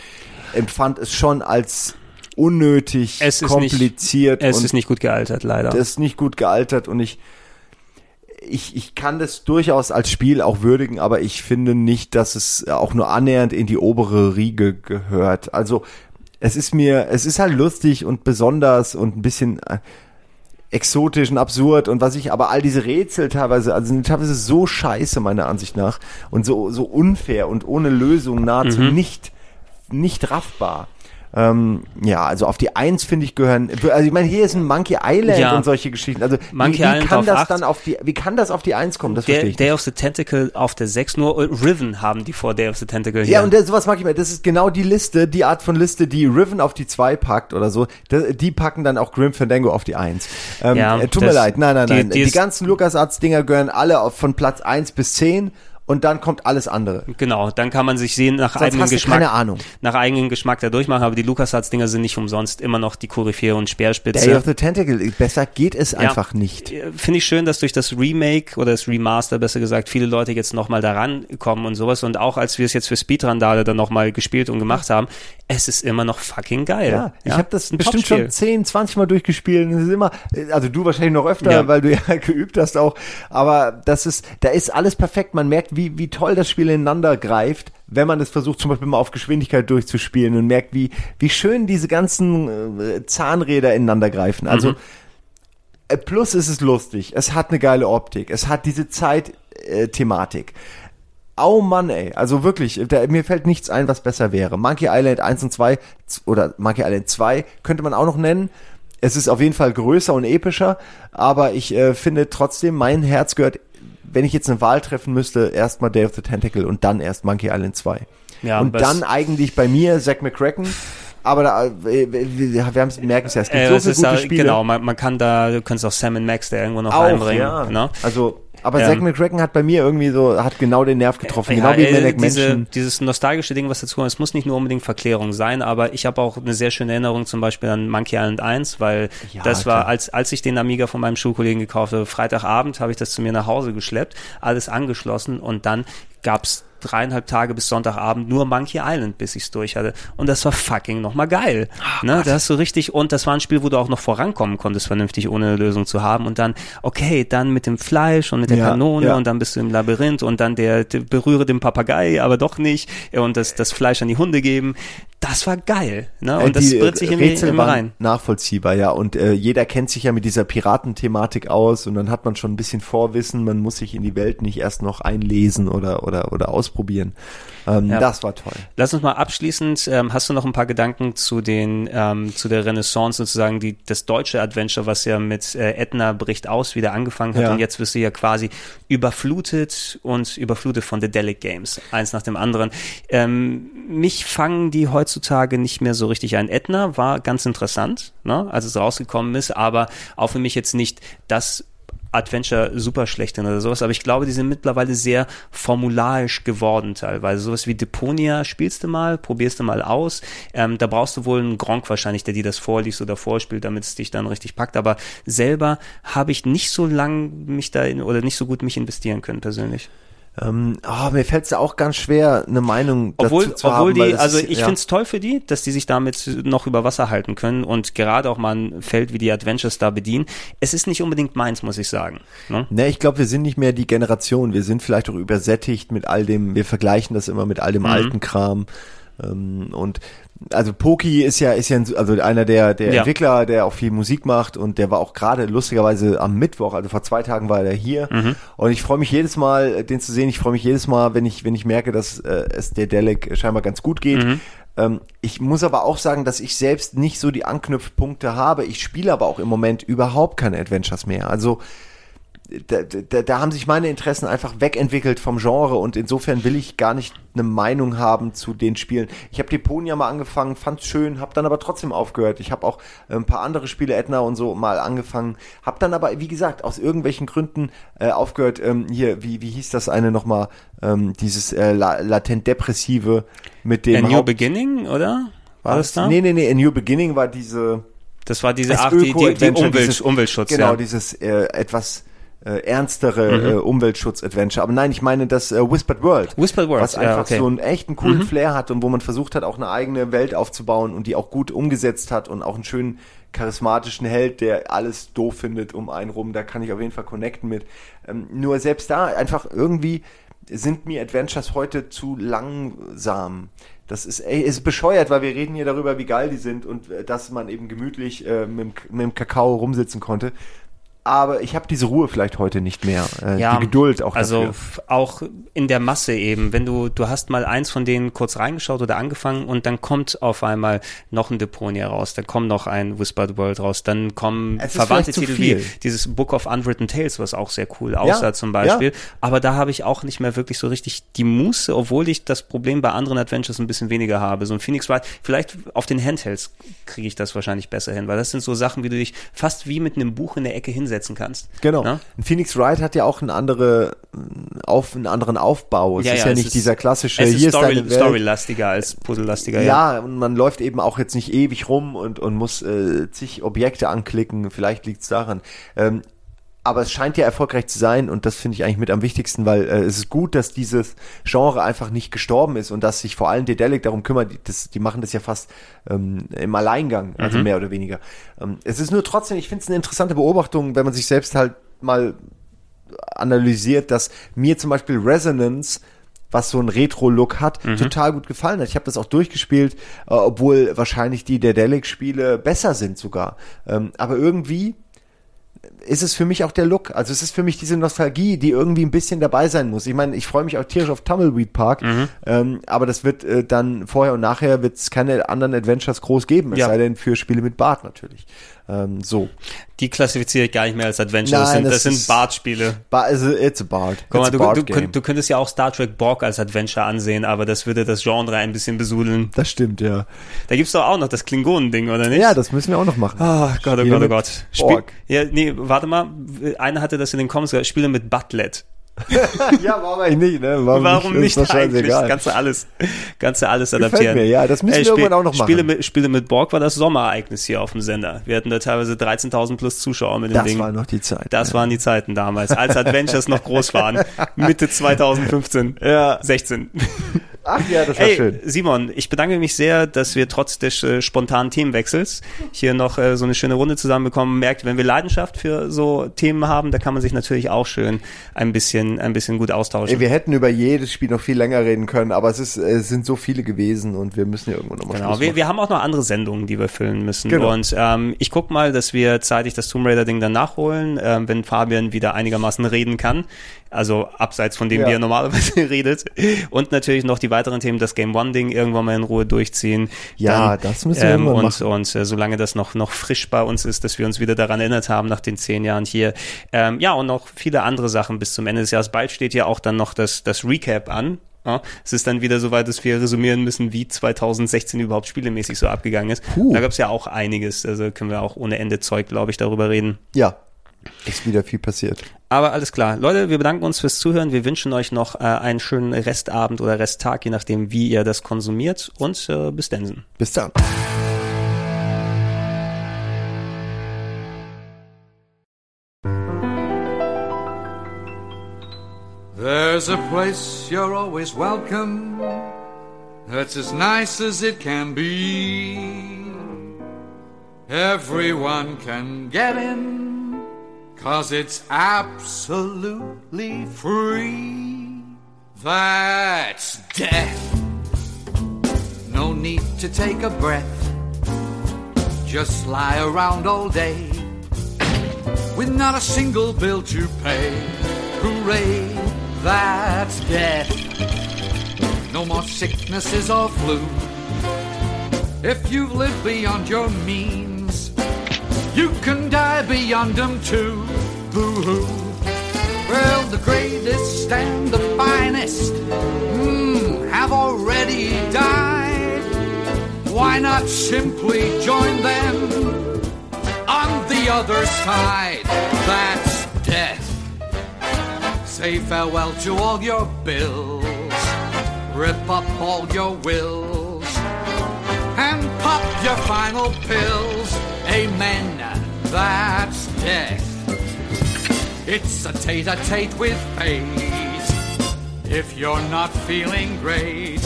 [SPEAKER 3] empfand es schon als unnötig,
[SPEAKER 2] Es ist
[SPEAKER 3] kompliziert
[SPEAKER 2] Nicht, es ist nicht gut gealtert, leider.
[SPEAKER 3] das ist nicht gut gealtert und ich, ich, ich kann das durchaus als Spiel auch würdigen, aber ich finde nicht, dass es auch nur annähernd in die obere Riege gehört. Also es ist mir, es ist halt lustig und besonders und ein bisschen äh, exotisch und absurd und was ich, aber all diese Rätsel teilweise, also sind teilweise so scheiße meiner Ansicht nach und so, so unfair und ohne Lösung nahezu
[SPEAKER 2] Mhm.
[SPEAKER 3] nicht, nicht raffbar. Ähm, ja, also auf die Eins finde ich gehören, also ich meine, hier ist ein Monkey Island
[SPEAKER 2] Ja.
[SPEAKER 3] und solche Geschichten. Also
[SPEAKER 2] Monkey
[SPEAKER 3] wie, wie
[SPEAKER 2] Island
[SPEAKER 3] kann das
[SPEAKER 2] acht.
[SPEAKER 3] dann auf die, wie kann das auf die Eins kommen? Das verstehe
[SPEAKER 2] Day,
[SPEAKER 3] ich
[SPEAKER 2] Day of the Tentacle auf der 6, nur Riven haben die vor Day of the Tentacle hier.
[SPEAKER 3] Ja, und das, sowas mag ich mir. Das ist genau die Liste, die Art von Liste, die Riven auf die 2 packt oder so. Die, packen dann auch Grim Fandango auf die 1. Ähm,
[SPEAKER 2] Ja,
[SPEAKER 3] äh, tut mir leid, nein, nein,
[SPEAKER 2] die-
[SPEAKER 3] nein.
[SPEAKER 2] die
[SPEAKER 3] Die, ganzen LucasArts-Dinger gehören alle auf, von Platz 1 bis 10 und dann kommt alles andere.
[SPEAKER 2] Genau, dann kann man sich sehen nach
[SPEAKER 3] Sonst
[SPEAKER 2] eigenem Geschmack.
[SPEAKER 3] keine Ahnung.
[SPEAKER 2] Nach eigenem Geschmack da durchmachen, aber die LucasArts-Dinger sind nicht umsonst immer noch die Koryphäe und Speerspitze.
[SPEAKER 3] Day of the Tentacle, besser geht es
[SPEAKER 2] Ja.
[SPEAKER 3] einfach nicht.
[SPEAKER 2] Äh, Finde ich schön, dass durch das Remake oder das Remaster, besser gesagt, viele Leute jetzt nochmal daran kommen und sowas. Und auch als wir es jetzt für Speedrandale dann nochmal gespielt und gemacht haben, es ist immer noch fucking geil.
[SPEAKER 3] Ja, ich habe das bestimmt schon 10, 20 Mal durchgespielt. Es ist immer, also du wahrscheinlich noch öfter,
[SPEAKER 2] Ja.
[SPEAKER 3] weil du ja geübt hast auch. Aber das ist, da ist alles perfekt. Man merkt, wie, wie toll das Spiel ineinander greift, wenn man es versucht, zum Beispiel mal auf Geschwindigkeit durchzuspielen und merkt, wie, wie schön diese ganzen äh, Zahnräder ineinander greifen. Also,
[SPEAKER 2] Mhm.
[SPEAKER 3] äh, plus ist es lustig. Es hat eine geile Optik. Es hat diese Zeit-Thematik. Au Mann, ey. Also wirklich, da, mir fällt nichts ein, was besser wäre. Monkey Island 1 und 2 z- oder Monkey Island 2 könnte man auch noch nennen. Es ist auf jeden Fall größer und epischer, aber ich äh, finde trotzdem, mein Herz gehört, wenn ich jetzt eine Wahl treffen müsste, erstmal Day of the Tentacle und dann erst Monkey Island 2.
[SPEAKER 2] Ja,
[SPEAKER 3] und dann eigentlich bei mir Zack McCracken. Aber da, äh, wir, haben es merken es ja, es gibt
[SPEAKER 2] Äh,
[SPEAKER 3] so viele gute
[SPEAKER 2] da,
[SPEAKER 3] Spiele.
[SPEAKER 2] Genau, man, man kann da, du kannst auch Sam Max da irgendwo noch
[SPEAKER 3] auch,
[SPEAKER 2] reinbringen.
[SPEAKER 3] ja.
[SPEAKER 2] Ne?
[SPEAKER 3] Also, aber
[SPEAKER 2] Ähm,
[SPEAKER 3] Zack McCracken hat bei mir irgendwie so, hat genau den Nerv getroffen,
[SPEAKER 2] Ja,
[SPEAKER 3] genau wie
[SPEAKER 2] äh,
[SPEAKER 3] Maniac
[SPEAKER 2] diese,
[SPEAKER 3] Mansion.
[SPEAKER 2] dieses nostalgische Ding, was dazu kommt, es muss nicht nur unbedingt Verklärung sein, aber ich habe auch eine sehr schöne Erinnerung zum Beispiel an Monkey Island 1, weil
[SPEAKER 3] Ja,
[SPEAKER 2] das war,
[SPEAKER 3] klar.
[SPEAKER 2] als, als ich den Amiga von meinem Schulkollegen gekauft habe, Freitagabend habe ich das zu mir nach Hause geschleppt, alles angeschlossen und dann gab's dreieinhalb Tage bis Sonntagabend nur Monkey Island, bis ich's durch hatte. Und das war fucking nochmal geil. ne? Da hast du richtig, und das war ein Spiel, wo du auch noch vorankommen konntest, vernünftig, ohne eine Lösung zu haben. Und dann, okay, dann mit dem Fleisch und mit der
[SPEAKER 3] Ja,
[SPEAKER 2] Kanone
[SPEAKER 3] ja.
[SPEAKER 2] und dann bist du im Labyrinth und dann der, der berühre den Papagei, aber doch nicht und das, das Fleisch an die Hunde geben. Das war geil. Ne? Und das
[SPEAKER 3] die
[SPEAKER 2] spritzt sich
[SPEAKER 3] äh,
[SPEAKER 2] irgendwie
[SPEAKER 3] Rätsel
[SPEAKER 2] immer rein.
[SPEAKER 3] nachvollziehbar, ja. Und äh, jeder kennt sich ja mit dieser Piratenthematik aus und dann hat man schon ein bisschen Vorwissen, man muss sich in die Welt nicht erst noch einlesen oder oder oder ausprobieren. Ähm,
[SPEAKER 2] Ja.
[SPEAKER 3] Das war toll.
[SPEAKER 2] Lass uns mal abschließend, ähm, hast du noch ein paar Gedanken zu den, ähm, zu der Renaissance sozusagen, die, das deutsche Adventure, was ja mit äh, Edna bricht aus wieder angefangen hat
[SPEAKER 3] Ja.
[SPEAKER 2] und jetzt wirst du ja quasi überflutet und überflutet von The Delic Games, eins nach dem anderen. Ähm, mich fangen die heutzutage nicht mehr so richtig ein. Edna war ganz interessant, ne, als es rausgekommen ist, aber auch für mich jetzt nicht das Adventure super schlecht oder sowas, aber ich glaube, die sind mittlerweile sehr formularisch geworden teilweise. Sowas wie Deponia spielst du mal, probierst du mal aus. Ähm, da brauchst du wohl einen Gronk wahrscheinlich, der dir das vorliest oder vorspielt, damit es dich dann richtig packt. Aber selber habe ich nicht so lang mich da in, oder nicht so gut mich investieren können persönlich.
[SPEAKER 3] Ähm, oh, mir fällt es auch ganz schwer, eine Meinung
[SPEAKER 2] Obwohl,
[SPEAKER 3] dazu zu
[SPEAKER 2] obwohl
[SPEAKER 3] haben.
[SPEAKER 2] die,
[SPEAKER 3] es
[SPEAKER 2] also
[SPEAKER 3] ist-
[SPEAKER 2] ich
[SPEAKER 3] ja.
[SPEAKER 2] find's toll für die, dass die sich damit noch über Wasser halten können und gerade auch mal ein Feld wie die Adventures da bedienen. Es ist nicht unbedingt meins, muss ich sagen. Ne?
[SPEAKER 3] Ne, ich glaube, wir sind nicht mehr die Generation. Wir sind vielleicht auch übersättigt mit all dem, wir vergleichen das immer mit all dem
[SPEAKER 2] Mhm.
[SPEAKER 3] alten Kram. Ähm, und also Poki ist ja, ist ja also einer der, der
[SPEAKER 2] Ja.
[SPEAKER 3] Entwickler, der auch viel Musik macht und der war auch gerade lustigerweise am Mittwoch, also vor zwei Tagen war er hier.
[SPEAKER 2] Mhm.
[SPEAKER 3] Und ich freue mich jedes Mal, den zu sehen. Ich freue mich jedes Mal, wenn ich, wenn ich merke, dass äh, es der Delic scheinbar ganz gut geht.
[SPEAKER 2] Mhm.
[SPEAKER 3] Ähm, ich muss aber auch sagen, dass ich selbst nicht so die Anknüpfpunkte habe. Ich spiele aber auch im Moment überhaupt keine Adventures mehr. Also da, da, da haben sich meine Interessen einfach wegentwickelt vom Genre und insofern will ich gar nicht eine Meinung haben zu den Spielen. Ich habe Deponia mal angefangen, fand's schön, habe dann aber trotzdem aufgehört. Ich habe auch äh, ein paar andere Spiele, Edna und so, mal angefangen, habe dann aber, wie gesagt, aus irgendwelchen Gründen äh, aufgehört. Ähm, hier, wie, wie hieß das eine nochmal, ähm, dieses äh, la latent depressive mit dem
[SPEAKER 2] A New
[SPEAKER 3] Haupt-
[SPEAKER 2] Beginning, oder? War das da?
[SPEAKER 3] Nee, nee, nee, A New Beginning war diese
[SPEAKER 2] Das war diese ach, die, die, die Umwelt,
[SPEAKER 3] dieses-
[SPEAKER 2] Umweltschutz,
[SPEAKER 3] Genau,
[SPEAKER 2] ja.
[SPEAKER 3] dieses äh, etwas äh, ernstere äh, Umweltschutz-Adventure. Aber nein, ich meine das äh, Whispered World.
[SPEAKER 2] Whispered World,
[SPEAKER 3] Was
[SPEAKER 2] ja,
[SPEAKER 3] einfach
[SPEAKER 2] okay.
[SPEAKER 3] so einen echten coolen Flair hat und wo man versucht hat, auch eine eigene Welt aufzubauen und die auch gut umgesetzt hat und auch einen schönen charismatischen Held, der alles doof findet um einen rum. Da kann ich auf jeden Fall connecten mit. Ähm, nur selbst da einfach irgendwie sind mir Adventures heute zu langsam. Das ist, ey, ist bescheuert, weil wir reden hier darüber, wie geil die sind und äh, dass man eben gemütlich äh, mit, mit dem Kakao rumsitzen konnte. Aber ich habe diese Ruhe vielleicht heute nicht mehr. Äh, die Geduld auch
[SPEAKER 2] also
[SPEAKER 3] dafür.
[SPEAKER 2] f- auch in der Masse eben, wenn du du hast mal eins von denen kurz reingeschaut oder angefangen und dann kommt auf einmal noch ein Deponia raus, dann kommt noch ein Whispered World raus, dann kommen verwandte Titel wie dieses Book of Unwritten Tales, was auch sehr cool aussah
[SPEAKER 3] Ja,
[SPEAKER 2] zum Beispiel,
[SPEAKER 3] ja.
[SPEAKER 2] aber da habe ich auch nicht mehr wirklich so richtig die Muße, obwohl ich das Problem bei anderen Adventures ein bisschen weniger habe. So ein Phoenix Wright, vielleicht auf den Handhelds kriege ich das wahrscheinlich besser hin, weil das sind so Sachen, wie du dich fast wie mit einem Buch in der Ecke hinsetzen kannst.
[SPEAKER 3] Genau.
[SPEAKER 2] Ne?
[SPEAKER 3] Ein Phoenix Wright hat ja auch eine andere, auf, einen anderen Aufbau. Es
[SPEAKER 2] Ja,
[SPEAKER 3] ist
[SPEAKER 2] ja,
[SPEAKER 3] ja,
[SPEAKER 2] es
[SPEAKER 3] nicht
[SPEAKER 2] ist-
[SPEAKER 3] dieser klassische,
[SPEAKER 2] Es ist
[SPEAKER 3] hier
[SPEAKER 2] Story,
[SPEAKER 3] ist Welt.
[SPEAKER 2] Storylastiger als Puzzellastiger,
[SPEAKER 3] Ja, und man läuft eben auch jetzt nicht ewig rum und, und muss äh, zig Objekte anklicken. Vielleicht liegt's daran. Ähm, aber es scheint ja erfolgreich zu sein und das finde ich eigentlich mit am wichtigsten, weil äh, es ist gut, dass dieses Genre einfach nicht gestorben ist und dass sich vor allem Dedelic darum kümmert. Die, das, die machen das ja fast ähm, im Alleingang, also mehr oder weniger. Ähm, es ist nur trotzdem, ich finde es eine interessante Beobachtung, wenn man sich selbst halt mal analysiert, dass mir zum Beispiel Resonance was so ein Retro-Look hat, total gut gefallen hat. Ich habe das auch durchgespielt, äh, obwohl wahrscheinlich die Dedelic-Spiele besser sind sogar. Ähm, aber irgendwie ist es für mich auch der Look. Also es ist für mich diese Nostalgie, die irgendwie ein bisschen dabei sein muss. Ich meine, ich freue mich auch tierisch auf Tumbleweed Park,
[SPEAKER 2] Mhm.
[SPEAKER 3] ähm, aber das wird äh, dann vorher und nachher wird es keine anderen Adventures groß geben, es
[SPEAKER 2] Ja.
[SPEAKER 3] sei denn für Spiele mit Bart natürlich. Ähm, so.
[SPEAKER 2] Die klassifiziere ich gar nicht mehr als Adventure. das
[SPEAKER 3] Nein,
[SPEAKER 2] sind, das
[SPEAKER 3] das
[SPEAKER 2] sind
[SPEAKER 3] ist-
[SPEAKER 2] Bart-Spiele.
[SPEAKER 3] Ba also, it's a Bart.
[SPEAKER 2] Guck mal, du,
[SPEAKER 3] Bart
[SPEAKER 2] du, du könntest ja auch Star Trek Borg als Adventure ansehen, aber das würde das Genre ein bisschen besudeln.
[SPEAKER 3] das stimmt, ja.
[SPEAKER 2] Da gibt's doch auch noch das Klingonen-Ding, oder nicht?
[SPEAKER 3] Ja, das müssen wir auch noch machen.
[SPEAKER 2] Oh Gott, oh
[SPEAKER 3] Spiele
[SPEAKER 2] Gott, oh Gott. Spiel,
[SPEAKER 3] Borg.
[SPEAKER 2] ja, nee, warte mal. Einer hatte das in den Comments gesagt. Spiele mit Butlet.
[SPEAKER 3] ja, warum eigentlich nicht, ne? Warum,
[SPEAKER 2] Warum nicht,
[SPEAKER 3] Ist doch
[SPEAKER 2] eigentlich?
[SPEAKER 3] scheißegal.
[SPEAKER 2] Kannst du alles, kannst du alles
[SPEAKER 3] Gefällt
[SPEAKER 2] adaptieren.
[SPEAKER 3] mir, ja, das müssen wir irgendwann auch noch machen.
[SPEAKER 2] Spiele mit, Spiele mit Borg war das Sommerereignis hier auf dem Sender. Wir hatten da teilweise 13.000 plus Zuschauer mit dem
[SPEAKER 3] Das
[SPEAKER 2] Ding.
[SPEAKER 3] war noch die Zeit.
[SPEAKER 2] Das waren die Zeiten damals, als Adventures noch groß waren. Mitte 2015.
[SPEAKER 3] Ja.
[SPEAKER 2] 16.
[SPEAKER 3] Ach ja, das war
[SPEAKER 2] Hey,
[SPEAKER 3] schön.
[SPEAKER 2] Simon, ich bedanke mich sehr, dass wir trotz des äh, spontanen Themenwechsels hier noch äh, so eine schöne Runde zusammenbekommen. Merkt, wenn wir Leidenschaft für so Themen haben, da kann man sich natürlich auch schön ein bisschen, ein bisschen gut austauschen.
[SPEAKER 3] Ey, wir hätten über jedes Spiel noch viel länger reden können, aber es, ist, es sind so viele gewesen und wir müssen ja irgendwann nochmal
[SPEAKER 2] Genau, wir, wir haben auch noch andere Sendungen, die wir füllen müssen.
[SPEAKER 3] Genau.
[SPEAKER 2] Und ähm, ich guck mal, dass wir zeitig das Tomb Raider-Ding dann nachholen, ähm, wenn Fabian wieder einigermaßen reden kann. Also abseits von dem,
[SPEAKER 3] Ja.
[SPEAKER 2] wie er normalerweise redet. Und natürlich noch die weiteren Themen, das Game One-Ding irgendwann mal in Ruhe durchziehen.
[SPEAKER 3] Ja, das müssen wir
[SPEAKER 2] ähm, und,
[SPEAKER 3] machen.
[SPEAKER 2] Und äh, solange das noch, noch frisch bei uns ist, dass wir uns wieder daran erinnert haben nach den zehn Jahren hier. Ähm, ja, und noch viele andere Sachen bis zum Ende des Jahres. Bald steht ja auch dann noch das, das Recap an. Ja, es ist dann wieder soweit, dass wir resümieren müssen, wie 2016 überhaupt spielemäßig so abgegangen ist.
[SPEAKER 3] Puh.
[SPEAKER 2] Da gab es ja auch einiges, also können wir auch ohne Ende Zeug, glaube ich, darüber reden.
[SPEAKER 3] Ja, ist wieder viel passiert.
[SPEAKER 2] Aber alles klar. Leute, wir bedanken uns fürs Zuhören. Wir wünschen euch noch äh, einen schönen Restabend oder Resttag, je nachdem, wie ihr das konsumiert. Und äh, bis dann.
[SPEAKER 3] Bis dann.
[SPEAKER 6] There's a place you're always welcome. That's as nice as it can be. Everyone can get in, cause it's absolutely free. That's death. No need to take a breath. Just lie around all day with not a single bill to pay. Hooray, that's death. No more sicknesses or flu. If you've lived beyond your means, you can die beyond them too. Boo hoo. Well, the greatest and the finest mm, have already died. Why not simply join them on the other side? That's death. Say farewell to all your bills, rip up all your wills, and pop your final pills. Amen. That's death. It's a tete-a-tete with fate. If you're not feeling great,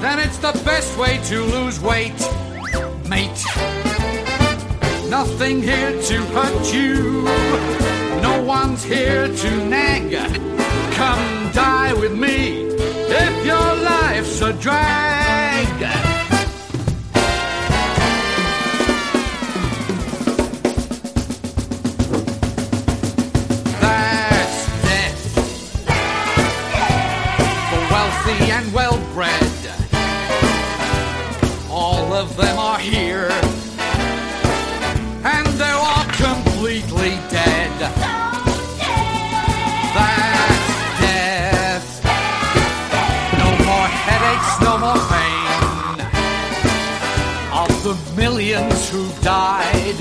[SPEAKER 6] then it's the best way to lose weight, mate. Nothing here to hurt you. No one's here to nag. Come die with me if your life's a drag. Of them are here. And they're all completely dead. That's death. No more headaches, no more pain. Of the millions who died,